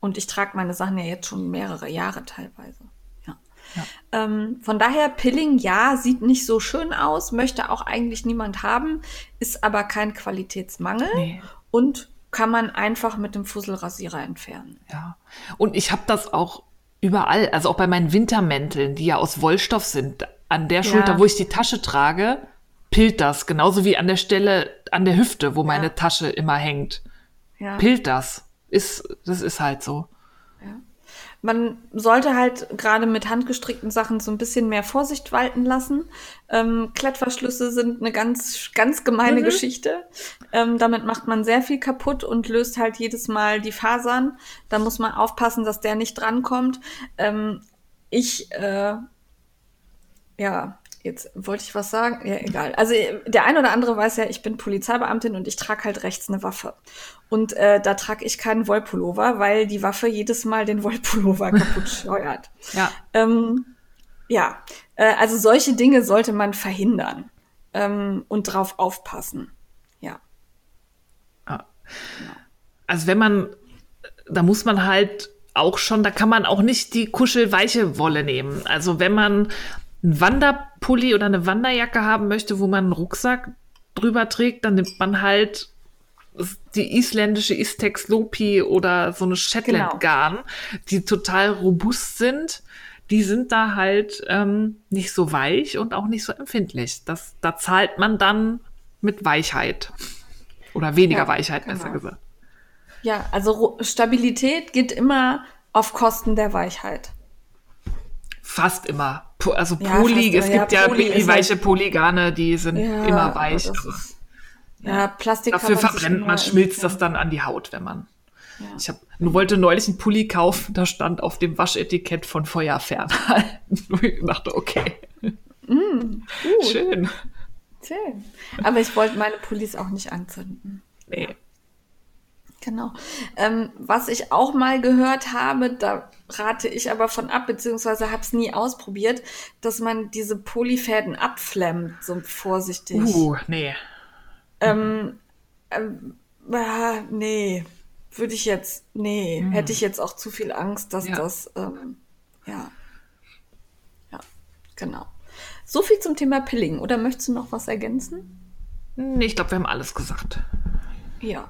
Und ich trage meine Sachen ja jetzt schon mehrere Jahre teilweise. Ja. Ähm, von daher, Pilling, ja, sieht nicht so schön aus, möchte auch eigentlich niemand haben, ist aber kein Qualitätsmangel Nee. und kann man einfach mit dem Fusselrasierer entfernen. Ja. Und ich habe das auch überall, also auch bei meinen Wintermänteln, die ja aus Wollstoff sind. An der Schulter, wo ich die Tasche trage, pillt das. Genauso wie an der Stelle, an der Hüfte, wo meine Tasche immer hängt. Ja. Pillt das. Ist, das ist halt so. Man sollte halt gerade mit handgestrickten Sachen so ein bisschen mehr Vorsicht walten lassen. Ähm, Klettverschlüsse sind eine ganz, ganz gemeine Geschichte. Ähm, damit macht man sehr viel kaputt und löst halt jedes Mal die Fasern. Da muss man aufpassen, dass der nicht drankommt. Ähm, ich, äh, ja, jetzt wollte ich was sagen. Ja, egal. Also der ein oder andere weiß ja, ich bin Polizeibeamtin und ich trage halt rechts eine Waffe. Und äh, da trage ich keinen Wollpullover, weil die Waffe jedes Mal den Wollpullover kaputt steuert. Ja. Ähm, ja, äh, also solche Dinge sollte man verhindern ähm, und drauf aufpassen. Ja. Also wenn man, da muss man halt auch schon, da kann man auch nicht die kuschelweiche Wolle nehmen. Also wenn man einen Wanderpulli oder eine Wanderjacke haben möchte, wo man einen Rucksack drüber trägt, dann nimmt man halt die isländische Istex Lopi oder so eine Shetland Garn, die total robust sind. Die sind da halt ähm, nicht so weich und auch nicht so empfindlich. Das, da zahlt man dann mit Weichheit. Oder weniger Ja, Weichheit, besser genau. gesagt. Ja, also Stabilität geht immer auf Kosten der Weichheit. Fast immer. Also Ja, Poly, fast es immer. gibt Ja, ja, Poly weiche Polygane, die sind Ja, immer weich. aber ist- Ja, Plastik dafür verbrennt man, schmilzt das dann an die Haut, wenn man. Ich hab, wollte neulich einen Pulli kaufen, da stand auf dem Waschetikett von Feuer fernhalten. Ich dachte, okay. Uh. Schön. Schön. Aber ich wollte meine Pullis auch nicht anzünden. Nee. Genau. Ähm, was ich auch mal gehört habe, da rate ich aber von ab, beziehungsweise habe es nie ausprobiert, dass man diese Polyfäden abflemmt, so vorsichtig. Uh, nee. Ähm, ähm, ah, nee, würde ich jetzt, nee, Mhm. hätte ich jetzt auch zu viel Angst, dass Ja. das, ähm, ja. Ja, genau. So viel zum Thema Pilling. Oder möchtest du noch was ergänzen? Nee, ich glaube, wir haben alles gesagt. Ja.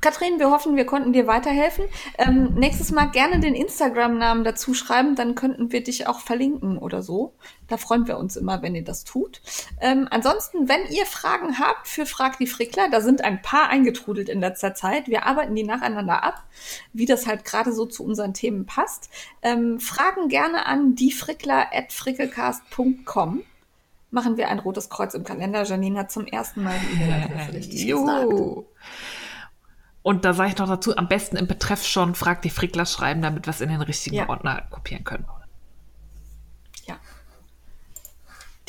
Kathrin, wir hoffen, wir konnten dir weiterhelfen. Ähm, nächstes Mal gerne den Instagram-Namen dazu schreiben, dann könnten wir dich auch verlinken oder so. Da freuen wir uns immer, wenn ihr das tut. Ähm, ansonsten, wenn ihr Fragen habt für Frag die Frickler, da sind ein paar eingetrudelt in letzter Zeit. Wir arbeiten die nacheinander ab, wie das halt gerade so zu unseren Themen passt. Ähm, Fragen gerne an diefrickler.frickelcast.com. Machen wir ein rotes Kreuz im Kalender. Janine hat zum ersten Mal die E-Mail-Adresse richtig gesagt. Und da sage ich noch dazu, am besten im Betreff schon Frag die Frickler schreiben, damit wir es in den richtigen Ja. Ordner kopieren können. Ja.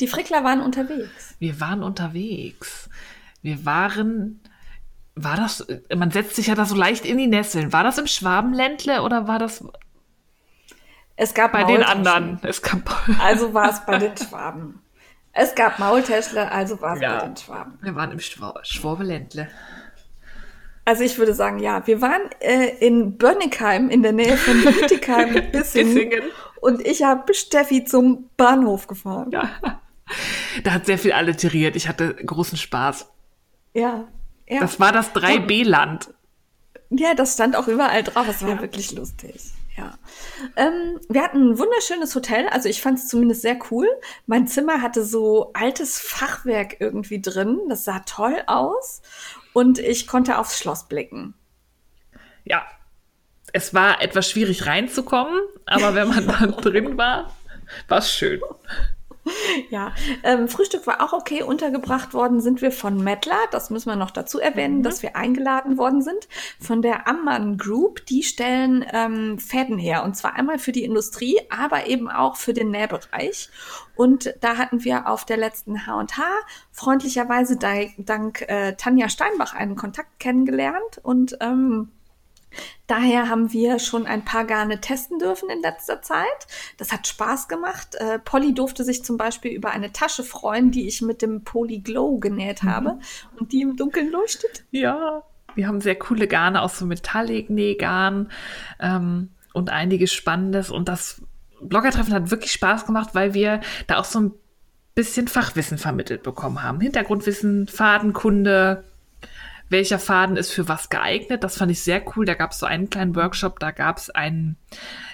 Die Frickler waren unterwegs. Wir waren unterwegs. Wir waren, war das, man setzt sich ja da so leicht in die Nesseln. War das im Schwabenländle oder war das Es gab bei den anderen? Es gab, Also war es bei den Schwaben. Es gab Maultäschle, also war es Ja. bei den Schwaben. wir waren im Schwa Schwabeländle. Also ich würde sagen, ja, wir waren äh, in Bönnigheim in der Nähe von Bietigheim, Bissingen. Bissingen. Und ich habe Steffi zum Bahnhof gefahren. Ja. Da hat sehr viel alliteriert. Ich hatte großen Spaß. Ja. ja. Das war das 3B-Land. Ja, das stand auch überall drauf. Es war wirklich lustig. Ja. Ähm, wir hatten ein wunderschönes Hotel. Also ich fand es zumindest sehr cool. Mein Zimmer hatte so altes Fachwerk irgendwie drin. Das sah toll aus. Und ich konnte aufs Schloss blicken. Ja. Es war etwas schwierig reinzukommen, aber wenn man dann drin war, war es schön. Ja, ähm, Frühstück war auch okay. Untergebracht worden sind wir von Mettler. Das müssen wir noch dazu erwähnen, dass wir eingeladen worden sind von der Ammann Group. Die stellen ähm, Fäden her und zwar einmal für die Industrie, aber eben auch für den Nähbereich. Und da hatten wir auf der letzten H&H freundlicherweise dank, dank äh, Tanja Steinbach einen Kontakt kennengelernt und ähm, Daher haben wir schon ein paar Garne testen dürfen in letzter Zeit. Das hat Spaß gemacht. Äh, Polly durfte sich zum Beispiel über eine Tasche freuen, die ich mit dem Poly Glow genäht habe und die im Dunkeln leuchtet. Ja. Wir haben sehr coole Garne aus so Metallic-Nähgarn ähm, und einiges Spannendes. Und das Bloggertreffen hat wirklich Spaß gemacht, weil wir da auch so ein bisschen Fachwissen vermittelt bekommen haben. Hintergrundwissen, Fadenkunde, welcher Faden ist für was geeignet. Das fand ich sehr cool. Da gab es so einen kleinen Workshop, da gab es einen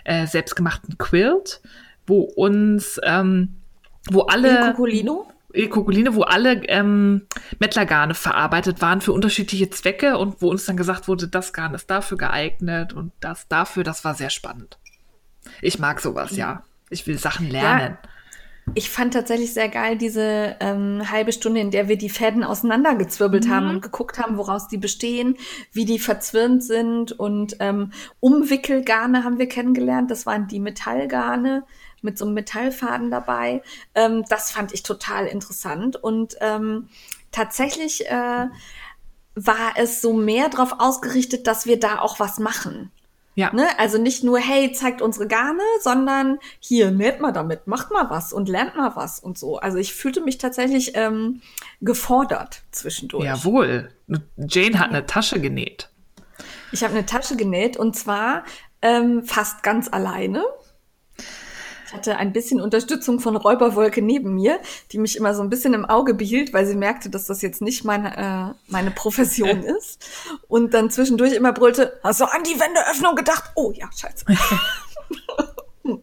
äh, selbstgemachten Quilt, wo uns, ähm, wo alle Kokolino? Kokoline, wo alle ähm, Mettlergarne verarbeitet waren für unterschiedliche Zwecke und wo uns dann gesagt wurde, das Garn ist dafür geeignet und das dafür. Das war sehr spannend. Ich mag sowas, ja. Ich will Sachen lernen. Ich fand tatsächlich sehr geil diese ähm, halbe Stunde, in der wir die Fäden auseinandergezwirbelt haben und geguckt haben, woraus die bestehen, wie die verzwirnt sind und ähm, Umwickelgarne haben wir kennengelernt. Das waren die Metallgarne mit so einem Metallfaden dabei. Ähm, das fand ich total interessant und ähm, tatsächlich äh, war es so mehr darauf ausgerichtet, dass wir da auch was machen. Ja. Ne? Also nicht nur, hey, zeigt unsere Garne, sondern hier, näht mal damit, macht mal was und lernt mal was und so. Also ich fühlte mich tatsächlich ähm, gefordert zwischendurch. Jawohl. Jane hat eine Tasche genäht. Ich habe eine Tasche genäht und zwar ähm, fast ganz alleine. Ich hatte ein bisschen Unterstützung von Räuberwolke neben mir, die mich immer so ein bisschen im Auge behielt, weil sie merkte, dass das jetzt nicht meine, äh, meine Profession ist. Und dann zwischendurch immer brüllte, hast du an die Wendeöffnung gedacht? Oh ja, scheiße.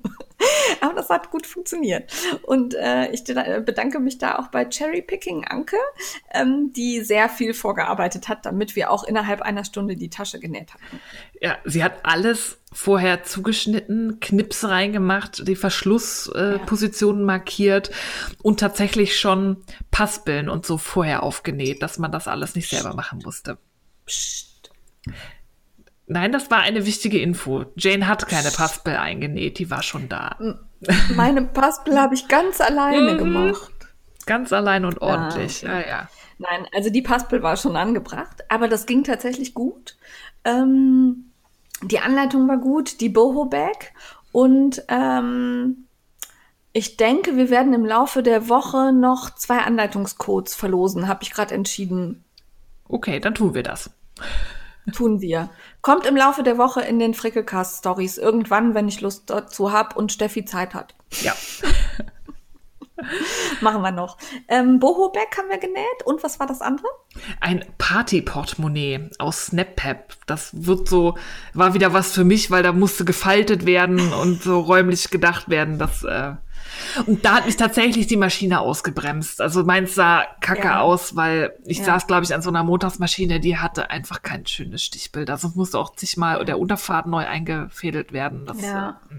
Aber das hat gut funktioniert. Und äh, ich bedanke mich da auch bei Cherry Picking Anke, ähm, die sehr viel vorgearbeitet hat, damit wir auch innerhalb einer Stunde die Tasche genäht hatten. Ja, sie hat alles vorher zugeschnitten, Knips reingemacht, die Verschlusspositionen äh, Positionen markiert und tatsächlich schon Paspeln und so vorher aufgenäht, dass man das alles nicht selber machen musste. Psst. Nein, das war eine wichtige Info. Jane hat keine Paspel eingenäht, die war schon da. Meine Paspel habe ich ganz alleine gemacht. Ganz allein und ordentlich. okay. Ja, ja. Nein, also die Paspel war schon angebracht, aber das ging tatsächlich gut. Ähm, die Anleitung war gut, die Boho Bag Und ähm, ich denke, wir werden im Laufe der Woche noch zwei Anleitungscodes verlosen, habe ich gerade entschieden. Okay, dann tun wir das. Tun wir. Kommt im Laufe der Woche in den Frickelcast-Stories irgendwann, wenn ich Lust dazu habe und Steffi Zeit hat. Ja. Machen wir noch. Ähm, Boho-Bag haben wir genäht. Und was war das andere? Ein Party-Portemonnaie aus SnapPap. Das wird so, war wieder was für mich, weil da musste gefaltet werden und so räumlich gedacht werden. Das, äh und da hat mich tatsächlich die Maschine ausgebremst. Also meins sah kacke ja. aus, weil ich ja. saß, glaube ich, an so einer Montagsmaschine, die hatte einfach kein schönes Stichbild. Also musste auch zigmal der Unterfahrt neu eingefädelt werden. Das, ja. Äh,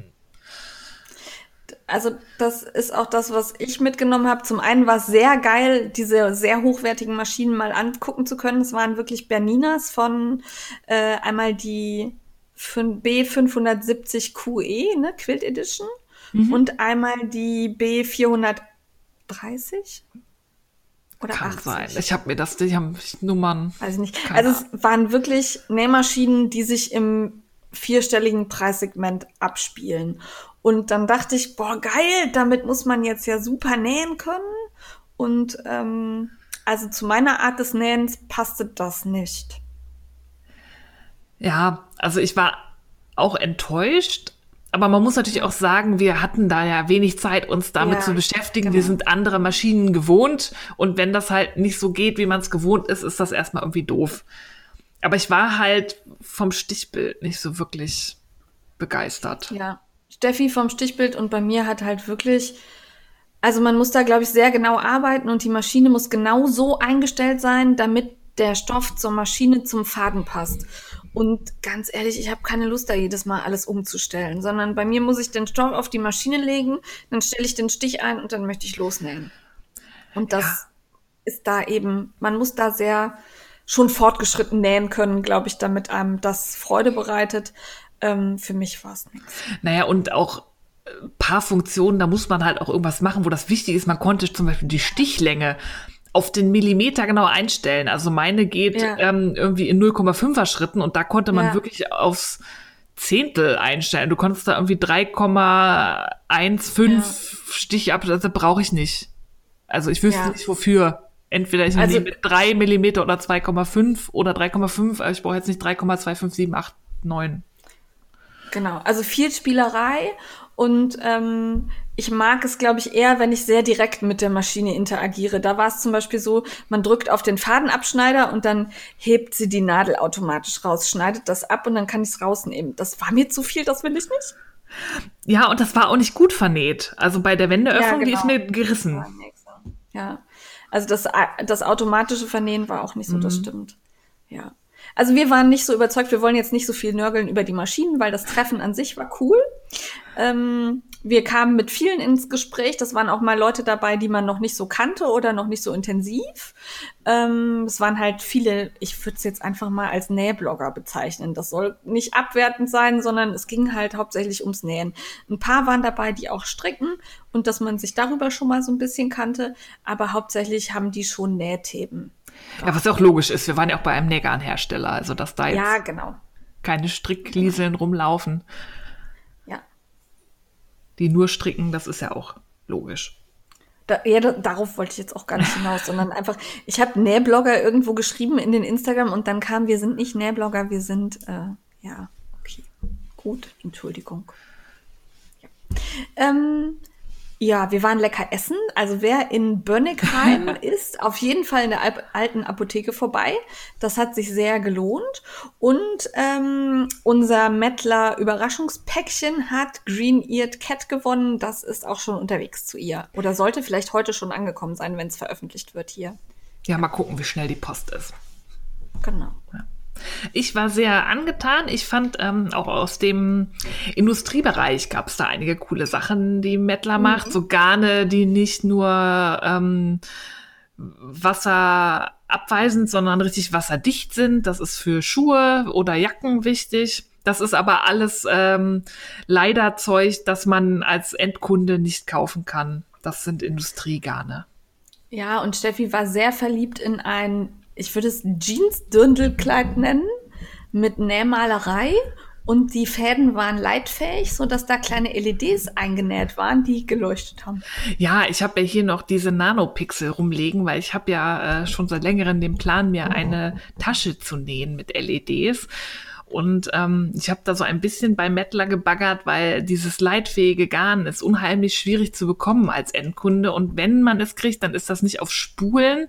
also das ist auch das, was ich mitgenommen habe. Zum einen war es sehr geil, diese sehr hochwertigen Maschinen mal angucken zu können. Es waren wirklich Berninas von äh, einmal die B570 QE, ne, Quilt Edition, mhm. und einmal die B430 oder Kann 80. sein. Ich habe mir das, die haben Nummern. Weiß ich nicht. Also es waren wirklich Nähmaschinen, die sich im vierstelligen Preissegment abspielen. Und dann dachte ich, boah, geil, damit muss man jetzt ja super nähen können. Und ähm, also zu meiner Art des Nähens passte das nicht. Ja, also ich war auch enttäuscht, aber man muss natürlich auch sagen, wir hatten da ja wenig Zeit, uns damit ja, zu beschäftigen. Genau. Wir sind andere Maschinen gewohnt und wenn das halt nicht so geht, wie man es gewohnt ist, ist das erstmal irgendwie doof. Aber ich war halt vom Stichbild nicht so wirklich begeistert. Ja, Steffi vom Stichbild und bei mir hat halt wirklich, also man muss da, glaube ich, sehr genau arbeiten und die Maschine muss genau so eingestellt sein, damit der Stoff zur Maschine zum Faden passt. Und ganz ehrlich, ich habe keine Lust, da jedes Mal alles umzustellen, sondern bei mir muss ich den Stoff auf die Maschine legen, dann stelle ich den Stich ein und dann möchte ich losnähen. Und das ja. ist da eben, man muss da sehr schon fortgeschritten nähen können, glaube ich, damit einem das Freude bereitet. Ähm, für mich war es nichts. Naja, und auch äh, paar Funktionen, da muss man halt auch irgendwas machen, wo das wichtig ist. Man konnte zum Beispiel die Stichlänge auf den Millimeter genau einstellen. Also meine geht ja. ähm, irgendwie in 0,5er Schritten und da konnte man ja. wirklich aufs Zehntel einstellen. Du konntest da irgendwie 3,15 ja. Stich ab, das brauche ich nicht. Also ich wüsste nicht wofür. Entweder ich also, nehme mit 3 Millimeter oder 2,5 oder 3,5, aber ich brauche jetzt nicht 3,25789. Genau, also viel Spielerei und ähm, ich mag es, glaube ich, eher, wenn ich sehr direkt mit der Maschine interagiere. Da war es zum Beispiel so, man drückt auf den Fadenabschneider und dann hebt sie die Nadel automatisch raus, schneidet das ab und dann kann ich es rausnehmen. Das war mir zu viel, das will ich nicht. Ja, und das war auch nicht gut vernäht. Also bei der Wendeöffnung, ja, genau. die ist mir gerissen. Ja, also das, das automatische Vernähen war auch nicht so, mhm. das stimmt. Ja. Also wir waren nicht so überzeugt, wir wollen jetzt nicht so viel nörgeln über die Maschinen, weil das Treffen an sich war cool. Ähm, wir kamen mit vielen ins Gespräch. Das waren auch mal Leute dabei, die man noch nicht so kannte oder noch nicht so intensiv. Ähm, es waren halt viele, ich würde es jetzt einfach mal als Nähblogger bezeichnen. Das soll nicht abwertend sein, sondern es ging halt hauptsächlich ums Nähen. Ein paar waren dabei, die auch stricken und dass man sich darüber schon mal so ein bisschen kannte, aber hauptsächlich haben die schon Nähthemen. Ja, was auch logisch ist. Wir waren ja auch bei einem Nähgarnhersteller, also dass da jetzt ja, genau. keine Stricklieseln rumlaufen. Die nur stricken, das ist ja auch logisch. Da, ja, da, darauf wollte ich jetzt auch gar nicht hinaus, sondern einfach, ich habe Nähblogger irgendwo geschrieben in den Instagram und dann kam, wir sind nicht Nähblogger, wir sind, äh, ja, okay, gut, Entschuldigung. Ja. Ähm, ja, wir waren lecker essen. Also wer in Bönnigheim ist, auf jeden Fall in der alten Apotheke vorbei. Das hat sich sehr gelohnt. Und ähm, unser Mettler Überraschungspäckchen hat Green Eared Cat gewonnen. Das ist auch schon unterwegs zu ihr. Oder sollte vielleicht heute schon angekommen sein, wenn es veröffentlicht wird hier. Ja, mal gucken, wie schnell die Post ist. Genau. Ja. Ich war sehr angetan. Ich fand ähm, auch aus dem Industriebereich gab es da einige coole Sachen, die Mettler mhm. macht. So Garne, die nicht nur ähm, wasserabweisend, sondern richtig wasserdicht sind. Das ist für Schuhe oder Jacken wichtig. Das ist aber alles ähm, leider Zeug, das man als Endkunde nicht kaufen kann. Das sind Industriegarne. Ja, und Steffi war sehr verliebt in ein ich würde es Jeans-Dirndlkleid nennen, mit Nähmalerei und die Fäden waren leitfähig, so dass da kleine LEDs eingenäht waren, die geleuchtet haben. Ja, ich habe ja hier noch diese Nanopixel rumlegen, weil ich habe ja äh, schon seit längerem den Plan, mir eine Tasche zu nähen mit LEDs. Und ähm, ich habe da so ein bisschen bei Mettler gebaggert, weil dieses leitfähige Garn ist unheimlich schwierig zu bekommen als Endkunde. Und wenn man es kriegt, dann ist das nicht auf Spulen,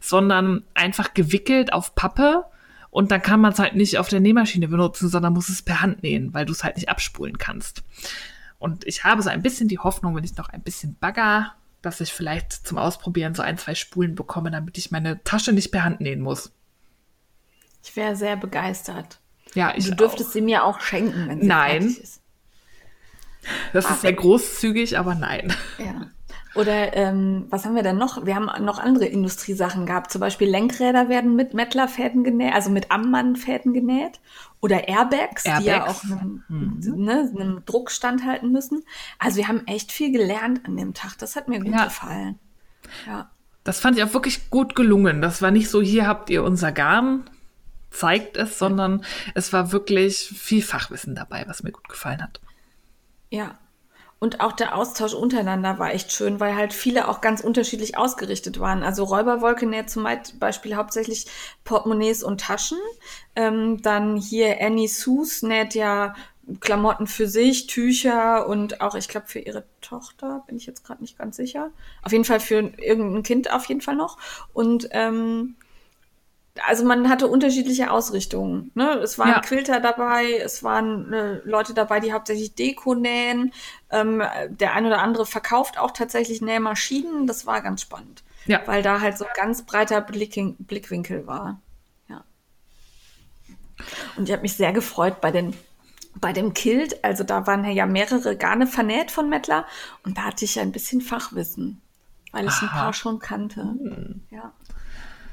sondern einfach gewickelt auf Pappe. Und dann kann man es halt nicht auf der Nähmaschine benutzen, sondern muss es per Hand nähen, weil du es halt nicht abspulen kannst. Und ich habe so ein bisschen die Hoffnung, wenn ich noch ein bisschen bagger, dass ich vielleicht zum Ausprobieren so ein, zwei Spulen bekomme, damit ich meine Tasche nicht per Hand nähen muss. Ich wäre sehr begeistert. Ja, ich Du dürftest auch. sie mir auch schenken, wenn sie Nein. fertig ist. Das ist sehr großzügig, aber nein. Ja. Oder ähm, was haben wir denn noch? Wir haben noch andere Industriesachen gehabt. Zum Beispiel Lenkräder werden mit Mettlerfäden genäht, also mit Ammann-Fäden genäht. Oder Airbags, die ja Airbags. auch einem, ne, einem Druck standhalten müssen. Also wir haben echt viel gelernt an dem Tag. Das hat mir gut Ja. gefallen. Ja. Das fand ich auch wirklich gut gelungen. Das war nicht so, hier habt ihr unser Garn, zeigt es, sondern es war wirklich viel Fachwissen dabei, was mir gut gefallen hat. Ja. Und auch der Austausch untereinander war echt schön, weil halt viele auch ganz unterschiedlich ausgerichtet waren. Also Räuberwolke näht zum Beispiel hauptsächlich Portemonnaies und Taschen. Ähm, dann hier Annie Sus näht ja Klamotten für sich, Tücher und auch, ich glaube, für ihre Tochter, bin ich jetzt gerade nicht ganz sicher. Auf jeden Fall für irgendein Kind auf jeden Fall noch. Und ähm, also man hatte unterschiedliche Ausrichtungen. Ne? Es waren Ja. Quilter dabei, es waren äh, Leute dabei, die hauptsächlich Deko nähen. Ähm, der ein oder andere verkauft auch tatsächlich Nähmaschinen. Das war ganz spannend, Ja. weil da halt so ein ganz breiter Blicking, Blickwinkel war. Ja. Und ich habe mich sehr gefreut bei den bei dem Kilt. Also da waren ja mehrere Garne vernäht von Mettler und da hatte ich ja ein bisschen Fachwissen, weil ich ein Aha. paar schon kannte. Ja,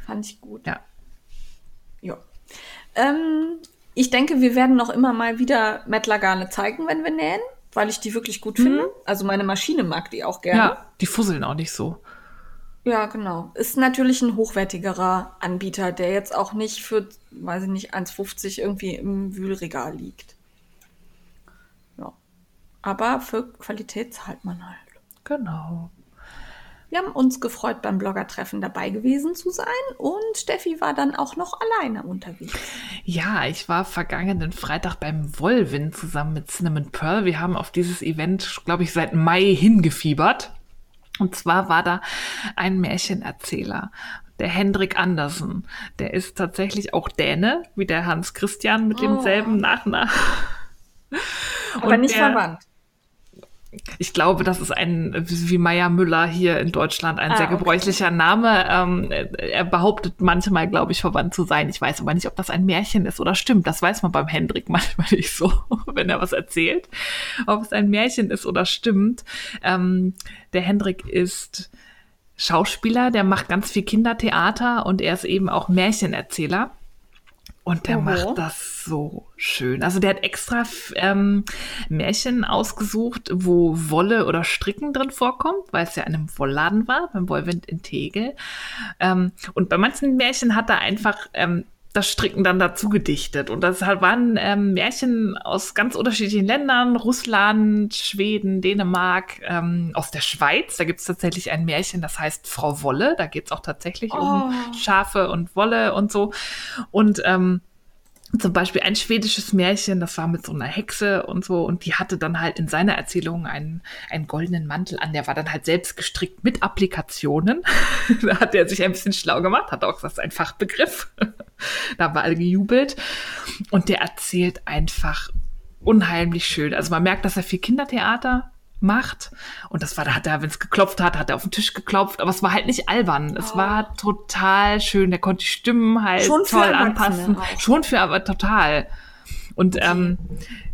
fand ich gut. Ja. Ähm, ich denke, wir werden noch immer mal wieder Mettlergarne zeigen, wenn wir nähen, weil ich die wirklich gut finde. Also meine Maschine mag die auch gerne. Ja, die fusseln auch nicht so. Ja, genau. Ist natürlich ein hochwertigerer Anbieter, der jetzt auch nicht für, weiß ich nicht, 1,50 irgendwie im Wühlregal liegt. Ja. Aber für Qualität zahlt man halt. Genau. Wir haben uns gefreut, beim Bloggertreffen dabei gewesen zu sein und Steffi war dann auch noch alleine unterwegs. Ja, ich war vergangenen Freitag beim Wollwind zusammen mit Cinnamon Pearl. Wir haben auf dieses Event, glaube ich, seit Mai hingefiebert. Und zwar war da ein Märchenerzähler, der Hendrik Andersen. Der ist tatsächlich auch Däne, wie der Hans Christian mit demselben Nachnamen. Aber nicht verwandt. Ich glaube, das ist ein, wie Meier Müller hier in Deutschland, ein Ah, sehr okay. gebräuchlicher Name. Ähm, er behauptet manchmal, glaube ich, verwandt zu sein. Ich weiß aber nicht, ob das ein Märchen ist oder stimmt. Das weiß man beim Hendrik manchmal nicht so, wenn er was erzählt. Ob es ein Märchen ist oder stimmt. Ähm, der Hendrik ist Schauspieler, der macht ganz viel Kindertheater und er ist eben auch Märchenerzähler. Und der Oho. macht das so schön. Also der hat extra ähm, Märchen ausgesucht, wo Wolle oder Stricken drin vorkommt, weil es ja in einem Wollladen war, beim Wollwind in Tegel. Ähm, und bei manchen Märchen hat er einfach ähm, das Stricken dann dazu gedichtet. Und das waren ähm, Märchen aus ganz unterschiedlichen Ländern, Russland, Schweden, Dänemark, ähm, aus der Schweiz. Da gibt es tatsächlich ein Märchen, das heißt Frau Wolle. Da geht es auch tatsächlich um Oh. Schafe und Wolle und so. Und ähm, zum Beispiel ein schwedisches Märchen, das war mit so einer Hexe und so, und die hatte dann halt in seiner Erzählung einen, einen goldenen Mantel an, der war dann halt selbst gestrickt mit Applikationen. da hat er sich ein bisschen schlau gemacht, hat auch gesagt, ein Fachbegriff. da haben wir alle gejubelt. Und der erzählt einfach unheimlich schön. Also man merkt, dass er viel Kindertheater macht. Und das war, da hat er, wenn es geklopft hat, hat er auf den Tisch geklopft, aber es war halt nicht albern. Es war total schön. Der konnte die Stimmen halt Schon toll anpassen. Schon für aber total. Und ähm,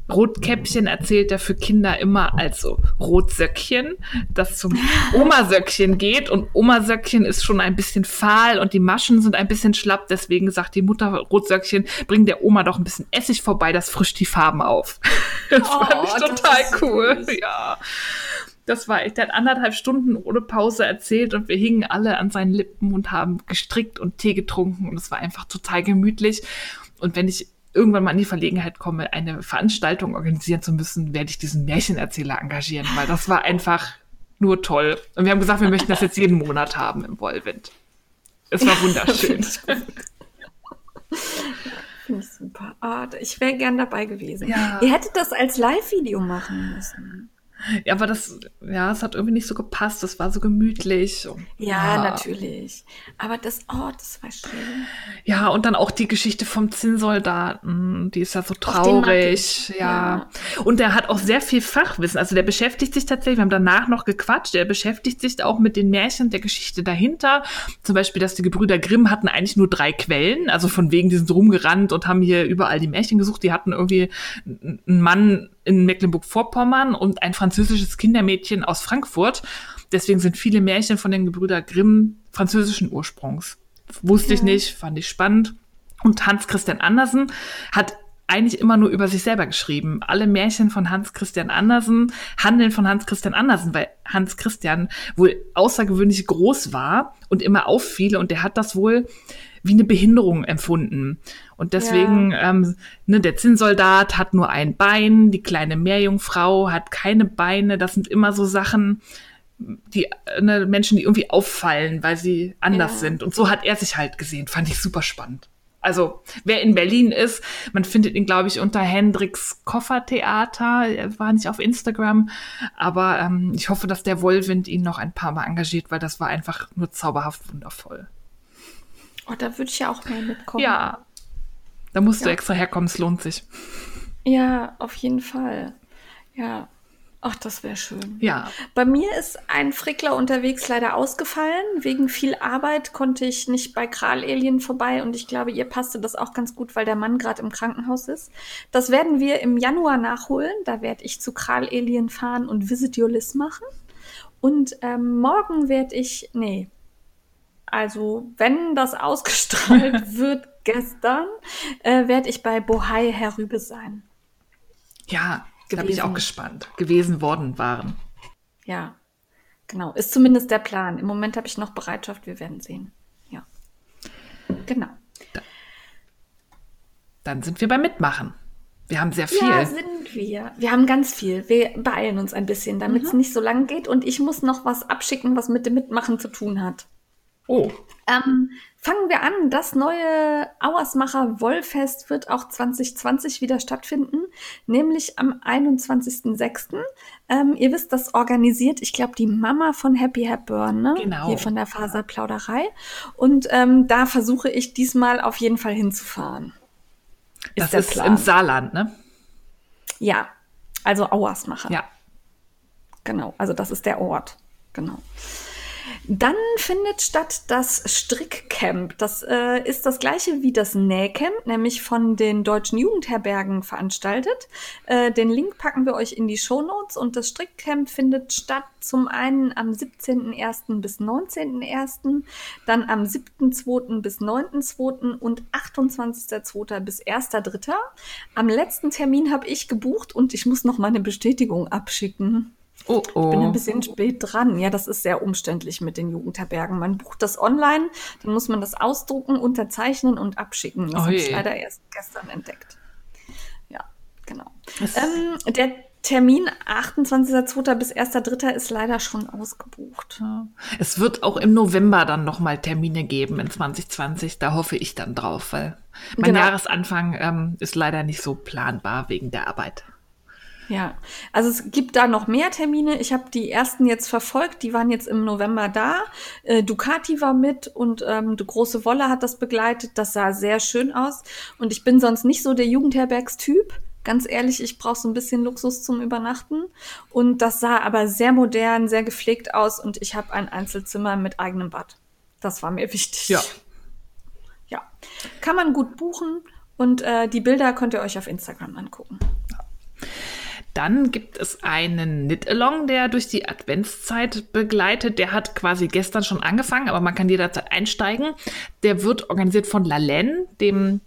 Rotkäppchen erzählt er für Kinder immer als so Rotsöckchen, das zum Omasöckchen geht. Und Omasöckchen ist schon ein bisschen fahl und die Maschen sind ein bisschen schlapp. Deswegen sagt die Mutter Rotsöckchen, bring der Oma doch ein bisschen Essig vorbei, das frischt die Farben auf. Das fand Oh, ich das total cool. süß. Ja. Das war echt, der hat anderthalb Stunden ohne Pause erzählt und wir hingen alle an seinen Lippen und haben gestrickt und Tee getrunken und es war einfach total gemütlich. Und wenn ich irgendwann mal in die Verlegenheit komme, eine Veranstaltung organisieren zu müssen, werde ich diesen Märchenerzähler engagieren, weil das war einfach nur toll. Und wir haben gesagt, wir möchten das jetzt jeden Monat haben im Wollwind. Es war wunderschön. Finde ich super. Oh, ich wäre gern dabei gewesen. Ja. Ihr hättet das als Live-Video machen müssen. Ja, aber das, ja, es hat irgendwie nicht so gepasst. Es war so gemütlich. ja, ja, natürlich. Aber das, oh, das war schön. Ja, und dann auch die Geschichte vom Zinnsoldaten, die ist ja so traurig. Ja. ja. Und der hat auch sehr viel Fachwissen. Also der beschäftigt sich tatsächlich, wir haben danach noch gequatscht, der beschäftigt sich auch mit den Märchen der Geschichte dahinter. Zum Beispiel, dass die Gebrüder Grimm hatten eigentlich nur drei Quellen. Also von wegen, die sind rumgerannt und haben hier überall die Märchen gesucht. Die hatten irgendwie einen Mann in Mecklenburg-Vorpommern und ein französisches Kindermädchen aus Frankfurt. Deswegen sind viele Märchen von den Gebrüder Grimm französischen Ursprungs. Wusste ja. ich nicht, fand ich spannend. Und Hans Christian Andersen hat eigentlich immer nur über sich selber geschrieben. Alle Märchen von Hans Christian Andersen handeln von Hans Christian Andersen, weil Hans Christian wohl außergewöhnlich groß war und immer auffiel und der hat das wohl wie eine Behinderung empfunden. Und deswegen, ja. ähm, ne, der Zinnsoldat hat nur ein Bein, die kleine Meerjungfrau hat keine Beine. Das sind immer so Sachen, die ne, Menschen, die irgendwie auffallen, weil sie anders ja. sind. Und so hat er sich halt gesehen. Fand ich super spannend. Also, wer in Berlin ist, man findet ihn, glaube ich, unter Hendricks Koffertheater. Er war nicht auf Instagram. Aber ähm, ich hoffe, dass der Wollwind ihn noch ein paar Mal engagiert, weil das war einfach nur zauberhaft wundervoll. Oh, da würde ich ja auch mal mitkommen. Ja. Da musst ja. du extra herkommen, es lohnt sich. Ja, auf jeden Fall. Ja. Ach, das wäre schön. Ja. Bei mir ist ein Frickler unterwegs leider ausgefallen. Wegen viel Arbeit konnte ich nicht bei Kralelien vorbei und ich glaube, ihr passte das auch ganz gut, weil der Mann gerade im Krankenhaus ist. Das werden wir im Januar nachholen. Da werde ich zu Kralelien fahren und Visit Your List machen. Und ähm, morgen werde ich, nee, also wenn das ausgestrahlt wird gestern, äh, werde ich bei Bohai herüber sein. Ja, da bin ich auch gespannt. Gewesen worden waren. Ja, genau. Ist zumindest der Plan. Im Moment habe ich noch Bereitschaft. Wir werden sehen. Ja. Genau. Da, dann sind wir beim Mitmachen. Wir haben sehr viel. Ja, sind wir. Wir haben ganz viel. Wir beeilen uns ein bisschen, damit es mhm. nicht so lang geht. Und ich muss noch was abschicken, was mit dem Mitmachen zu tun hat. Oh. Ähm, fangen wir an. Das neue Auersmacher Wollfest wird auch 2020 wieder stattfinden, nämlich am 21.06. Ähm, ihr wisst, das organisiert, ich glaube, die Mama von Happy Hepburn, ne? Genau. Hier von der Faserplauderei. Und ähm, da versuche ich diesmal auf jeden Fall hinzufahren. Ist das ist Plan. im Saarland, ne? Ja, also Auersmacher. Ja. Genau, also das ist der Ort. Genau. Dann findet statt das Strickcamp. Das äh, ist das gleiche wie das Nähcamp, nämlich von den deutschen Jugendherbergen veranstaltet. Äh, den Link packen wir euch in die Show Notes und das Strickcamp findet statt zum einen am 17.01. bis 19.01., dann am 7.02. bis 9.02. und 28.02. bis 1.03. Am letzten Termin habe ich gebucht und ich muss noch meine Bestätigung abschicken. Oh, oh. Ich bin ein bisschen spät dran. Ja, das ist sehr umständlich mit den Jugendherbergen. Man bucht das online, dann muss man das ausdrucken, unterzeichnen und abschicken. Das oh habe ich leider erst gestern entdeckt. Ja, genau. Ähm, der Termin 28.02. bis 1.03. ist leider schon ausgebucht. Ja. Es wird auch im November dann nochmal Termine geben in 2020. Da hoffe ich dann drauf, weil mein genau. Jahresanfang ähm, ist leider nicht so planbar wegen der Arbeit. Ja, also es gibt da noch mehr Termine. Ich habe die ersten jetzt verfolgt, die waren jetzt im November da. Äh, Ducati war mit und ähm, die große Wolle hat das begleitet. Das sah sehr schön aus. Und ich bin sonst nicht so der Jugendherbergstyp. Ganz ehrlich, ich brauche so ein bisschen Luxus zum Übernachten. Und das sah aber sehr modern, sehr gepflegt aus und ich habe ein Einzelzimmer mit eigenem Bad. Das war mir wichtig. Ja. Ja. Kann man gut buchen und äh, die Bilder könnt ihr euch auf Instagram angucken. Dann gibt es einen Knit-Along, der durch die Adventszeit begleitet. Der hat quasi gestern schon angefangen, aber man kann jederzeit einsteigen. Der wird organisiert von Lalen, dem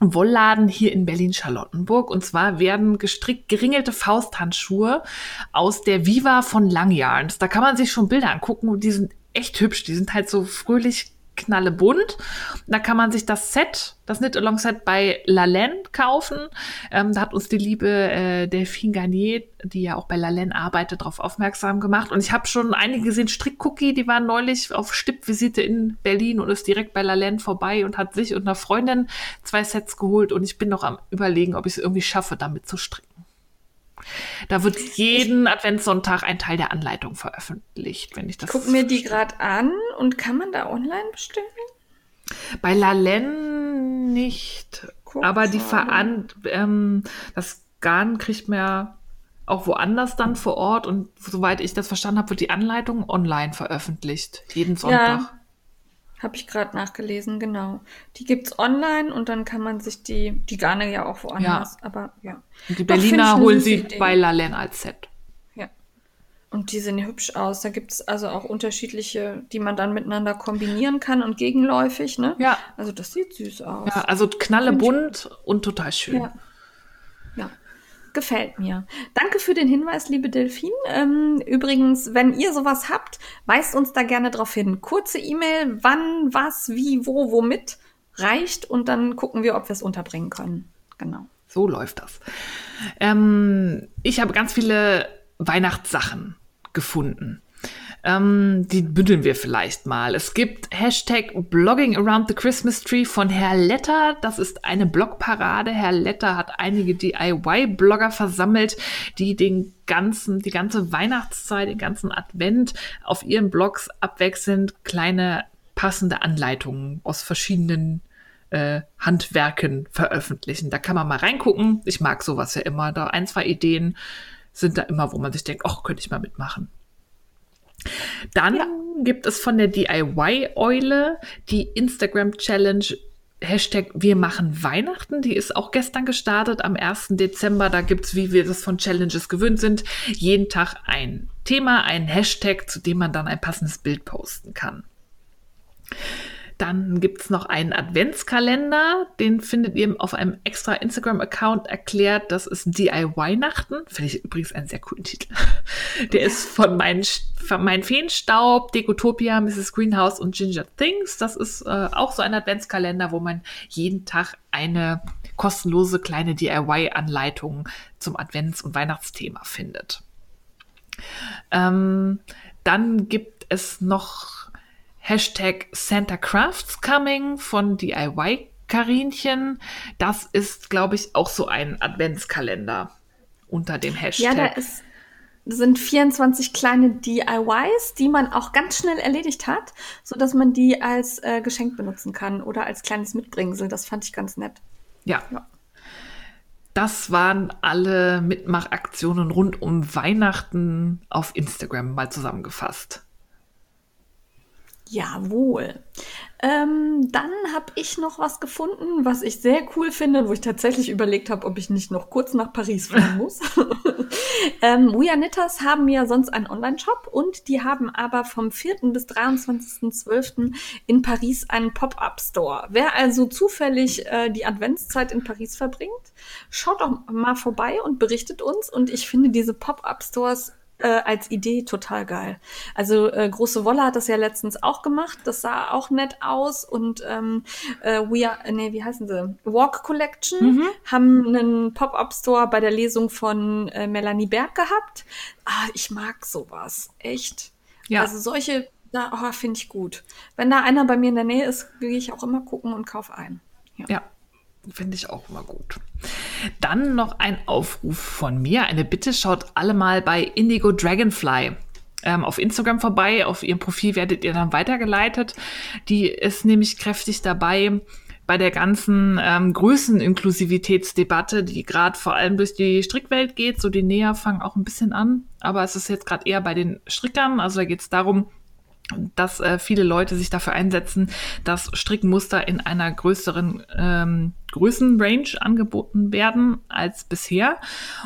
Wollladen hier in Berlin-Charlottenburg. Und zwar werden gestrickt geringelte Fausthandschuhe aus der Viva von Langjahns. Da kann man sich schon Bilder angucken. Die sind echt hübsch. Die sind halt so fröhlich knallebunt. Da kann man sich das Set, das Knit-Along Set bei Lalaine kaufen. Ähm, da hat uns die liebe äh, Delphine Garnier, die ja auch bei Lalaine arbeitet, darauf aufmerksam gemacht. Und ich habe schon einige gesehen, Strickcookie, die war neulich auf Stippvisite in Berlin und ist direkt bei Lalaine vorbei und hat sich und einer Freundin zwei Sets geholt. Und ich bin noch am überlegen, ob ich es irgendwie schaffe, damit zu stricken. Da wird jeden Adventssonntag ein Teil der Anleitung veröffentlicht, wenn ich das. Guck mir die gerade an und kann man da online bestellen? Bei Lalen nicht. Guck aber die Veran ähm, das Garn kriegt man auch woanders dann vor Ort und soweit ich das verstanden habe, wird die Anleitung online veröffentlicht. Jeden Sonntag. Ja, habe ich gerade nachgelesen, genau. Die gibt es online und dann kann man sich die, die Garne ja auch woanders, ja. aber ja. Und die Berliner holen sie Idee. bei Lalen als Set. Ja. Und die sehen hübsch aus. Da gibt es also auch unterschiedliche, die man dann miteinander kombinieren kann und gegenläufig, ne? Ja. Also das sieht süß aus. Ja, also knallebunt und total schön. Ja. Gefällt mir. Danke für den Hinweis, liebe Delfin. Ähm, übrigens, wenn ihr sowas habt, weist uns da gerne drauf hin. Kurze E-Mail, wann, was, wie, wo, womit reicht und dann gucken wir, ob wir es unterbringen können. Genau. So läuft das. Ähm, ich habe ganz viele Weihnachtssachen gefunden. Ähm, die bündeln wir vielleicht mal. Es gibt Hashtag Blogging Around the Christmas Tree von Herr Letter. Das ist eine Blogparade. Herr Letter hat einige DIY-Blogger versammelt, die den ganzen, die ganze Weihnachtszeit, den ganzen Advent auf ihren Blogs abwechselnd kleine passende Anleitungen aus verschiedenen äh, Handwerken veröffentlichen. Da kann man mal reingucken. Ich mag sowas ja immer. Da ein, zwei Ideen sind da immer, wo man sich denkt, ach, könnte ich mal mitmachen. Dann ja. gibt es von der DIY-Eule die Instagram-Challenge Hashtag Wir machen Weihnachten. Die ist auch gestern gestartet am 1. Dezember. Da gibt es, wie wir das von Challenges gewöhnt sind, jeden Tag ein Thema, ein Hashtag, zu dem man dann ein passendes Bild posten kann. Dann gibt es noch einen Adventskalender, den findet ihr auf einem extra Instagram-Account erklärt. Das ist DIY-Nachten. Finde ich übrigens einen sehr coolen Titel. Der ist von, mein, von mein Feenstaub, Dekotopia, Mrs. Greenhouse und Ginger Things. Das ist äh, auch so ein Adventskalender, wo man jeden Tag eine kostenlose kleine DIY-Anleitung zum Advents- und Weihnachtsthema findet. Ähm, dann gibt es noch Hashtag Santa Crafts Coming von DIY Karinchen. Das ist, glaube ich, auch so ein Adventskalender unter dem Hashtag. Ja, da ist, sind 24 kleine DIYs, die man auch ganz schnell erledigt hat, sodass man die als äh, Geschenk benutzen kann oder als kleines Mitbringsel. Das fand ich ganz nett. ja. ja. Das waren alle Mitmachaktionen rund um Weihnachten auf Instagram mal zusammengefasst. Jawohl. Ähm, dann habe ich noch was gefunden, was ich sehr cool finde, wo ich tatsächlich überlegt habe, ob ich nicht noch kurz nach Paris fahren muss. ähm, We Are Knitters haben ja sonst einen Online-Shop und die haben aber vom 4. bis 23.12. in Paris einen Pop-Up-Store. Wer also zufällig äh, die Adventszeit in Paris verbringt, schaut doch mal vorbei und berichtet uns. Und ich finde diese Pop-Up-Stores äh, als Idee total geil. Also äh, Große Wolle hat das ja letztens auch gemacht. Das sah auch nett aus. Und ähm, äh, We Are, nee, wie heißen sie? Walk Collection mhm. haben einen Pop-Up-Store bei der Lesung von äh, Melanie Berg gehabt. Ah, ich mag sowas. Echt. Ja. Also solche, da oh, finde ich gut. Wenn da einer bei mir in der Nähe ist, gehe ich auch immer gucken und kaufe ein. ja. ja. Finde ich auch immer gut. Dann noch ein Aufruf von mir, eine Bitte, schaut alle mal bei Indigo Dragonfly ähm, auf Instagram vorbei. Auf ihrem Profil werdet ihr dann weitergeleitet. Die ist nämlich kräftig dabei bei der ganzen ähm, Größeninklusivitätsdebatte, die gerade vor allem durch die Strickwelt geht. So die Näher fangen auch ein bisschen an, aber es ist jetzt gerade eher bei den Strickern. Also da geht es darum, dass äh, viele Leute sich dafür einsetzen, dass Strickmuster in einer größeren ähm, Größenrange angeboten werden als bisher.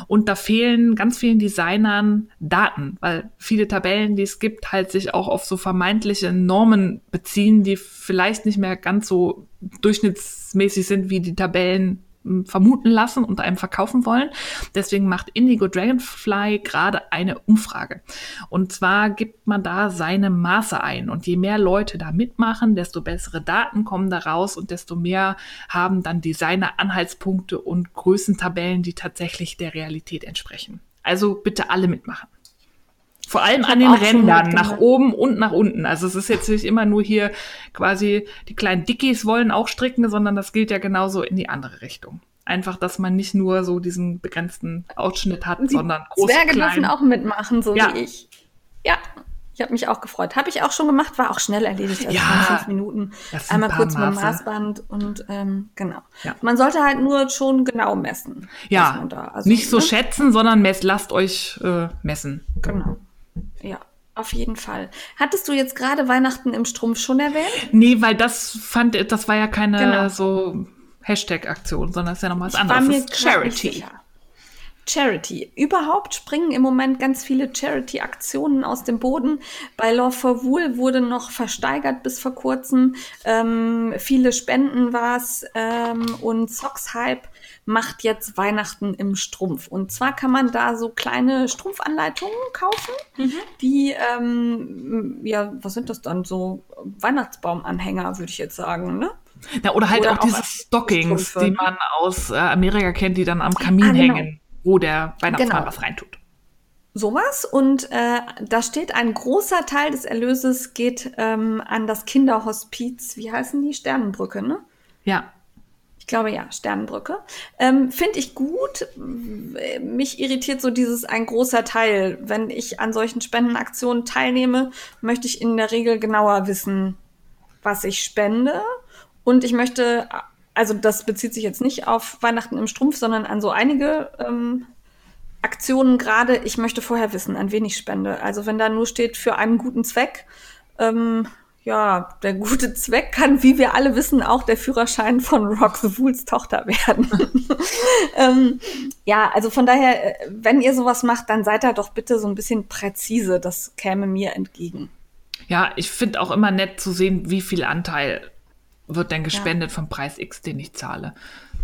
Und da fehlen ganz vielen Designern Daten, weil viele Tabellen, die es gibt, halt sich auch auf so vermeintliche Normen beziehen, die vielleicht nicht mehr ganz so durchschnittsmäßig sind wie die Tabellen vermuten lassen und einem verkaufen wollen. Deswegen macht Indigo Dragonfly gerade eine Umfrage. Und zwar gibt man da seine Maße ein. Und je mehr Leute da mitmachen, desto bessere Daten kommen da raus und desto mehr haben dann Designer Anhaltspunkte und Größentabellen, die tatsächlich der Realität entsprechen. Also bitte alle mitmachen. Vor allem an den Rändern, nach oben und nach unten. Also es ist jetzt nicht immer nur hier quasi die kleinen Dickies wollen auch stricken, sondern das gilt ja genauso in die andere Richtung. Einfach, dass man nicht nur so diesen begrenzten Ausschnitt hat, die sondern groß Zwerge klein. dürfen auch mitmachen, so ja. wie ich. Ja, ich habe mich auch gefreut. Habe ich auch schon gemacht, war auch schnell erledigt. Also ja, fünf Minuten. Einmal kurz mit dem Maßband und ähm, genau. Ja. Man sollte halt nur schon genau messen. Ja, also, nicht so ne? schätzen, sondern mess, lasst euch äh, messen. Genau. Ja, auf jeden Fall. Hattest du jetzt gerade Weihnachten im Strumpf schon erwähnt? Nee, weil das fand, das war ja keine genau. so Hashtag-Aktion, sondern das ist ja nochmal was anderes. War mir Charity. Charity. Überhaupt springen im Moment ganz viele Charity-Aktionen aus dem Boden. Bei Love for Wool wurde noch versteigert bis vor kurzem. Ähm, viele Spenden war's ähm, und Socks Hype macht jetzt Weihnachten im Strumpf. Und zwar kann man da so kleine Strumpfanleitungen kaufen, mhm. die, ähm, ja, was sind das dann? So Weihnachtsbaumanhänger, würde ich jetzt sagen, ne? Ja, oder halt oder auch, auch diese Stockings, Strümpfe. die man aus äh, Amerika kennt, die dann am Kamin ah, genau. hängen, wo der Weihnachtsmann genau. was reintut. Sowas und äh, da steht ein großer Teil des Erlöses geht ähm, an das Kinderhospiz, wie heißen die? Sternenbrücke, ne? Ja. Ich glaube ja, Sternenbrücke. Ähm, Finde ich gut. Mich irritiert so dieses ein großer Teil. Wenn ich an solchen Spendenaktionen teilnehme, möchte ich in der Regel genauer wissen, was ich spende. Und ich möchte, also das bezieht sich jetzt nicht auf Weihnachten im Strumpf, sondern an so einige ähm, Aktionen gerade. Ich möchte vorher wissen, an wen ich spende. Also wenn da nur steht für einen guten Zweck, ähm, ja, der gute Zweck kann, wie wir alle wissen, auch der Führerschein von Rock the Fools Tochter werden. ähm, ja, also von daher, äh, wenn ihr sowas macht, dann seid da doch bitte so ein bisschen präzise. Das käme mir entgegen. Ja, ich finde auch immer nett zu sehen, wie viel Anteil wird denn gespendet ja. vom Preis X, den ich zahle.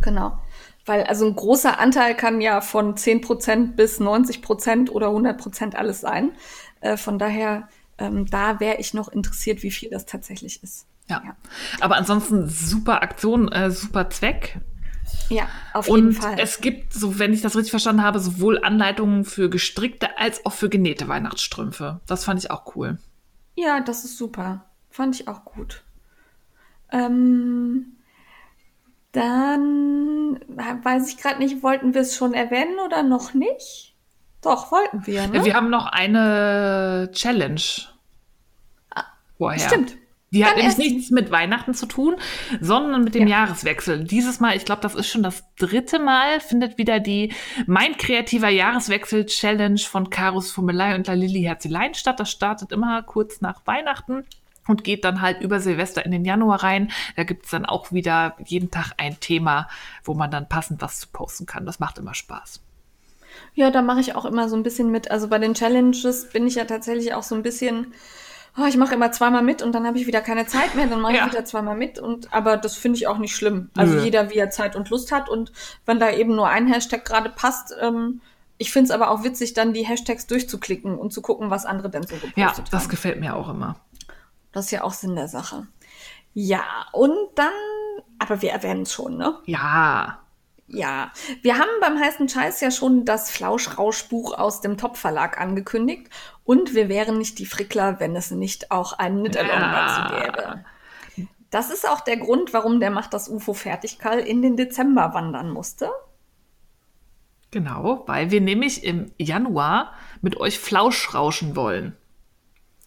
Genau. Weil also ein großer Anteil kann ja von 10% bis 90% oder 100% alles sein. Äh, von daher ähm, da wäre ich noch interessiert, wie viel das tatsächlich ist. Ja. ja. Aber ansonsten super Aktion, äh, super Zweck. Ja, auf jeden Und Fall. Und es gibt, so wenn ich das richtig verstanden habe, sowohl Anleitungen für gestrickte als auch für genähte Weihnachtsstrümpfe. Das fand ich auch cool. Ja, das ist super. Fand ich auch gut. Ähm, dann weiß ich gerade nicht, wollten wir es schon erwähnen oder noch nicht? Doch, wollten wir. Ne? Wir haben noch eine Challenge ah, vorher. Stimmt. Die hat nämlich nichts mit Weihnachten zu tun, sondern mit dem ja. Jahreswechsel. Dieses Mal, ich glaube, das ist schon das dritte Mal, findet wieder die Mein kreativer Jahreswechsel Challenge von Karus Fummelei und La Lilly Herzelein statt. Das startet immer kurz nach Weihnachten und geht dann halt über Silvester in den Januar rein. Da gibt's dann auch wieder jeden Tag ein Thema, wo man dann passend was zu posten kann. Das macht immer Spaß. Ja, da mache ich auch immer so ein bisschen mit. Also bei den Challenges bin ich ja tatsächlich auch so ein bisschen, oh, ich mache immer zweimal mit und dann habe ich wieder keine Zeit mehr, dann mache ja. ich wieder zweimal mit. Und aber das finde ich auch nicht schlimm. Also Nö. jeder, wie er Zeit und Lust hat. Und wenn da eben nur ein Hashtag gerade passt, ähm, ich finde es aber auch witzig, dann die Hashtags durchzuklicken und zu gucken, was andere denn so gepostet haben. Ja, das haben. gefällt mir auch immer. Das ist ja auch Sinn der Sache. Ja, und dann, aber wir erwähnen es schon, ne? Ja. Ja, wir haben beim heißen Scheiß ja schon das Flauschrauschbuch aus dem Top-Verlag angekündigt und wir wären nicht die Frickler, wenn es nicht auch einen Knit-Along ja. dazu gäbe. Das ist auch der Grund, warum der Macht das UFO Fertigkall in den Dezember wandern musste. Genau, weil wir nämlich im Januar mit euch Flauschrauschen wollen.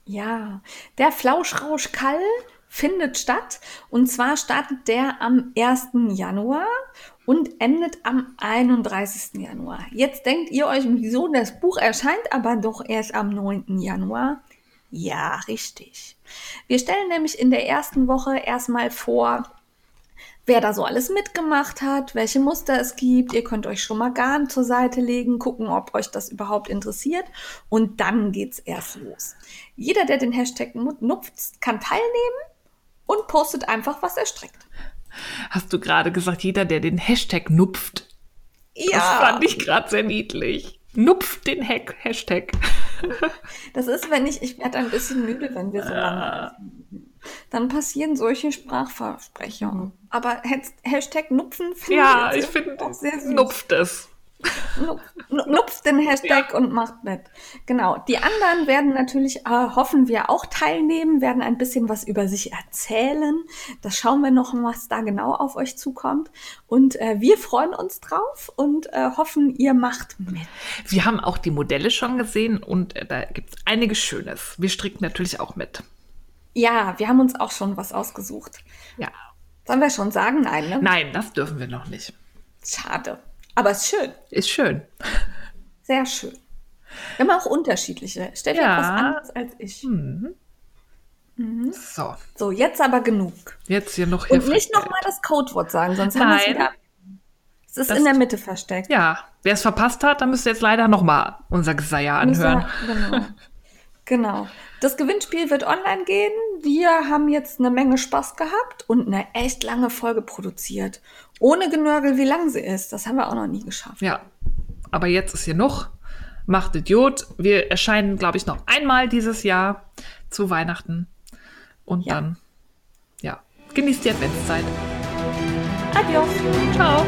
Ja, der Flauschrauschkall findet statt und zwar startet der am 1. Januar und endet am 31. Januar. Jetzt denkt ihr euch, wieso das Buch erscheint aber doch erst am 9. Januar? Ja, richtig. Wir stellen nämlich in der ersten Woche erstmal vor, wer da so alles mitgemacht hat, welche Muster es gibt. Ihr könnt euch schon mal Garn zur Seite legen, gucken, ob euch das überhaupt interessiert. Und dann geht's erst los. Jeder, der den Hashtag nutzt, kann teilnehmen und postet einfach, was er strickt. hast du gerade gesagt, jeder, der den Hashtag nupft. Ja. Das fand ich gerade sehr niedlich. Nupft den Hack Hashtag. Das ist, wenn ich, ich werde ein bisschen müde, wenn wir so lange essen. Dann passieren solche Sprachversprechungen. Aber Has- Hashtag Nupfen finde Ja, jetzt ich finde, auch sehr süß. nupft es. Nupft den Hashtag und macht mit. Genau. Die anderen werden natürlich, äh, hoffen wir, auch teilnehmen, werden ein bisschen was über sich erzählen. Das schauen wir noch, was da genau auf euch zukommt. Und äh, wir freuen uns drauf und äh, hoffen, ihr macht mit. Wir haben auch die Modelle schon gesehen und äh, da gibt es einiges Schönes. Wir stricken natürlich auch mit. Ja, wir haben uns auch schon was ausgesucht. Ja. Sollen wir schon sagen? Nein, ne? Nein, das dürfen wir noch nicht. Schade. Aber es ist schön. Ist schön. Sehr schön. Haben auch unterschiedliche. Steffi Ja. hat was anderes als ich. So, So, jetzt aber genug. jetzt hier noch Und hier nicht nochmal das Codewort sagen, sonst haben wir es Nein. wieder. Es ist Das- in der Mitte versteckt. Ja, wer es verpasst hat, dann müsst ihr jetzt leider noch mal unser Geseier anhören. wir- Genau. genau. Das Gewinnspiel wird online gehen. Wir haben jetzt eine Menge Spaß gehabt und eine echt lange Folge produziert. Ohne Genörgel, wie lang sie ist. Das haben wir auch noch nie geschafft. Ja, aber jetzt ist hier noch. Macht Idiot. Wir erscheinen, glaube ich, noch einmal dieses Jahr zu Weihnachten. Und Ja. dann, ja, genießt die Adventszeit. Adios. Ciao.